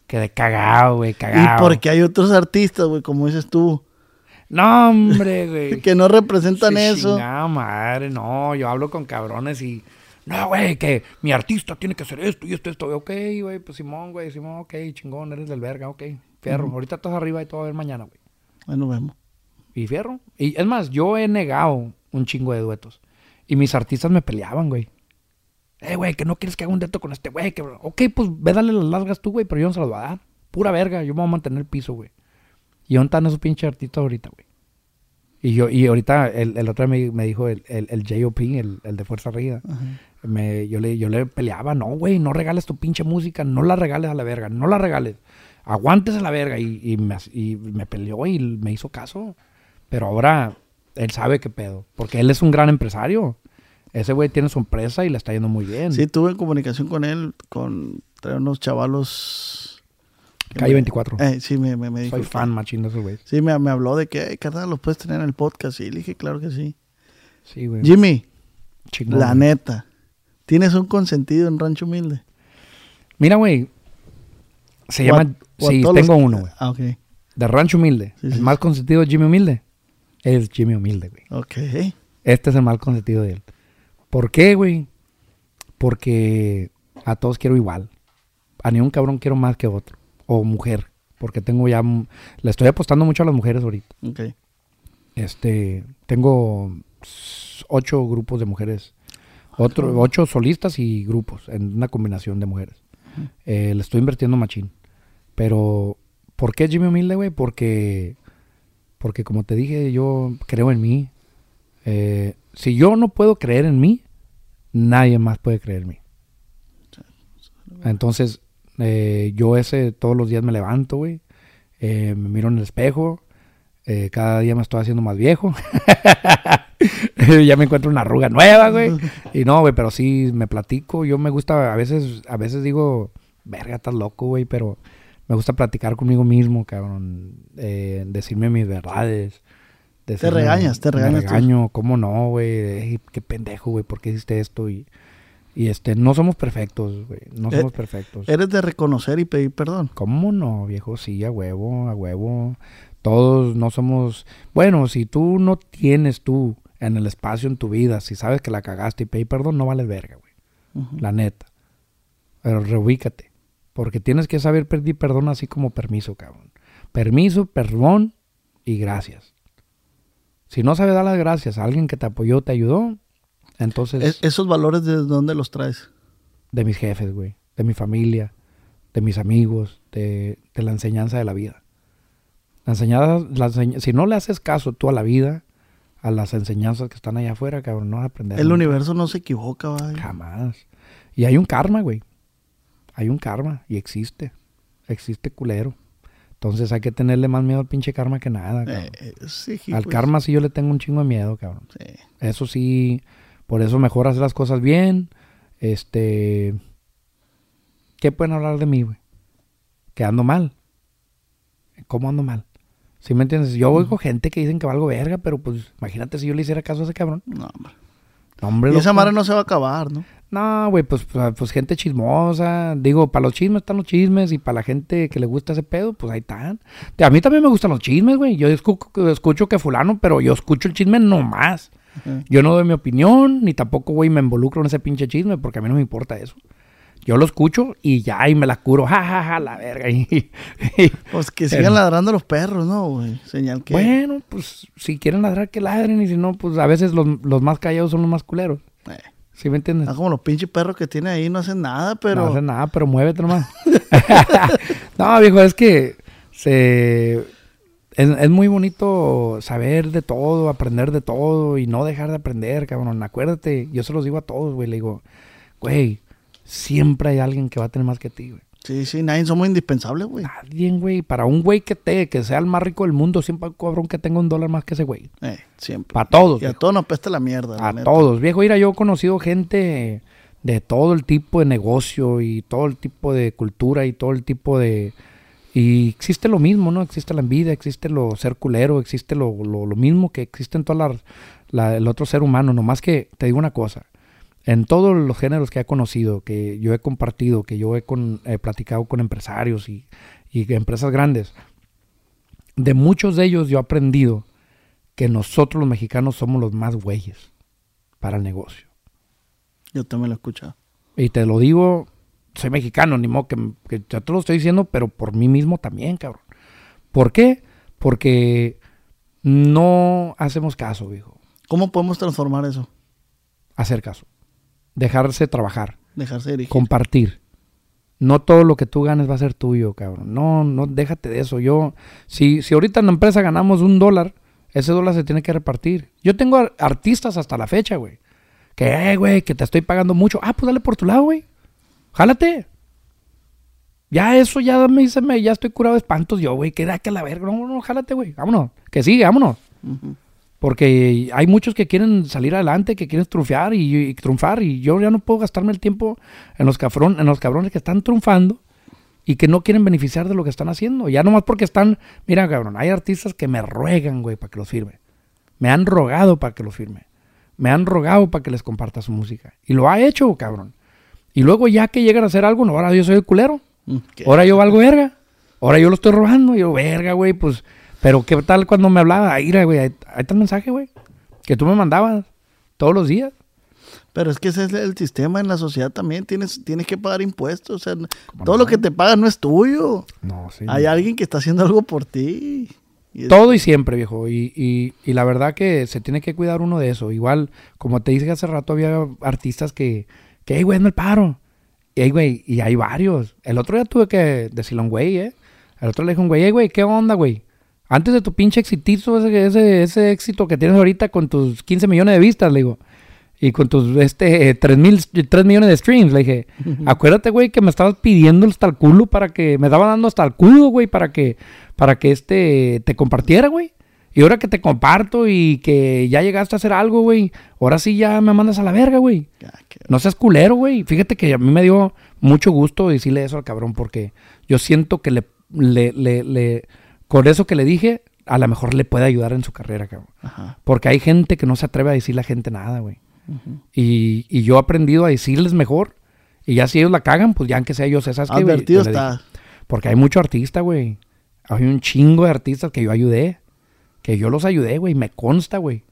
Speaker 3: Quedé cagado, güey,
Speaker 2: Y
Speaker 3: cagado.
Speaker 2: porque hay otros artistas, güey, como dices tú,
Speaker 3: No, hombre, [laughs] güey.
Speaker 2: que no representan
Speaker 3: Sí,
Speaker 2: eso.
Speaker 3: chingada madre, no, yo hablo con cabrones y. No, güey, que mi artista tiene que hacer esto y esto, esto. Ok, güey, pues Simón, güey, Simón, ok, chingón, eres del verga, ok. Fierro, ahorita estás arriba y todo va a ver mañana, güey.
Speaker 2: Ahí nos vemos.
Speaker 3: Y fierro. Y es más, yo he negado un chingo de duetos. Y mis artistas me peleaban, güey. Eh, güey, que no quieres que haga un dueto con este güey. Que... Ok, pues ve dale las largas tú, güey, pero yo no se las voy a dar. Pura verga, yo me voy a mantener el piso, güey. ¿Y dónde están esos pinches artistas ahorita, güey? Y yo, y ahorita, el, el otro me, me dijo el, el, el JOP, el, el de Fuerza Rígida. Me, yo, le, yo le peleaba, no, güey, no regales tu pinche música, no la regales a la verga, no la regales. Aguantes a la verga. Y, y, me, y me peleó y me hizo caso. Pero ahora él sabe qué pedo. Porque él es un gran empresario. Ese güey tiene su empresa y le está yendo muy bien.
Speaker 2: Sí, tuve comunicación con él, con trae unos chavalos.
Speaker 3: Calle
Speaker 2: me-
Speaker 3: 24.
Speaker 2: Eh, sí, me, me, me dijo.
Speaker 3: Soy fan machín de esos güeyes.
Speaker 2: Sí, me, me habló de que, "Ey, carnal, los puedes tener en el podcast. Sí, le dije, claro que sí.
Speaker 3: Sí, güey.
Speaker 2: Jimmy,
Speaker 3: Chingón,
Speaker 2: la
Speaker 3: güey.
Speaker 2: neta, ¿tienes un consentido en Rancho Humilde?
Speaker 3: Mira, güey. Se llama. Sí, tengo
Speaker 2: los-
Speaker 3: uno, güey.
Speaker 2: Ah, ok.
Speaker 3: De Rancho Humilde.
Speaker 2: Sí,
Speaker 3: el
Speaker 2: sí,
Speaker 3: más consentido de Jimmy Humilde. Es Jimmy Humilde, güey.
Speaker 2: Ok.
Speaker 3: Este es el mal consentido de él. ¿Por qué, güey? Porque a todos quiero igual. A ni un cabrón quiero más que otro. O mujer. Porque tengo ya... Le estoy apostando mucho a las mujeres ahorita.
Speaker 2: Ok.
Speaker 3: Este... Tengo ocho grupos de mujeres. Otro, ocho solistas y grupos. En una combinación de mujeres. Eh, le estoy invirtiendo machín. Pero... ¿Por qué Jimmy Humilde, güey? Porque... Porque como te dije, yo creo en mí. Eh, si yo no puedo creer en mí, nadie más puede creer en mí. Entonces, eh, yo ese todos los días me levanto, güey. eh, me miro en el espejo. eh, cada día me estoy haciendo más viejo. [laughs] ya me encuentro una arruga nueva, güey. Y no, güey, pero sí me platico. Yo me gusta, a veces, a veces digo, verga, estás loco, güey, pero me gusta platicar conmigo mismo, cabrón. eh, decirme mis verdades. decirme-
Speaker 2: regañas, te regañas
Speaker 3: Me
Speaker 2: tú.
Speaker 3: regaño, ¿cómo no, güey? Ey, Qué pendejo, güey, ¿por qué hiciste esto? Y, y este, no somos perfectos, güey. No
Speaker 2: Eh,
Speaker 3: somos perfectos.
Speaker 2: Eres de reconocer y pedir perdón.
Speaker 3: ¿Cómo no, viejo? Sí, a huevo, a huevo. Todos no somos... Bueno, si tú no tienes tú en el espacio en tu vida, si sabes que la cagaste y pedí perdón, no vales verga, güey. La neta. Pero reubícate. Porque tienes que saber pedir perdón así como permiso, cabrón. Permiso, perdón y gracias. Si no sabes dar las gracias a alguien que te apoyó, te ayudó, entonces
Speaker 2: Es- esos valores, ¿de dónde los traes?
Speaker 3: de mis jefes, güey, de mi familia, de mis amigos, de, de la enseñanza de la vida. La enseñanza, la enseñ- si no le haces caso tú a la vida, a las enseñanzas que están allá afuera, cabrón, no vas a aprender.
Speaker 2: El
Speaker 3: nunca.
Speaker 2: universo no se equivoca, vaya.
Speaker 3: Jamás. Y hay un karma, güey. Hay un karma y existe. Existe culero. Entonces hay que tenerle más miedo al pinche karma que nada, cabrón.
Speaker 2: Eh, eh, sí,
Speaker 3: al
Speaker 2: pues,
Speaker 3: karma sí yo le tengo un chingo de miedo, cabrón.
Speaker 2: sí.
Speaker 3: Eso sí, por eso mejor hacer las cosas bien. Este. ¿Qué pueden hablar de mí, güey? Que ando mal. ¿Cómo ando mal? ¿Sí me entiendes? Yo oigo gente que dicen que valgo verga, pero pues imagínate si yo le hiciera caso a ese cabrón.
Speaker 2: No, hombre.
Speaker 3: No, hombre,
Speaker 2: Y esa madre no se va a acabar, ¿no?
Speaker 3: No, güey, pues, pues, pues, gente chismosa. Digo, para los chismes están los chismes y para la gente que le gusta ese pedo, pues ahí están. A mí también me gustan los chismes, güey. Yo escu- escucho que fulano, pero yo escucho el chisme nomás. Yo no doy mi opinión, ni tampoco, güey, me involucro en ese pinche chisme, porque a mí no me importa eso. Yo lo escucho y ya, y me la curo, ja, ja, ja, la verga. [laughs] Y, y-
Speaker 2: Pues que
Speaker 3: Pero-
Speaker 2: sigan [laughs] ladrando los perros, ¿no, güey? Señal que...
Speaker 3: bueno, pues si quieren ladrar, que ladren, y si no, pues a veces los, los más callados son los más culeros.
Speaker 2: Eh,
Speaker 3: ¿Sí me entiendes?
Speaker 2: ah, como los pinches perros que tiene ahí no hacen nada, pero...
Speaker 3: No hace nada, pero muévete nomás. [laughs] no, viejo, es que se... Es, es muy bonito saber de todo, aprender de todo y no dejar de aprender, cabrón. Acuérdate, yo se los digo a todos, güey. Le digo, güey, siempre hay alguien que va a tener más que ti, güey.
Speaker 2: Sí, sí, nadie somos indispensables, güey.
Speaker 3: Nadie, güey. Para un güey que te, que sea el más rico del mundo, siempre hay un cabrón que tenga un dólar más que ese güey.
Speaker 2: Eh, siempre.
Speaker 3: Para todos,
Speaker 2: Y a todos nos pesta la mierda. la
Speaker 3: A
Speaker 2: neta.
Speaker 3: todos, viejo. Mira, yo he conocido gente de todo el tipo de negocio y todo el tipo de cultura y todo el tipo de... Y existe lo mismo, ¿no? Existe la envidia, existe lo ser culero, existe lo, lo, lo mismo que existe en todo el otro ser humano. Nomás que te digo una cosa. En todos los géneros que he conocido, que yo he compartido, que yo he, con- he platicado con empresarios y, y empresas grandes, de muchos de ellos yo he aprendido que nosotros los mexicanos somos los más güeyes para el negocio.
Speaker 2: Yo también lo he escuchado.
Speaker 3: Y te lo digo, soy mexicano, ni modo que, que yo te lo estoy diciendo, pero por mí mismo también, cabrón. ¿Por qué? Porque no hacemos caso, viejo.
Speaker 2: ¿Cómo podemos transformar eso?
Speaker 3: Hacer caso. Dejarse trabajar.
Speaker 2: Dejarse dirigir.
Speaker 3: compartir. No todo lo que tú ganes va a ser tuyo, cabrón. No, no, déjate de eso. Yo, si, si ahorita en la empresa ganamos un dólar, ese dólar se tiene que repartir. Yo tengo ar- artistas hasta la fecha, güey. Que, eh, güey, que te estoy pagando mucho. Ah, pues dale por tu lado, güey. Jálate. Ya eso, ya me dice, me, ya estoy curado de espantos yo, güey. Queda que a la verga. No, no, jálate, güey. Vámonos. Que sigue, vámonos. Porque hay muchos que quieren salir adelante, que quieren triunfar y, y triunfar. Y yo ya no puedo gastarme el tiempo en los, cafrón, en los cabrones que están triunfando y que no quieren beneficiar de lo que están haciendo. Ya nomás porque están, mira, cabrón, hay artistas que me ruegan, güey, para que los firme. Me han rogado para que los firme. Me han rogado para que les comparta su música. Y lo ha hecho, cabrón. Y luego ya que llegan a hacer algo, no, ahora yo soy el culero.
Speaker 2: Mm, ¿qué?
Speaker 3: Ahora yo valgo verga. Ahora yo lo estoy robando. Yo, verga, güey, pues. Pero qué tal cuando me hablaba, ahí, güey, ahí, ahí está el mensaje, güey. Que tú me mandabas todos los días.
Speaker 2: Pero es que ese es el sistema en la sociedad también. Tienes, tienes que pagar impuestos. O sea, todo lo que te pagan no es tuyo.
Speaker 3: No, sí.
Speaker 2: Hay alguien que está haciendo algo por ti. Y es-
Speaker 3: Todo y siempre, viejo. Y, y, y la verdad que se tiene que cuidar uno de eso. Igual, como te dije hace rato, había artistas que, que, hey, güey, no el paro. Y, hey, güey, y hay varios. El otro día tuve que decirle a un güey, ¿eh? El otro le dije a un güey, hey, güey, ¿qué onda, güey? Antes de tu pinche exitizo, ese, ese, ese éxito que tienes ahorita con tus 15 millones de vistas, le digo. Y con tus este, 3, mil, 3 millones de streams, le dije. [laughs] Acuérdate, güey, que me estabas pidiendo hasta el culo para que... Me estaba dando hasta el culo, güey, para que... Para que este... Te compartiera, güey. Y ahora que te comparto y que ya llegaste a hacer algo, güey. Ahora sí ya me mandas a la verga, güey. No seas culero, güey. Fíjate que a mí me dio mucho gusto decirle eso al cabrón porque yo siento que le, le, le, le- con eso que le dije, a lo mejor le puede ayudar en su carrera, cabrón.
Speaker 2: Ajá.
Speaker 3: Porque hay gente que no se atreve a decirle a la gente nada, güey. y, y yo he aprendido a decirles mejor. Y ya si ellos la cagan, pues ya aunque sea yo sé, ¿sabes qué, güey?
Speaker 2: Advertido está.
Speaker 3: Porque hay mucho artista, güey. Hay un chingo de artistas que yo ayudé. Que yo los ayudé, güey. Me consta, güey.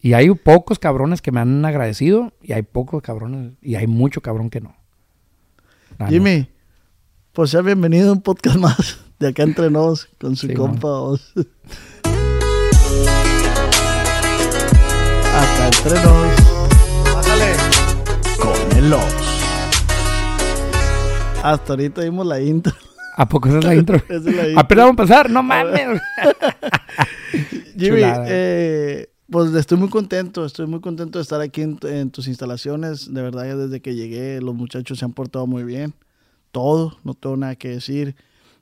Speaker 3: Y hay pocos cabrones que me han agradecido. Y hay pocos cabrones. Y hay mucho cabrón que no.
Speaker 2: Jimmy, pues sea bienvenido a un podcast más de acá entre nos con su
Speaker 3: Sí,
Speaker 2: compa. Oz. acá entre nos. Bájale. Con el Oz. Hasta ahorita vimos la intro.
Speaker 3: ¿A poco esa es la [laughs] intro?
Speaker 2: Esa es la intro.
Speaker 3: Apenas vamos a empezar. No mames. [laughs] [laughs]
Speaker 2: Jimmy, eh, pues estoy muy contento, estoy muy contento de estar aquí en, tu- en tus instalaciones. De verdad, ya desde que llegué, los muchachos se han portado muy bien. Todo, no tengo nada que decir.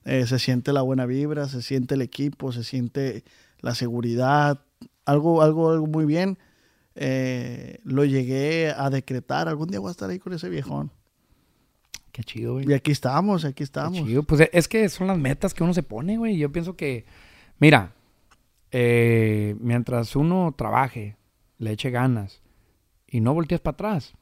Speaker 2: Eh, se siente la buena vibra, se siente el equipo, se siente la seguridad. Algo, algo, algo muy bien. Eh, lo llegué a decretar. Algún día voy a estar ahí con ese viejón.
Speaker 3: Qué chido, güey.
Speaker 2: Y aquí estamos, aquí
Speaker 3: Qué
Speaker 2: estamos.
Speaker 3: chido. Pues es que son las metas que uno se pone, güey. Yo pienso que, mira, eh, mientras uno trabaje, le eche ganas y no voltees para atrás,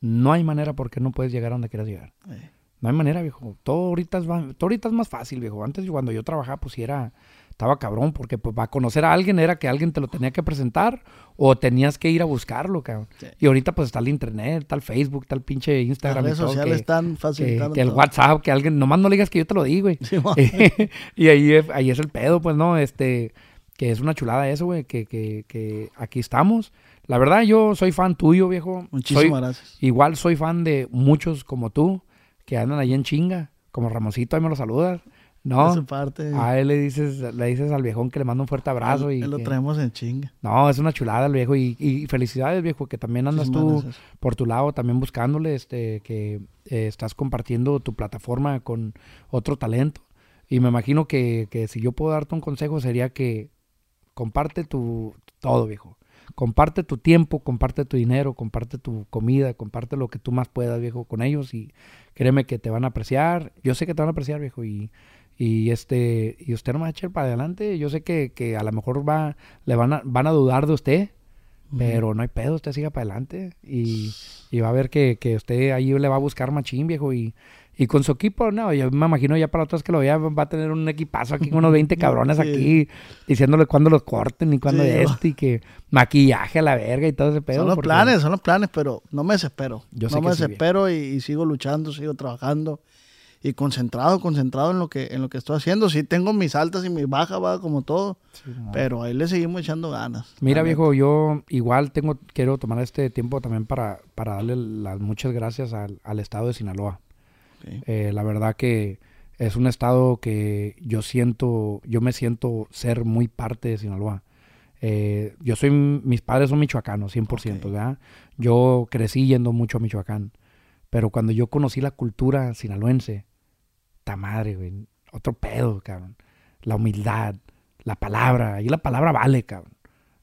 Speaker 3: no hay manera por qué no puedes llegar a donde quieras llegar.
Speaker 2: Eh,
Speaker 3: No hay manera, viejo. Todo ahorita es, todo ahorita es más fácil, viejo. Antes cuando yo trabajaba, pues era, estaba cabrón, porque pues para conocer a alguien era que alguien te lo tenía que presentar o tenías que ir a buscarlo, cabrón.
Speaker 2: Sí.
Speaker 3: Y ahorita pues está el internet, está el Facebook, está el pinche
Speaker 2: Las
Speaker 3: Instagram. y
Speaker 2: redes
Speaker 3: todo,
Speaker 2: sociales
Speaker 3: que-
Speaker 2: están
Speaker 3: que,
Speaker 2: facilitando.
Speaker 3: que el
Speaker 2: todo.
Speaker 3: WhatsApp, que alguien, nomás no le digas que yo te lo di, güey.
Speaker 2: Sí, [laughs]
Speaker 3: y ahí ahí es el pedo, pues, ¿no? Este, que es una chulada eso, güey, que, que, que aquí estamos. La verdad, yo soy fan tuyo, viejo.
Speaker 2: Muchísimas
Speaker 3: Soy-
Speaker 2: gracias.
Speaker 3: Igual soy fan de muchos como tú, que andan ahí en chinga, como Ramosito, ahí me lo saludas.
Speaker 2: De
Speaker 3: No,
Speaker 2: su parte.
Speaker 3: a él le dices, le dices al viejón que le manda un fuerte abrazo y
Speaker 2: Él lo
Speaker 3: que-
Speaker 2: traemos en chinga.
Speaker 3: no, es una chulada el viejo y, y felicidades viejo que también andas
Speaker 2: Muchísimas
Speaker 3: tú
Speaker 2: gracias.
Speaker 3: por tu lado también buscándole este que eh, estás compartiendo tu plataforma con otro talento y me imagino que, que si yo puedo darte un consejo sería que comparte tu todo viejo. Comparte tu tiempo comparte tu dinero comparte tu comida comparte lo que tú más puedas viejo con ellos y créeme que te van a apreciar. Yo sé que te van a apreciar viejo y y este y usted no va a echar para adelante. Yo sé que, que a lo mejor va le van a van a dudar de usted pero no hay pedo, usted siga para adelante y, y va a ver que, que usted ahí le va a buscar machín, viejo. Y, y con su equipo, no, yo me imagino ya para otros que lo vea, va a tener un equipazo aquí con unos 20 [laughs] cabrones
Speaker 2: Sí.
Speaker 3: aquí diciéndole cuándo los corten y cuándo
Speaker 2: Sí,
Speaker 3: esto y que maquillaje a la verga y todo ese pedo.
Speaker 2: son los planes, son los planes, pero no me desespero.
Speaker 3: Yo
Speaker 2: no me desespero y, y sigo luchando, sigo trabajando y concentrado, concentrado en lo que en lo que estoy haciendo. Sí tengo mis altas y mis bajas, va como todo,
Speaker 3: Sí,
Speaker 2: pero ahí le seguimos echando ganas.
Speaker 3: Mira, viejo, yo igual tengo, quiero tomar este tiempo también para, para darle las muchas gracias al, al estado de Sinaloa. Eh, la verdad que es un estado que yo siento, yo me siento ser muy parte de Sinaloa. Eh, yo soy, mis padres son michoacanos, 100%,
Speaker 2: Ok.
Speaker 3: ¿verdad? Yo crecí yendo mucho a Michoacán, pero cuando yo conocí la cultura sinaloense, ta madre, güey, otro pedo, cabrón. La humildad, la palabra, y la palabra vale, cabrón.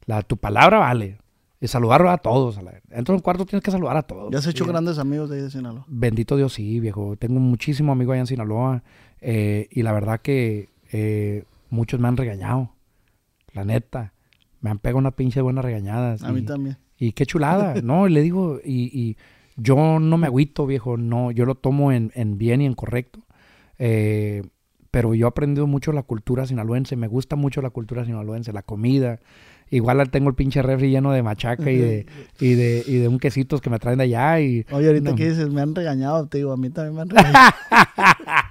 Speaker 3: La, tu palabra vale. Y saludar a todos. Dentro de un cuarto tienes que saludar a todos.
Speaker 2: Ya has hecho
Speaker 3: Sí.
Speaker 2: grandes amigos de ahí de Sinaloa.
Speaker 3: Bendito Dios, sí, viejo. Tengo muchísimo amigo allá en Sinaloa. eh, y la verdad que eh, muchos me han regañado. La neta. Me han pegado unas pinches buenas regañadas.
Speaker 2: A mí
Speaker 3: y-
Speaker 2: también.
Speaker 3: y qué chulada, [laughs] ¿no? Y le digo, y, y yo no me agüito, viejo, no, yo lo tomo en, en bien y en correcto. Eh, pero yo he aprendido mucho la cultura sinaloense, me gusta mucho la cultura sinaloense, la comida. Igual tengo el pinche refri lleno de machaca y de, y de, y de un quesitos que me traen de allá y...
Speaker 2: Oye, ahorita
Speaker 3: No.
Speaker 2: que dices, me han regañado, te digo, a mí también me han [laughs] regañado.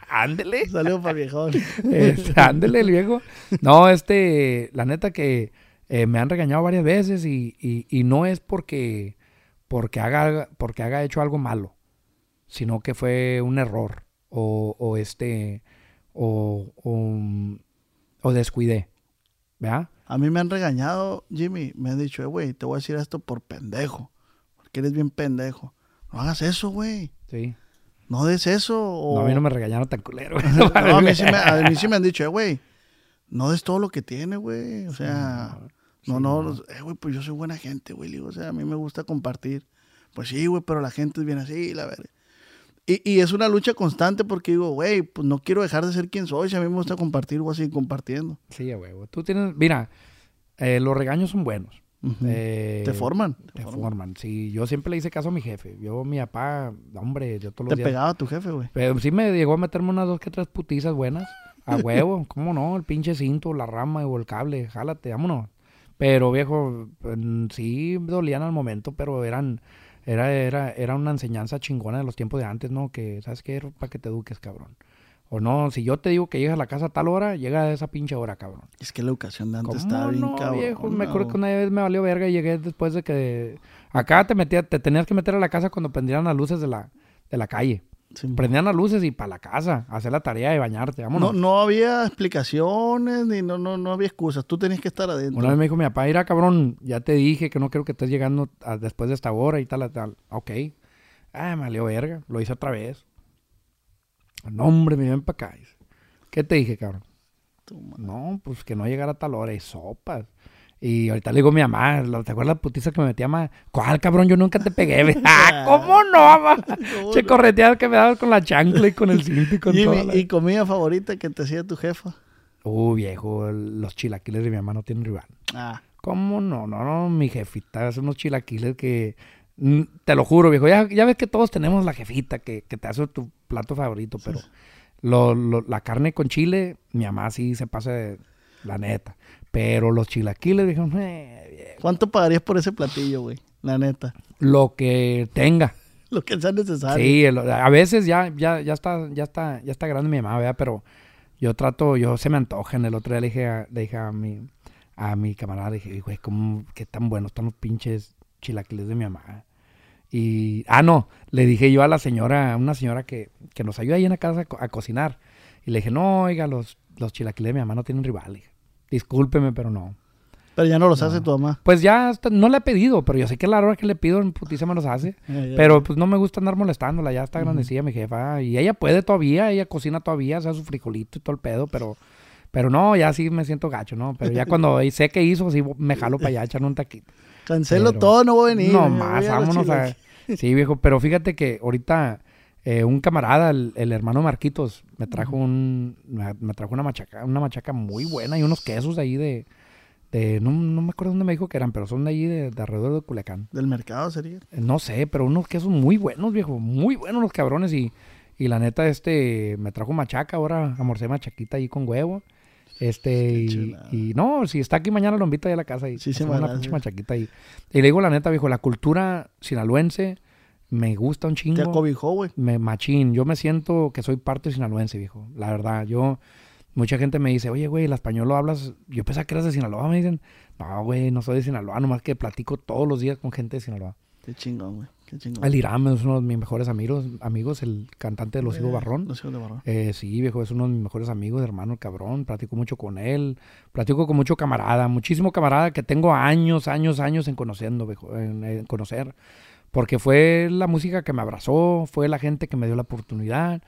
Speaker 3: Ándele.
Speaker 2: Saludos para el viejón.
Speaker 3: Este, ándele, el viejo. No, este, la neta que eh, me han regañado varias veces y, y- y no es porque, porque, haga, porque haga hecho algo malo, sino que fue un error o, o este, o, o, o descuidé, ¿verdad?
Speaker 2: A mí me han regañado, Jimmy. Me han dicho, eh, güey, te voy a decir esto por pendejo. Porque eres bien pendejo. No hagas eso, güey.
Speaker 3: Sí.
Speaker 2: No des eso. O...
Speaker 3: No, a mí no me regañaron tan culero. [laughs]
Speaker 2: No, a, mí sí me, a mí sí me han dicho, eh, güey, no des todo lo que tiene, güey. O sea, no, no, eh, güey, pues yo soy buena gente, güey. O sea, a mí me gusta compartir. Pues sí, güey, pero la gente es bien así, la verdad. Y, y es una lucha constante porque digo, güey, pues no quiero dejar de ser quien soy. Si a mí me gusta compartir, voy a seguir compartiendo.
Speaker 3: Sí, a huevo. Tú tienes, mira, eh, los regaños son buenos. Eh,
Speaker 2: te forman.
Speaker 3: Te forman. Sí, yo siempre le hice caso a mi jefe. Yo, mi papá, hombre, yo todos los
Speaker 2: Te
Speaker 3: días.
Speaker 2: pegaba tu jefe, güey.
Speaker 3: Pero sí me llegó a meterme unas dos que tres putizas buenas. A [laughs] huevo, ¿cómo no? El pinche cinto, la rama o el cable, jálate, vámonos. Pero viejo, mm, sí dolían al momento, pero eran, era, era, era una enseñanza chingona de los tiempos de antes, ¿no? Que, ¿sabes qué? Para que te eduques, cabrón. O no, si yo te digo que llegas a la casa a tal hora, llega a esa pinche hora, cabrón.
Speaker 2: Es que la educación de antes
Speaker 3: ¿Cómo
Speaker 2: estaba bien
Speaker 3: no,
Speaker 2: cabrón.
Speaker 3: viejo? Me acuerdo que una vez me valió verga y llegué después de que... Acá te metía, te tenías que meter a la casa cuando prendieran las luces de la, de la calle. Prendían las luces y para la casa, hacer la tarea de bañarte,
Speaker 2: No,
Speaker 3: vámonos.
Speaker 2: no había explicaciones ni no, no, no había excusas. Tú tenías que estar adentro.
Speaker 3: Una vez me dijo mi papá, mira cabrón, ya te dije que no quiero que estés llegando a- después de esta hora y tal, tal. Ok. Ah, me valió verga, lo hice otra vez. No, hombre, me ven para acá. ¿Qué te dije, cabrón? No, pues que no llegara a tal hora y sopas. Y ahorita le digo a mi mamá, ¿lo- ¿te acuerdas la putiza que me metía mamá? ¿Cuál, cabrón? Yo nunca te pegué. ve". [laughs] ah, ¿cómo no, mamá?
Speaker 2: ¿Cómo
Speaker 3: Che
Speaker 2: no?
Speaker 3: correteadas que me dabas con la chancla y con el cinto y con todo.
Speaker 2: ¿y comida favorita que te hacía tu jefa?
Speaker 3: Uh, viejo, los chilaquiles de mi mamá no tienen rival.
Speaker 2: Ah,
Speaker 3: ¿Cómo no? No, no, mi jefita hace unos chilaquiles que... mm, Te lo juro, viejo. Ya, ya ves que todos tenemos la jefita que, que te hace tu plato favorito, pero lo- lo- la carne con chile, mi mamá sí se pasa de la neta. Pero los chilaquiles, viejo, eh,
Speaker 2: ¿cuánto pagarías por ese platillo, güey? La neta.
Speaker 3: lo que tenga.
Speaker 2: Lo que sea necesario.
Speaker 3: Sí, el- a veces ya, ya, ya está, ya está, ya está grande mi mamá, ¿verdad? Pero yo trato, yo se me antojan. El otro día le dije a, le dije a mi, a mi camarada, le dije, güey, ¿cómo, qué tan buenos están los pinches chilaquiles de mi mamá? Y, ah, no, le dije yo a la señora, a una señora que, que nos ayuda ahí en la casa a, co- a cocinar. Y le dije, no, oiga, los, los chilaquiles de mi mamá no tienen rival. Le dije, Discúlpeme, pero no.
Speaker 2: Pero ya no los hace tu mamá.
Speaker 3: Pues ya hasta- no le he pedido, pero yo sé que a la hora que le pido, en putiza me los hace. Pero pues no me gusta andar molestándola, ya está grandecilla mi jefa. Y ella puede todavía, ella cocina todavía, hace su frijolito y todo el pedo, pero, pero no, ya sí me siento gacho, ¿no? Pero ya cuando [laughs] sé que hizo, sí me jalo para allá, echar un taquito.
Speaker 2: Cancelo
Speaker 3: pero-
Speaker 2: todo, no voy a venir.
Speaker 3: No más, vámonos a... Sí, viejo, pero fíjate que ahorita eh, un camarada, el, el hermano Marquitos, me trajo un... Me, me trajo una machaca, una machaca muy buena y unos quesos ahí de... de no, no me acuerdo dónde me dijo que eran, pero son de allí, de, de alrededor de Culiacán.
Speaker 2: Del mercado sería.
Speaker 3: Eh, No sé, pero unos quesos muy buenos, viejo. Muy buenos los cabrones. Y, y la neta, este, me trajo machaca. Ahora amorcé machaquita ahí con huevo. Este, y, no, si está aquí mañana lo invito ahí a la casa y
Speaker 2: Sí, me
Speaker 3: una pinche machaquita ahí. Y le digo la neta, viejo, la cultura sinaloense me gusta un
Speaker 2: Te
Speaker 3: chingo.
Speaker 2: acobijó, güey.
Speaker 3: Me machín. Yo me siento que soy parte sinaloense, viejo. La verdad, yo... Mucha gente me dice, oye, güey, el español lo hablas... Yo pensaba que eras de Sinaloa, me dicen. No, güey, no soy de Sinaloa, nomás que platico todos los días con gente de Sinaloa.
Speaker 2: Qué chingón, güey. Qué chingón.
Speaker 3: El Irán es uno de mis mejores amigos, amigos el cantante de Los Hijos
Speaker 2: Eh,
Speaker 3: Barrón.
Speaker 2: Los hijos de Barrón.
Speaker 3: Eh, sí, viejo, es uno de mis mejores amigos, hermano, el cabrón. Platico mucho con él. Platico con mucho camarada, muchísimo camarada que tengo años, años, años en conociendo, viejo, en, en conocer. Porque fue la música que me abrazó, fue la gente que me dio la oportunidad.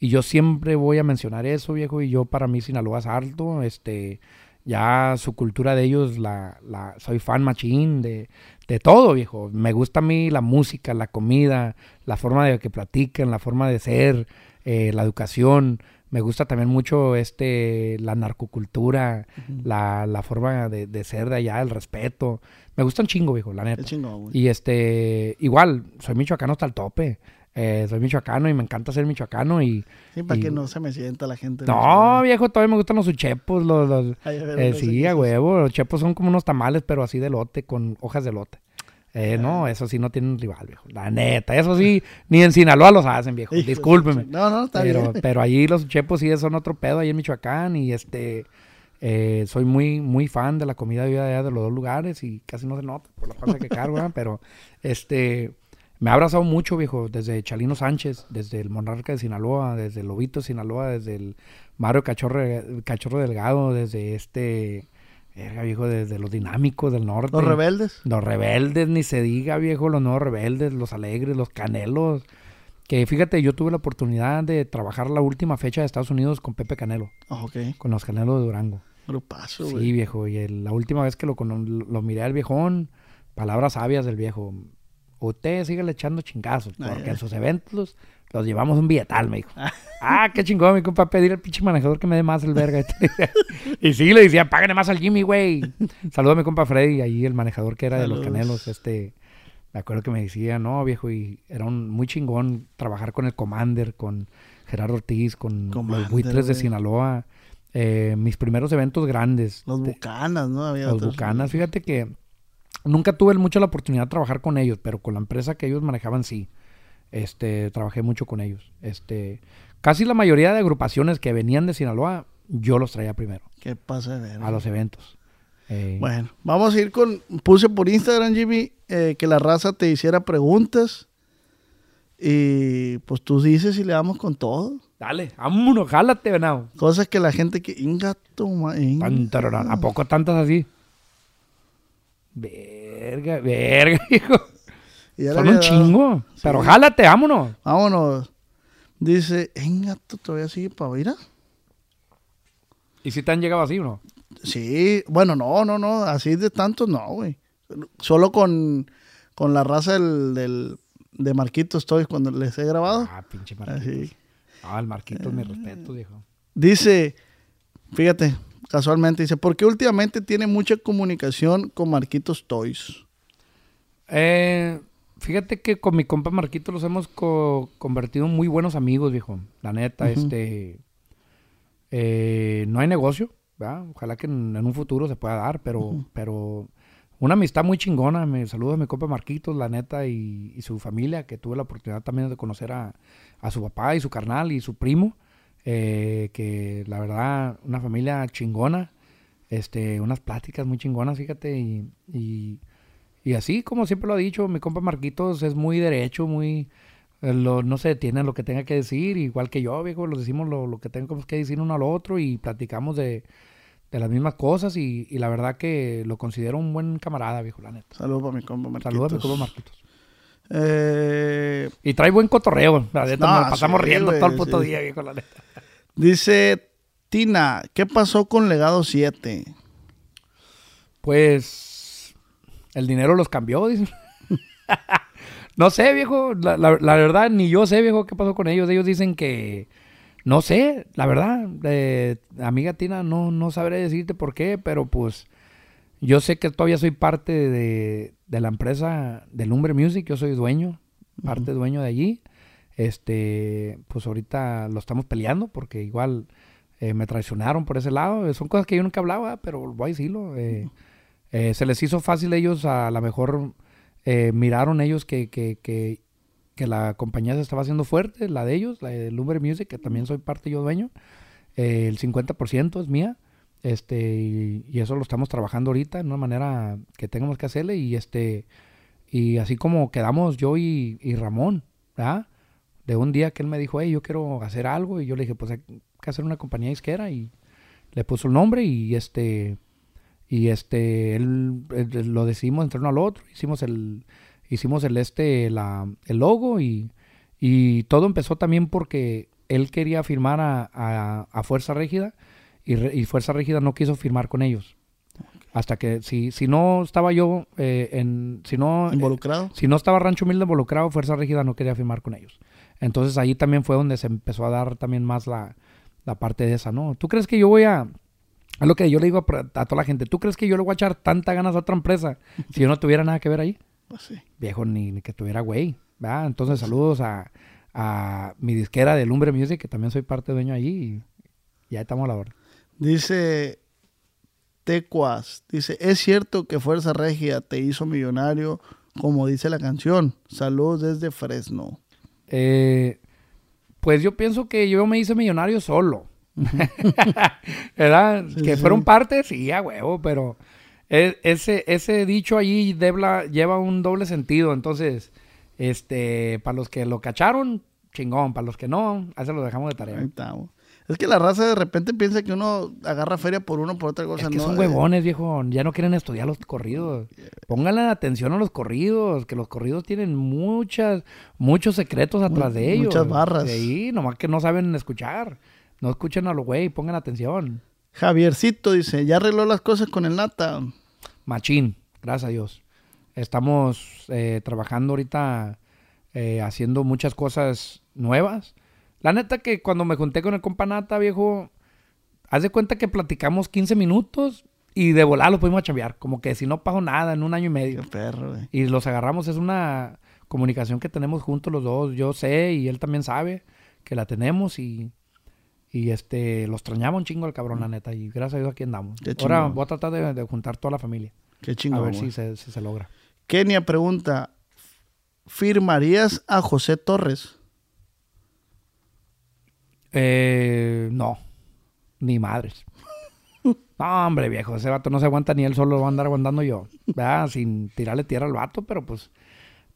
Speaker 3: Y yo siempre voy a mencionar eso, viejo. Y yo para mí Sinaloa es alto. Este, ya su cultura de ellos, la, la, soy fan machín de de todo, viejo. Me gusta a mí la música, la comida, la forma de que platican, la forma de ser, eh, la educación. Me gusta también mucho este la narcocultura, la, la forma de, de ser de allá, el respeto. Me gusta un chingo, viejo, la neta.
Speaker 2: Güey.
Speaker 3: Y este, igual, soy michoacano hasta el tope. Eh, soy michoacano y me encanta ser michoacano y...
Speaker 2: Sí, para
Speaker 3: y-
Speaker 2: que no se me sienta la gente.
Speaker 3: No, viejo, todavía me gustan los uchepos, los... los-
Speaker 2: Ay, a ver,
Speaker 3: eh,
Speaker 2: no
Speaker 3: sí, a huevo, los chepos son como unos tamales, pero así de lote, con hojas de lote. Eh, no,
Speaker 2: Ah.
Speaker 3: eso sí no tienen rival, viejo. La neta, eso sí, ni en Sinaloa los hacen, viejo. Discúlpeme.
Speaker 2: ching- No, no, está
Speaker 3: Pero,
Speaker 2: bien.
Speaker 3: pero ahí los chepos sí son otro pedo, ahí en Michoacán. Y este, eh, soy muy, muy fan de la comida de allá de los dos lugares y casi no se nota por la panza que cargo, ¿verdad? Pero este, me ha abrazado mucho, viejo, desde Chalino Sánchez, desde el Monarca de Sinaloa, desde el Lobito de Sinaloa, desde el Mario Cachorro, Cachorro Delgado, desde este, verga, viejo, desde los dinámicos del norte.
Speaker 2: Los rebeldes.
Speaker 3: Los rebeldes, ni se diga, viejo, los nuevos rebeldes, los alegres, los canelos. Que fíjate, yo tuve la oportunidad de trabajar la última fecha de Estados Unidos con Pepe Canelo, con los canelos de Durango.
Speaker 2: Grupazo,
Speaker 3: Sí,
Speaker 2: güey.
Speaker 3: viejo, y el- la última vez que lo, cono- lo miré al viejón, palabras sabias del viejo. Usted sigue echando chingazos,
Speaker 2: Ay,
Speaker 3: porque
Speaker 2: ay.
Speaker 3: en sus eventos los, los llevamos un billetal, me dijo. ah, qué chingón, mi compa, pedir al pinche manejador que me dé más el verga. [laughs] y sí, le decía, págale más al Jimmy, güey. Saludo a mi compa Freddy, ahí el manejador que era de los canelos, este... Me acuerdo que me decía, no, viejo, y era un muy chingón trabajar con el Commander, con Gerardo Ortiz, con
Speaker 2: Commander,
Speaker 3: los buitres de. Sinaloa. Eh, mis primeros eventos grandes.
Speaker 2: Los bucanas, ¿no? Había
Speaker 3: los
Speaker 2: otros.
Speaker 3: Bucanas, fíjate que nunca tuve mucho la oportunidad de trabajar con ellos, pero con la empresa que ellos manejaban sí. Este, trabajé mucho con ellos. Este, casi la mayoría de agrupaciones que venían de Sinaloa, yo los traía primero
Speaker 2: ¿Qué pasa de ver?
Speaker 3: a los eventos. Eh,
Speaker 2: Bueno, vamos a ir con. Puse por Instagram, Jimmy, eh, que la raza te hiciera preguntas. Y pues tú dices y le damos con todo.
Speaker 3: Dale, vámonos, jálate, venado.
Speaker 2: Cosas que la gente que. Ingato.
Speaker 3: ¿A poco tantas así? Verga, verga, [laughs] hijo. Son un chingo. Pero jálate, vámonos.
Speaker 2: Vámonos. Dice, Ingato, todavía sigue para ir.
Speaker 3: ¿Y si te han llegado así o no?
Speaker 2: Sí, bueno, no, no, no, así de tantos no, güey. Solo con, con la raza del, del- de Marquito estoy cuando les he grabado.
Speaker 3: Ah, pinche Marquitos.
Speaker 2: Así.
Speaker 3: Ah, el Marquitos, mi respeto, viejo.
Speaker 2: Dice, fíjate, casualmente dice, ¿por qué últimamente tiene mucha comunicación con Marquitos Toys?
Speaker 3: Eh, fíjate que con mi compa Marquito los hemos co- convertido en muy buenos amigos, viejo. La neta, este. eh, no hay negocio, ¿verdad? Ojalá que en, en un futuro se pueda dar, pero, pero una amistad muy chingona. Me saludo a mi compa Marquitos, la neta, y, su familia, que tuve la oportunidad también de conocer a, a su papá y su carnal y su primo. eh, que la verdad, una familia chingona. Este, unas pláticas muy chingonas, fíjate, y- y así, como siempre lo ha dicho, mi compa Marquitos es muy derecho, muy... eh, lo- no se detiene en lo que tenga que decir, igual que yo, viejo, lo decimos lo, lo que tengamos que decir uno al otro y platicamos de, de las mismas cosas y, y la verdad que lo considero un buen camarada, viejo, la neta.
Speaker 2: Saludos para mi compa Marquitos.
Speaker 3: Saludos a mi compa Marquitos.
Speaker 2: Eh,
Speaker 3: Y trae buen cotorreo, la neta,
Speaker 2: No,
Speaker 3: nos pasamos
Speaker 2: sí,
Speaker 3: riendo todo el puto
Speaker 2: sí.
Speaker 3: día, viejo, la neta.
Speaker 2: dice Tina, ¿qué pasó con Legado 7?
Speaker 3: Pues el dinero los cambió, [laughs] dicen. no sé, viejo. La, la- la verdad, ni yo sé, viejo, qué pasó con ellos. Ellos dicen que. No sé, la verdad. eh, amiga Tina, no, no sabré decirte por qué, pero pues. Yo sé que todavía soy parte de, de la empresa de Lumbre Music. Yo soy dueño, parte dueño de allí. Este, pues ahorita lo estamos peleando porque igual eh, me traicionaron por ese lado. Son cosas que yo nunca hablaba, pero voy a decirlo. eh, eh, se les hizo fácil a ellos, a lo mejor eh, miraron ellos que, que, que, que la compañía se estaba haciendo fuerte, la de ellos, la de Lumber Music, que también soy parte yo dueño. Eh, el 50% es mía. Este, y, y eso lo estamos trabajando ahorita en una manera que tengamos que hacerle. Y este, y así como quedamos yo y, y Ramón, ¿verdad? De un día que él me dijo, hey, yo quiero hacer algo, y yo le dije, pues hay que hacer una compañía disquera, y le puso el nombre, y este, y este, él- él lo decidimos entre uno al otro, hicimos el, hicimos el este, la, el logo, y, y todo empezó también porque él quería firmar a, a- a Fuerza Rígida, y, Re- y Fuerza Rígida no quiso firmar con ellos. Hasta que si, si no estaba yo eh, en... Si no,
Speaker 2: ¿Involucrado?
Speaker 3: si no estaba Rancho Humilde involucrado, Fuerza Rígida no quería firmar con ellos. Entonces ahí también fue donde se empezó a dar también más la, la parte de esa, ¿no? ¿Tú crees que yo voy a... Es lo que yo le digo a, a toda la gente. ¿Tú crees que yo le voy a echar tanta ganas a otra empresa si yo no tuviera nada que ver ahí?
Speaker 2: Pues sí.
Speaker 3: Viejo, ni, ni que tuviera güey. ¿verdad? Entonces saludos a, a mi disquera de Lumbre Music, que también soy parte dueño allí. Y ya estamos a la hora.
Speaker 2: Dice Tecuas, dice, es cierto que Fuerza Regia te hizo millonario, como dice la canción. Saludos desde Fresno.
Speaker 3: Eh, pues yo pienso que yo me hice millonario solo. [laughs] ¿Verdad?
Speaker 2: Sí,
Speaker 3: que
Speaker 2: sí.
Speaker 3: fueron parte, sí, a huevo, pero e- ese, ese dicho allí debla- lleva un doble sentido. Entonces, este, para los que lo cacharon, chingón. Para los que no, ahí se lo dejamos de
Speaker 2: Ahí
Speaker 3: tarea.
Speaker 2: Es que la raza de repente piensa que uno agarra feria por uno por otra cosa.
Speaker 3: Es que
Speaker 2: no,
Speaker 3: son
Speaker 2: eh,
Speaker 3: huevones, viejo. Ya no quieren estudiar los corridos. Pónganle atención a los corridos, que los corridos tienen muchas, muchos secretos atrás de ellos.
Speaker 2: muchas barras.
Speaker 3: Sí, nomás que no saben escuchar. No escuchen a los güey, pongan atención.
Speaker 2: Javiercito dice, ya arregló las cosas con el Nata.
Speaker 3: Machín, gracias a Dios. Estamos eh, trabajando ahorita, eh, haciendo muchas cosas nuevas. La neta que cuando me junté con el compa Nata, viejo, haz de cuenta que platicamos 15 minutos y de volar lo pudimos chambear. Como que si no pasó nada en un año y
Speaker 2: Qué
Speaker 3: medio.
Speaker 2: perro, güey.
Speaker 3: Y los agarramos, es una comunicación que tenemos juntos los dos. Yo sé y él también sabe que la tenemos y, y este, los extrañaba un chingo el cabrón, la neta. Y gracias a Dios aquí andamos.
Speaker 2: Qué
Speaker 3: Ahora voy a tratar de, de juntar toda la familia.
Speaker 2: Qué
Speaker 3: a
Speaker 2: chingón.
Speaker 3: ver si se, si se logra.
Speaker 2: Kenia pregunta, ¿firmarías a José Torres?
Speaker 3: Eh, no, ni madres. [laughs] No, hombre, viejo, ese vato no se aguanta ni él solo, lo va a andar aguantando yo. ¿verdad? Sin tirarle tierra al vato, pero pues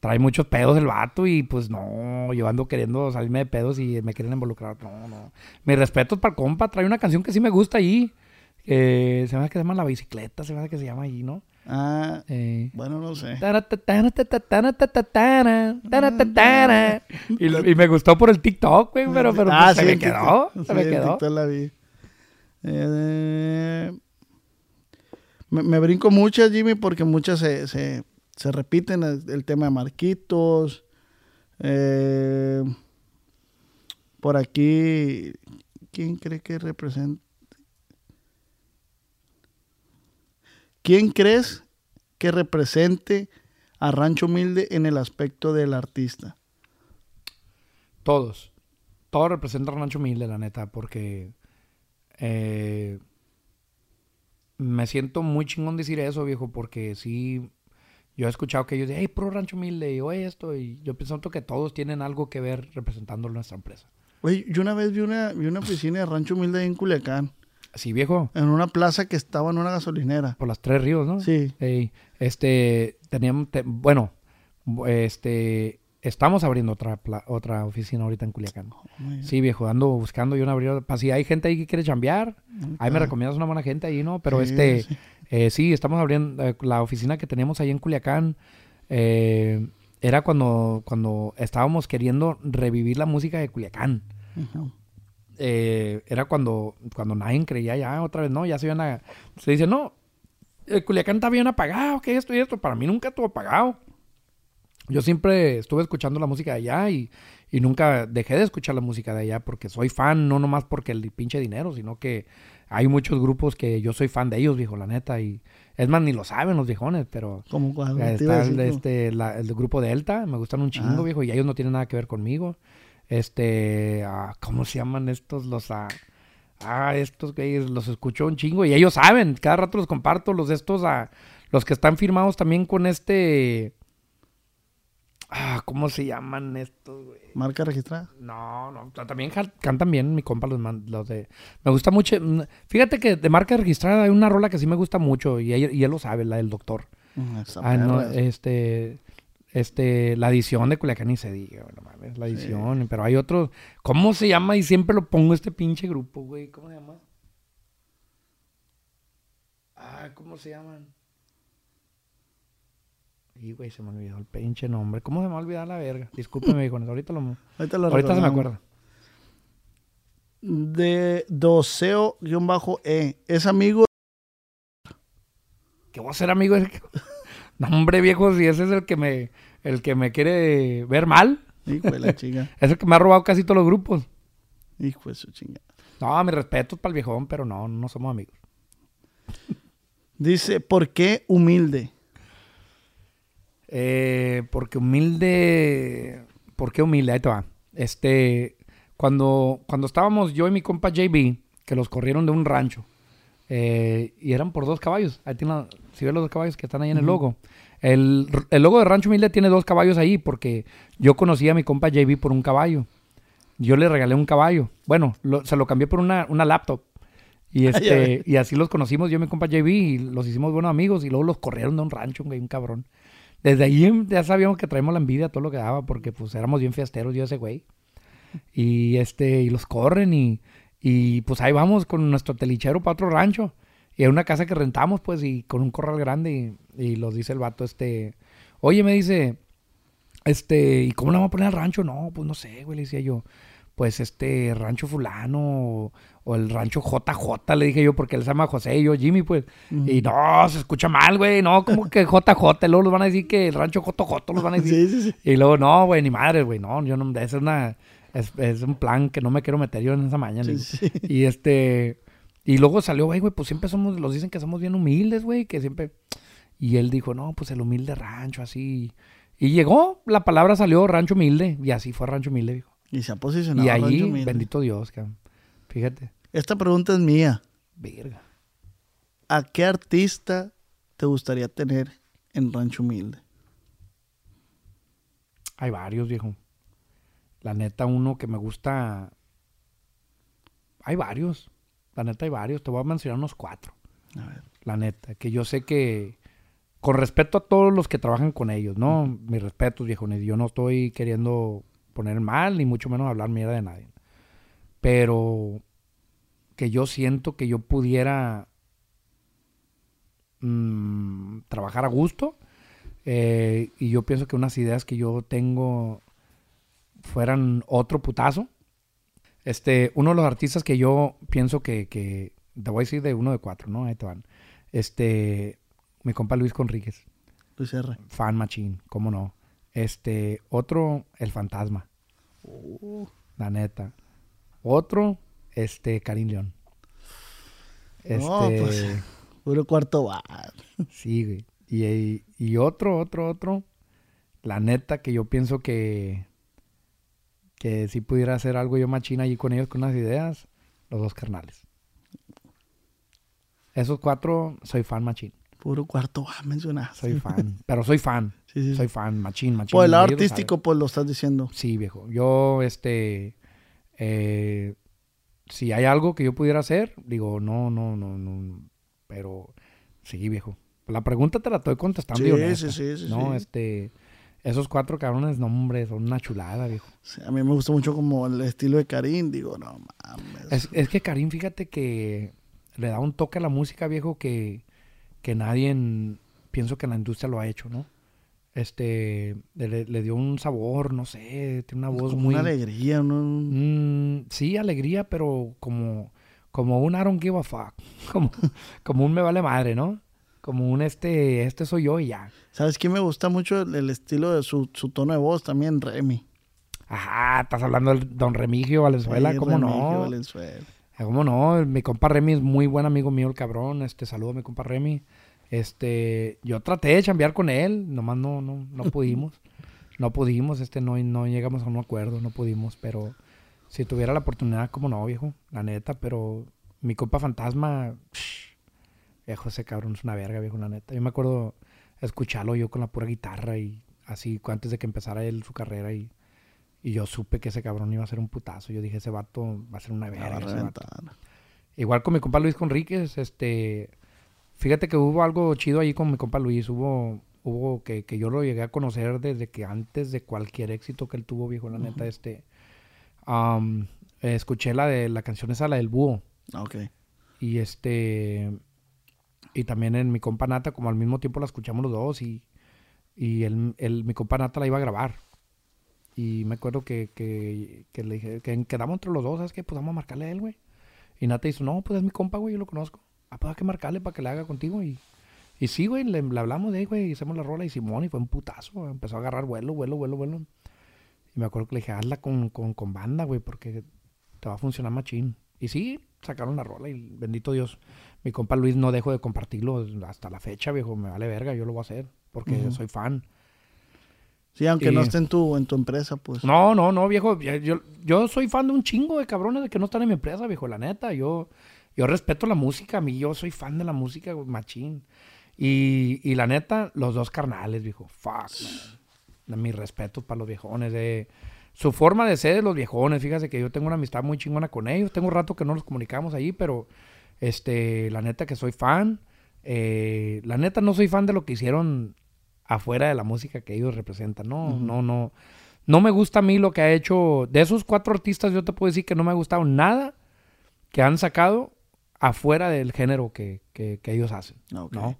Speaker 3: trae muchos pedos el vato y pues no, yo ando queriendo salirme de pedos y me quieren involucrar. No, no. Mis respetos para el compa, trae una canción que sí me gusta ahí. Eh, se me hace que se llama La Bicicleta, se me hace que se llama ahí, ¿no?
Speaker 2: Ah,
Speaker 3: Eh,
Speaker 2: bueno, no sé.
Speaker 3: Y, y me gustó por el TikTok, güey, pero, pero
Speaker 2: Ah,
Speaker 3: pues, se
Speaker 2: sí,
Speaker 3: me quedó. Se
Speaker 2: Sí,
Speaker 3: me quedó.
Speaker 2: TikTok la vi. Eh, me, me brinco muchas, Jimmy, porque muchas se, se, se repiten. El, tema de Marquitos. Eh, por aquí, ¿quién cree que representa? ¿Quién crees que represente a Rancho Humilde en el aspecto del artista?
Speaker 3: Todos. Todos representan a Rancho Humilde, la neta, porque eh, me siento muy chingón decir eso, viejo, porque sí, yo he escuchado que ellos dicen, hey, pro Rancho Humilde, y yo esto, y yo pienso que todos tienen algo que ver representando nuestra empresa.
Speaker 2: Oye, yo una vez vi una, vi una oficina de Rancho Humilde ahí en Culiacán,
Speaker 3: Sí, viejo,
Speaker 2: en una plaza que estaba en una gasolinera.
Speaker 3: por las tres ríos, ¿no?
Speaker 2: Sí.
Speaker 3: Ey, este, teníamos, te- bueno, este, estamos abriendo otra, pla- otra oficina ahorita en Culiacán. Sí, viejo, ando buscando yo una abrir, para si hay gente ahí que quiere chambear, ahí me recomiendas una buena gente ahí, ¿no? Pero
Speaker 2: Sí,
Speaker 3: este,
Speaker 2: sí.
Speaker 3: Eh, sí, estamos abriendo, eh, la oficina que teníamos ahí en Culiacán, eh, era cuando, cuando estábamos queriendo revivir la música de Culiacán. Eh, era cuando, cuando nadie creía ya otra vez, no, ya se iban a, se dice, no, el Culiacán está bien apagado, que esto y esto, para mí nunca estuvo apagado. Yo siempre estuve escuchando la música de allá y, y nunca dejé de escuchar la música de allá porque soy fan, no nomás porque el pinche dinero, sino que hay muchos grupos que yo soy fan de ellos, viejo, la neta, y es más, ni lo saben los viejones, pero
Speaker 2: Como cuando
Speaker 3: Está el, este, la- el grupo Delta, me gustan un chingo,
Speaker 2: Ah.
Speaker 3: viejo, y ellos no tienen nada que ver conmigo. Este, ah, ¿cómo se llaman estos? Los, ah, ah, estos güeyes, los escucho un chingo, y ellos saben, cada rato los comparto, los de estos, ah, los que están firmados también con este, ah, ¿cómo se llaman estos, güey?
Speaker 2: Marca registrada.
Speaker 3: No, no, ta- también cantan bien, mi compa, los, man- los de... Me gusta mucho, mm, fíjate que de marca registrada hay una rola que sí me gusta mucho, y él, y él lo sabe, la del doctor.
Speaker 2: Mm, esa
Speaker 3: Ah, no, este, este, la edición de Culiacán ni se diga, güey, no mames, la edición, pero hay otros, ¿cómo se llama? Y siempre lo pongo este pinche grupo, güey, ¿cómo se llama? Ah, ¿cómo se llaman? Y, güey, se me olvidó el pinche nombre. ¿Cómo se me va a olvidar la verga? Discúlpeme, hijos, [laughs] ahorita lo...
Speaker 2: Ahorita, lo
Speaker 3: Ahorita se me acuerda.
Speaker 2: De Doceo-E. Es amigo.
Speaker 3: ¿qué voy a ser amigo? [laughs] No, hombre, viejo, si ese es el que me, el que me quiere ver mal.
Speaker 2: Hijo de la chinga. [laughs]
Speaker 3: Es el que me ha robado casi todos los grupos.
Speaker 2: Hijo de su chinga.
Speaker 3: No, mi respeto para el viejón, pero no, no somos amigos.
Speaker 2: Dice, ¿por qué humilde?
Speaker 3: Eh, porque humilde. ¿Por qué humilde? Ahí te va. Este. Cuando, cuando estábamos yo y mi compa JB, que los corrieron de un rancho, eh, y eran por dos caballos. Ahí tiene la- si ves los dos caballos que están ahí en el logo. El, el logo de Rancho Humilde tiene dos caballos ahí, porque yo conocí a mi compa JB por un caballo. Yo le regalé un caballo. Bueno, lo- se lo cambié por una, una laptop. Y, este, y así los conocimos yo y mi compa JB y los hicimos buenos amigos y luego los corrieron de un rancho, güey, un cabrón. Desde ahí em, ya sabíamos que traíamos la envidia, todo lo que daba, porque pues éramos bien fiesteros yo ese güey. [laughs] Y este, y los corren y, y pues ahí vamos con nuestro telichero para otro rancho. Y hay una casa que rentamos, pues, y con un corral grande. Y, y los dice el vato, este, oye, me dice, este, ¿y cómo le vamos a poner al rancho? No, pues no sé, güey, le decía yo. Pues este rancho fulano o, o el rancho JJ, le dije yo, porque él se llama José y yo Jimmy, pues. Y no, se escucha mal, güey, no, como que JJ, luego los van a decir que el rancho JJ los van a decir. [laughs]
Speaker 2: Sí, sí, sí.
Speaker 3: Y luego, no, güey, ni madre, güey, no, yo no, esa es una, es, es un plan que no me quiero meter yo en esa mañana.
Speaker 2: Sí, sí.
Speaker 3: Y este, y luego salió, güey, güey, pues siempre somos, los dicen que somos bien humildes, güey, que siempre, y él dijo, no, pues el humilde rancho, así. Y llegó, la palabra salió rancho humilde, y así fue rancho humilde, dijo.
Speaker 2: Y se ha posicionado.
Speaker 3: Y ahí,
Speaker 2: Rancho Humilde.
Speaker 3: bendito Dios, cabrón. Fíjate,
Speaker 2: Esta pregunta es mía.
Speaker 3: verga.
Speaker 2: ¿A qué artista te gustaría tener en Rancho Humilde?
Speaker 3: Hay varios, viejo. La neta, uno que me gusta. Hay varios. La neta, hay varios. Te voy a mencionar unos cuatro.
Speaker 2: A ver.
Speaker 3: La neta. Que yo sé que. Con respeto a todos los que trabajan con ellos, ¿no? Mis respetos, viejo. Yo no estoy queriendo poner mal, ni mucho menos hablar mierda de nadie. Pero. Que yo siento que yo pudiera. mm, trabajar a gusto. Eh, y yo pienso que unas ideas que yo tengo fueran otro putazo. Este, uno de los artistas que yo pienso que, que te voy a decir de uno de cuatro, ¿no? Ahí te van. Este, mi compa Luis Conríquez,
Speaker 2: Luis R.
Speaker 3: fan machín, cómo no. Este, otro, el fantasma, la neta. Otro, este, Karim León. Este,
Speaker 2: No, pues. Puro cuarto bar.
Speaker 3: Sí, güey. Y, y, y otro, otro, otro. La neta que yo pienso que. Que si pudiera hacer algo yo machina allí con ellos con unas ideas. Los dos carnales. Esos cuatro, soy fan machín.
Speaker 2: Puro cuarto bar, mencionaste.
Speaker 3: Soy fan. pero soy fan.
Speaker 2: Sí, sí.
Speaker 3: Soy fan, machín, machín.
Speaker 2: Por el artístico, pues lo estás diciendo.
Speaker 3: Sí, viejo. Yo, este. Eh, si hay algo que yo pudiera hacer, digo, no, no, no, no. Pero sí, viejo. La pregunta te la estoy contestando
Speaker 2: Sí,
Speaker 3: honesta,
Speaker 2: sí, sí, sí,
Speaker 3: No,
Speaker 2: sí.
Speaker 3: este. Esos cuatro cabrones, no, hombre, son una chulada, viejo.
Speaker 2: Sí, a mí me gusta mucho como el estilo de Karim. Digo, no mames.
Speaker 3: Es, es que Karim, fíjate que le da un toque a la música, viejo, que, que nadie, en- pienso que en la industria lo ha hecho, ¿no? Este, le, le dio un sabor, no sé, tiene una voz
Speaker 2: Como
Speaker 3: muy...
Speaker 2: una alegría, ¿no?
Speaker 3: Mm, sí, alegría, pero como, como un I don't give a fuck. [laughs] Como, como un me vale madre, ¿no? Como un este, este soy yo y ya.
Speaker 2: ¿Sabes quién me gusta mucho el, el estilo de su, su tono de voz también? Remy.
Speaker 3: Ajá, estás hablando del Don Remigio Valenzuela,
Speaker 2: Sí,
Speaker 3: ¿cómo
Speaker 2: Remigio
Speaker 3: no?
Speaker 2: Valenzuela.
Speaker 3: Ah, ¿Cómo no? Mi compa Remy es muy buen amigo mío, el cabrón. Este, saludo a mi compa Remy. Este, yo traté de chambear con él, nomás no, no, no [laughs] pudimos. No pudimos, este, no, no llegamos a un acuerdo, no pudimos, pero si tuviera la oportunidad, como no, viejo, la neta, pero mi compa fantasma, psh, viejo, ese cabrón es una verga, viejo, la neta. Yo me acuerdo escucharlo yo con la pura guitarra y así, antes de que empezara él su carrera y, y yo supe que ese cabrón iba a ser un putazo. Yo dije, ese vato va a ser una verga.
Speaker 2: a
Speaker 3: ese vato".
Speaker 2: reventar.
Speaker 3: Igual con mi compa Luis Conríquez, este, fíjate que hubo algo chido ahí con mi compa Luis, hubo, hubo que, que yo lo llegué a conocer desde que antes de cualquier éxito que él tuvo, viejo, la neta, este, eh, escuché la de la canción esa, la del búho,
Speaker 2: Ah, Ok.
Speaker 3: y este, y también en mi compa Nata, como al mismo tiempo la escuchamos los dos, y, y él, él- mi compa Nata la iba a grabar. Y me acuerdo que, que, que le dije, que quedamos entre los dos, ¿sabes qué? Pues vamos a marcarle a él, güey. Y Nata dijo, no, pues es mi compa, güey, yo lo conozco. Ah, pues hay que marcarle para que le haga contigo. Y, Y sí, güey, le, le hablamos de ahí, güey, hicimos la rola y Simón y fue un putazo, güey, empezó a agarrar vuelo, vuelo, vuelo, vuelo. Y me acuerdo que le dije, hazla con, con, con banda, güey, porque te va a funcionar machín. Y sí, sacaron la rola y bendito Dios, mi compa Luis no dejo de compartirlo hasta la fecha, viejo, me vale verga, yo lo voy a hacer, porque soy fan.
Speaker 2: Sí, aunque no esté en tu, en tu empresa, pues.
Speaker 3: No, no, no, viejo. Yo, yo soy fan de un chingo de cabrones de que no están en mi empresa, viejo. La neta, yo, yo respeto la música. A mí, yo soy fan de la música, güey, machín. Y, y la neta, los dos carnales, viejo. Fuck, man. Mi respeto para los viejones. De, su forma de ser de los viejones. Fíjate que yo tengo una amistad muy chingona con ellos. Tengo rato que no nos comunicamos ahí, pero este, la neta que soy fan. Eh, la neta no soy fan de lo que hicieron afuera de la música que ellos representan. No, no, no. No me gusta a mí lo que ha hecho. De esos cuatro artistas, yo te puedo decir que no me ha gustado nada que han sacado afuera del género que, que- que ellos hacen.
Speaker 2: Ok.
Speaker 3: ¿no?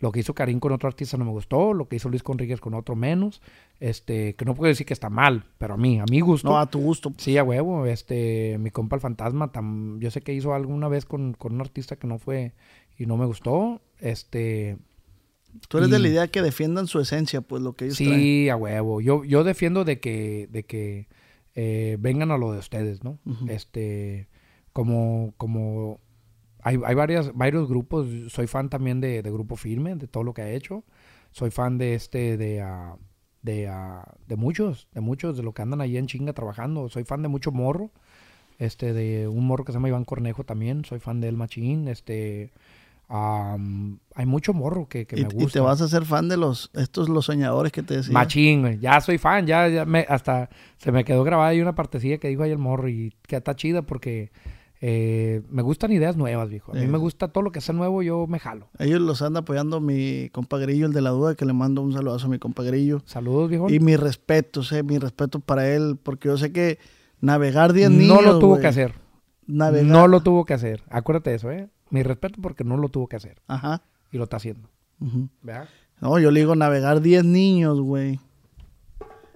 Speaker 3: Lo que hizo Karim con otro artista no me gustó, lo que hizo Luis Conríquez con otro menos. Este, que no puedo decir que está mal, pero a mí, a mi gusto.
Speaker 2: No, a tu gusto.
Speaker 3: Sí, a huevo. Este, mi compa el fantasma, tam- yo sé que hizo alguna vez con, con un artista que no fue y no me gustó. Este,
Speaker 2: Tú eres de la idea que defiendan su esencia, pues lo que ellos traen.
Speaker 3: sí, a huevo. Yo, yo defiendo de que, de que eh, vengan a lo de ustedes, ¿no? Este, como, como hay, hay varias, varios grupos. Soy fan también de, de Grupo Firme, de todo lo que ha hecho. Soy fan de este, de, ah, de, ah, de muchos, de muchos, de lo que andan ahí en chinga trabajando. Soy fan de mucho morro. Este, de un morro que se llama Iván Cornejo también. Soy fan de El Machín. Este, am, hay mucho morro que, que
Speaker 2: y,
Speaker 3: me
Speaker 2: y
Speaker 3: gusta.
Speaker 2: te vas a hacer fan de los estos los soñadores que te decía.
Speaker 3: Machín. Ya soy fan, ya, ya me, hasta se me quedó grabada ahí una partecilla que dijo ahí el morro y que está chida porque eh, me gustan ideas nuevas, viejo. A mí
Speaker 2: Sí.
Speaker 3: me gusta todo lo que sea nuevo, yo me jalo.
Speaker 2: Ellos los anda apoyando mi compa Grillo, el de la duda, que le mando un saludazo a mi compa Grillo.
Speaker 3: Saludos, viejo.
Speaker 2: Y mi respeto, sé, mi respeto para él, porque yo sé que navegar 10
Speaker 3: no
Speaker 2: niños.
Speaker 3: lo tuvo que hacer.
Speaker 2: Navegar.
Speaker 3: No lo tuvo que hacer. Acuérdate de eso, ¿eh? Mi respeto porque no lo tuvo que hacer.
Speaker 2: Ajá.
Speaker 3: Y lo está haciendo. ¿Verdad?
Speaker 2: No, yo le digo navegar 10 niños, güey.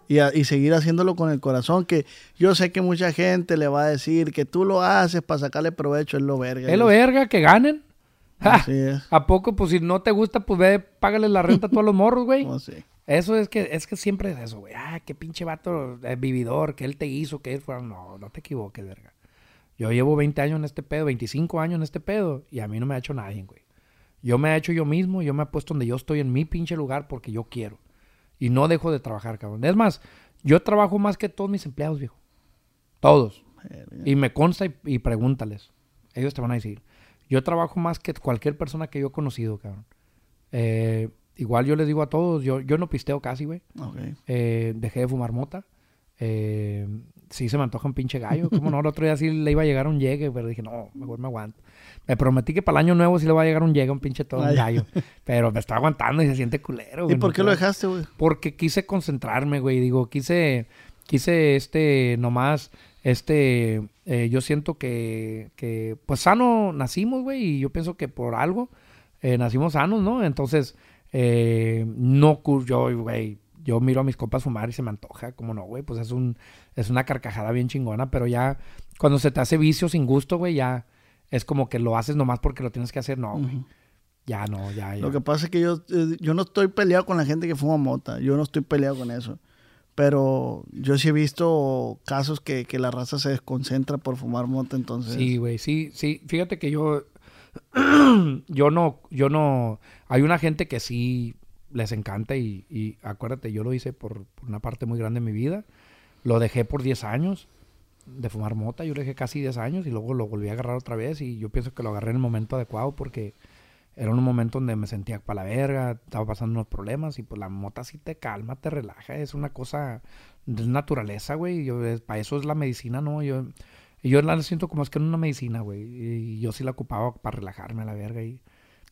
Speaker 2: Y, a- y seguir haciéndolo con el corazón, que yo sé que mucha gente le va a decir que tú lo haces para sacarle provecho, es lo verga.
Speaker 3: Es lo verga, que ganen. [laughs] ¡Ja!
Speaker 2: Así es.
Speaker 3: ¿A poco? Pues si no te gusta, pues ve, págale la renta a todos los morros, güey.
Speaker 2: No, [laughs] sí.
Speaker 3: Eso es que, es que siempre es eso, güey. Ah, qué pinche vato eh, vividor, que él te hizo, que él fue. No, no te equivoques, verga. Yo llevo 20 años en este pedo, 25 años en este pedo, y a mí no me ha hecho nadie, güey. Yo me he hecho yo mismo, yo me he puesto donde yo estoy en mi pinche lugar porque yo quiero. Y no dejo de trabajar, cabrón. Es más, yo trabajo más que todos mis empleados, viejo. Todos. Y me consta y, y pregúntales. Ellos te van a decir. Yo trabajo más que cualquier persona que yo he conocido, cabrón. Eh, igual yo les digo a todos, yo, yo no pisteo casi, güey. Eh, dejé de fumar mota. Eh, sí se me antoja un pinche gallo. Como no, el otro día sí le iba a llegar un llegue, pero dije, no, mejor me aguanto. Me prometí que para el año nuevo sí le va a llegar un llegue, un pinche todo, un gallo. [laughs] Pero me está aguantando y se siente culero,
Speaker 2: ¿Y
Speaker 3: güey.
Speaker 2: por
Speaker 3: no
Speaker 2: qué lo dejaste, güey?
Speaker 3: porque quise concentrarme, güey. Digo, quise, quise, este, nomás, este, eh, yo siento que, que, pues sano nacimos, güey, y yo pienso que por algo eh, nacimos sanos, ¿no? Entonces, eh, no, yo, güey, yo miro a mis copas fumar y se me antoja, como no, güey, pues es un, es una carcajada bien chingona, pero ya, cuando se te hace vicio sin gusto, güey, ya es como que lo haces nomás porque lo tienes que hacer, no, güey. Ya no, ya, ya.
Speaker 2: Lo que pasa es que yo, eh, yo no estoy peleado con la gente que fuma mota. Yo no estoy peleado con eso. Pero yo sí he visto casos que, que la raza se desconcentra por fumar mota, entonces...
Speaker 3: Sí, güey, sí, sí. Fíjate que yo, [clears throat] yo no, yo no, hay una gente que sí les encanta y, y acuérdate, yo lo hice por, por una parte muy grande de mi vida. Lo dejé por 10 años de fumar mota, yo lo dejé casi 10 años y luego lo volví a agarrar otra vez y yo pienso que lo agarré en el momento adecuado porque era un momento donde me sentía para la verga, estaba pasando unos problemas y pues la mota sí te calma, te relaja, es una cosa de naturaleza, güey. Yo para eso es la medicina, ¿no? Yo yo la siento como es que es una medicina, güey. Y yo sí la ocupaba para relajarme a la verga y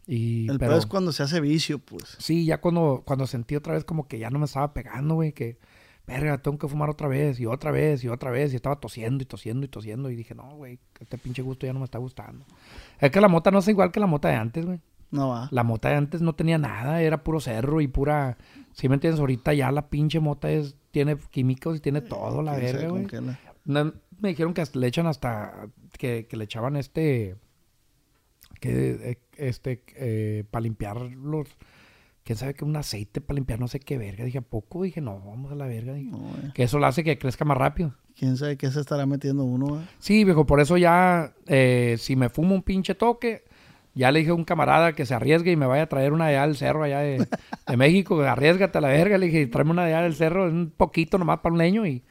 Speaker 3: y
Speaker 2: El
Speaker 3: pero
Speaker 2: peor es cuando se hace vicio, pues.
Speaker 3: sí, ya cuando cuando sentí otra vez como que ya no me estaba pegando, güey, que verga, tengo que fumar otra vez y otra vez y otra vez y estaba tosiendo y tosiendo y tosiendo y dije, "No, güey, este pinche gusto ya no me está gustando." Es que la mota no es igual que la mota de antes, güey.
Speaker 2: No va.
Speaker 3: La mota de antes no tenía nada, era puro cerro y pura. Si me entiendes? Ahorita ya la pinche mota es, tiene químicos y tiene todo, la
Speaker 2: ¿Quién sabe
Speaker 3: verga, güey.
Speaker 2: la-
Speaker 3: me dijeron que le echan hasta. Que, que le echaban este. que eh, este eh, para limpiar los quién sabe que un aceite para limpiar no sé qué verga dije a poco dije no vamos a la verga dije,
Speaker 2: No, eh.
Speaker 3: que eso lo hace que crezca más rápido
Speaker 2: ¿Quién sabe qué se estará metiendo uno? eh?
Speaker 3: sí viejo por eso ya eh, si me fumo un pinche toque ya le dije a un camarada que se arriesgue y me vaya a traer una de allá del cerro allá de, de México arriesgate a la verga le dije tráeme una de allá del cerro un poquito nomás para un leño y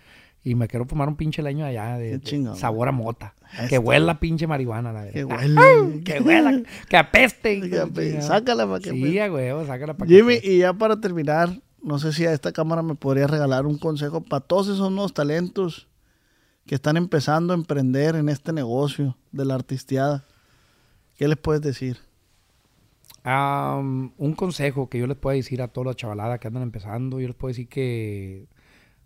Speaker 3: y me quiero fumar un pinche leño allá de, sabor a mota.
Speaker 2: Esto.
Speaker 3: Que huela pinche marihuana, la verdad.
Speaker 2: Que huele.
Speaker 3: que huela, que apeste.
Speaker 2: Que sácala pa' que
Speaker 3: Sí, huevo, sácala para
Speaker 2: Jimmy, y ya para terminar, no sé si a esta cámara me podría regalar un consejo para todos esos nuevos talentos que están empezando a emprender en este negocio de la artisteada. ¿Qué les puedes decir?
Speaker 3: Un consejo que yo les puedo decir a toda la chavalada que andan empezando, yo les puedo decir que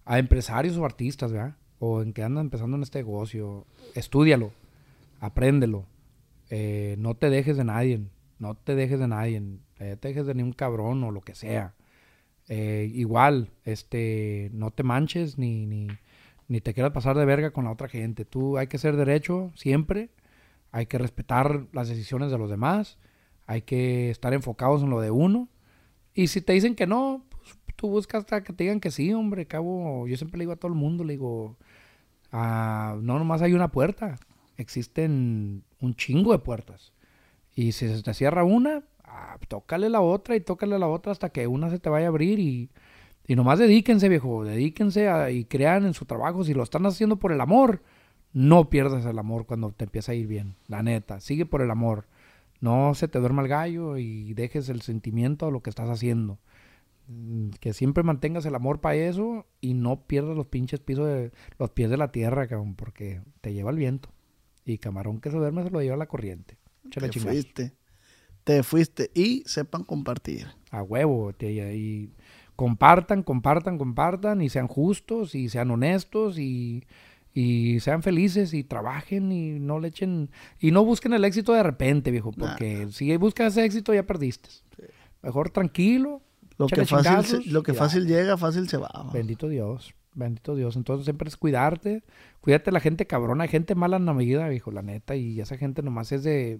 Speaker 3: a empresarios o artistas, ¿verdad? O en que andan empezando en este negocio, estúdialo, apréndelo, eh, no te dejes de nadie, no te dejes de nadie, eh, te dejes de ningún cabrón o lo que sea. Eh, igual, este, no te manches ni, ni, ni te quieras pasar de verga con la otra gente. Tú hay que ser derecho siempre, hay que respetar las decisiones de los demás, hay que estar enfocados en lo de uno. Y si te dicen que no, tú buscas hasta que te digan que sí, hombre. Cabo, yo siempre le digo a todo el mundo, le digo, ah, no nomás hay una puerta, existen un chingo de puertas. Y si se te cierra una, ah, tócale la otra y tócale la otra hasta que una se te vaya a abrir y, y nomás dedíquense, viejo, dedíquense a- y crean en su trabajo. Si lo están haciendo por el amor, no pierdas el amor cuando te empieza a ir bien, la neta. Sigue por el amor. No se te duerma el gallo y dejes el sentimiento a lo que estás haciendo. Mm, Que siempre mantengas el amor para eso y no pierdas los pinches pisos de los pies de la tierra, cabrón, porque te lleva el viento. Y camarón que se duerme se lo lleva la corriente.
Speaker 2: Te fuiste. Te fuiste. Y sepan compartir.
Speaker 3: A huevo. te- y compartan, compartan, compartan y sean justos y sean honestos y, y sean felices y trabajen y no le echen... Y no busquen el éxito de repente, viejo, porque si buscas ese éxito ya perdiste. Mejor tranquilo.
Speaker 2: Lo que, fácil, lo que llega, fácil se va.
Speaker 3: Bendito Dios, bendito Dios. Entonces siempre es cuidarte, cuídate de la gente cabrona, hay gente mala en la medida, viejo, la neta, y esa gente nomás es de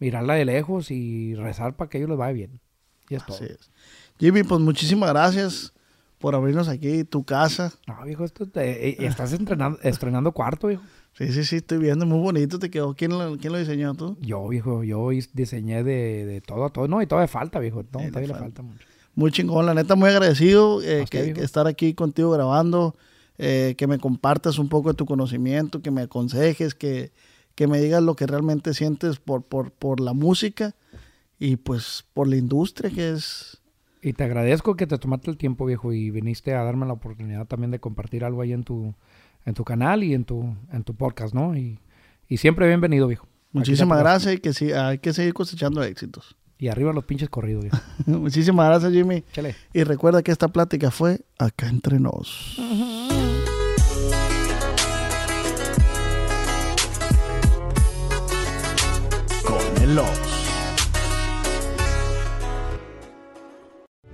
Speaker 3: mirarla de lejos y rezar para que ellos les vaya bien. Y es todo.
Speaker 2: Así es. Jimmy, pues muchísimas gracias por abrirnos aquí tu casa.
Speaker 3: No, viejo, esto te- eh, eh, estás entrenando, [laughs] estrenando cuarto, viejo.
Speaker 2: Sí, sí, sí, estoy viendo, muy bonito te quedó. ¿Quién lo, quién lo diseñó tú?
Speaker 3: Yo, viejo, yo is- diseñé de, de todo a todo. No, y todavía falta, viejo. No, todavía le
Speaker 2: falta.
Speaker 3: falta mucho.
Speaker 2: Muy chingón, la neta, muy agradecido eh,
Speaker 3: ¿A usted,
Speaker 2: que, estar aquí contigo grabando, eh, que me compartas un poco de tu conocimiento, que me aconsejes, que, que me digas lo que realmente sientes por, por, por la música y pues por la industria que es...
Speaker 3: Y te agradezco que te tomaste el tiempo, viejo, y viniste a darme la oportunidad también de compartir algo ahí en tu, en tu canal y en tu, en tu podcast, ¿no? Y, y siempre bienvenido, viejo.
Speaker 2: Muchísimas gracias y que sí, hay que seguir cosechando éxitos.
Speaker 3: Y arriba los pinches corridos. [laughs]
Speaker 2: Muchísimas gracias, Jimmy.
Speaker 3: Chale.
Speaker 2: Y recuerda que esta plática fue acá entre nos. Con el.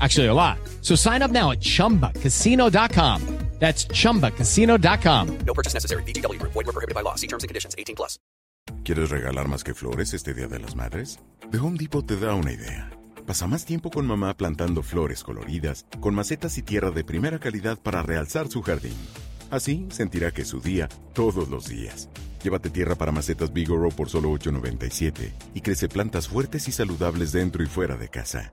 Speaker 5: Actually, a lot. So sign up now at chumbacasino.com. That's chumbacasino.com.
Speaker 6: No purchase necessary. VGW Group. Void were prohibited by law. See terms and conditions. 18 plus.
Speaker 7: ¿Quieres regalar más que flores este Día de las Madres? The Home Depot te da una idea. Pasa más tiempo con mamá plantando flores coloridas, con macetas y tierra de primera calidad para realzar su jardín. Así sentirá que es su día todos los días. Llévate tierra para macetas Bigoro por solo $8.97 y crece plantas fuertes y saludables dentro y fuera de casa.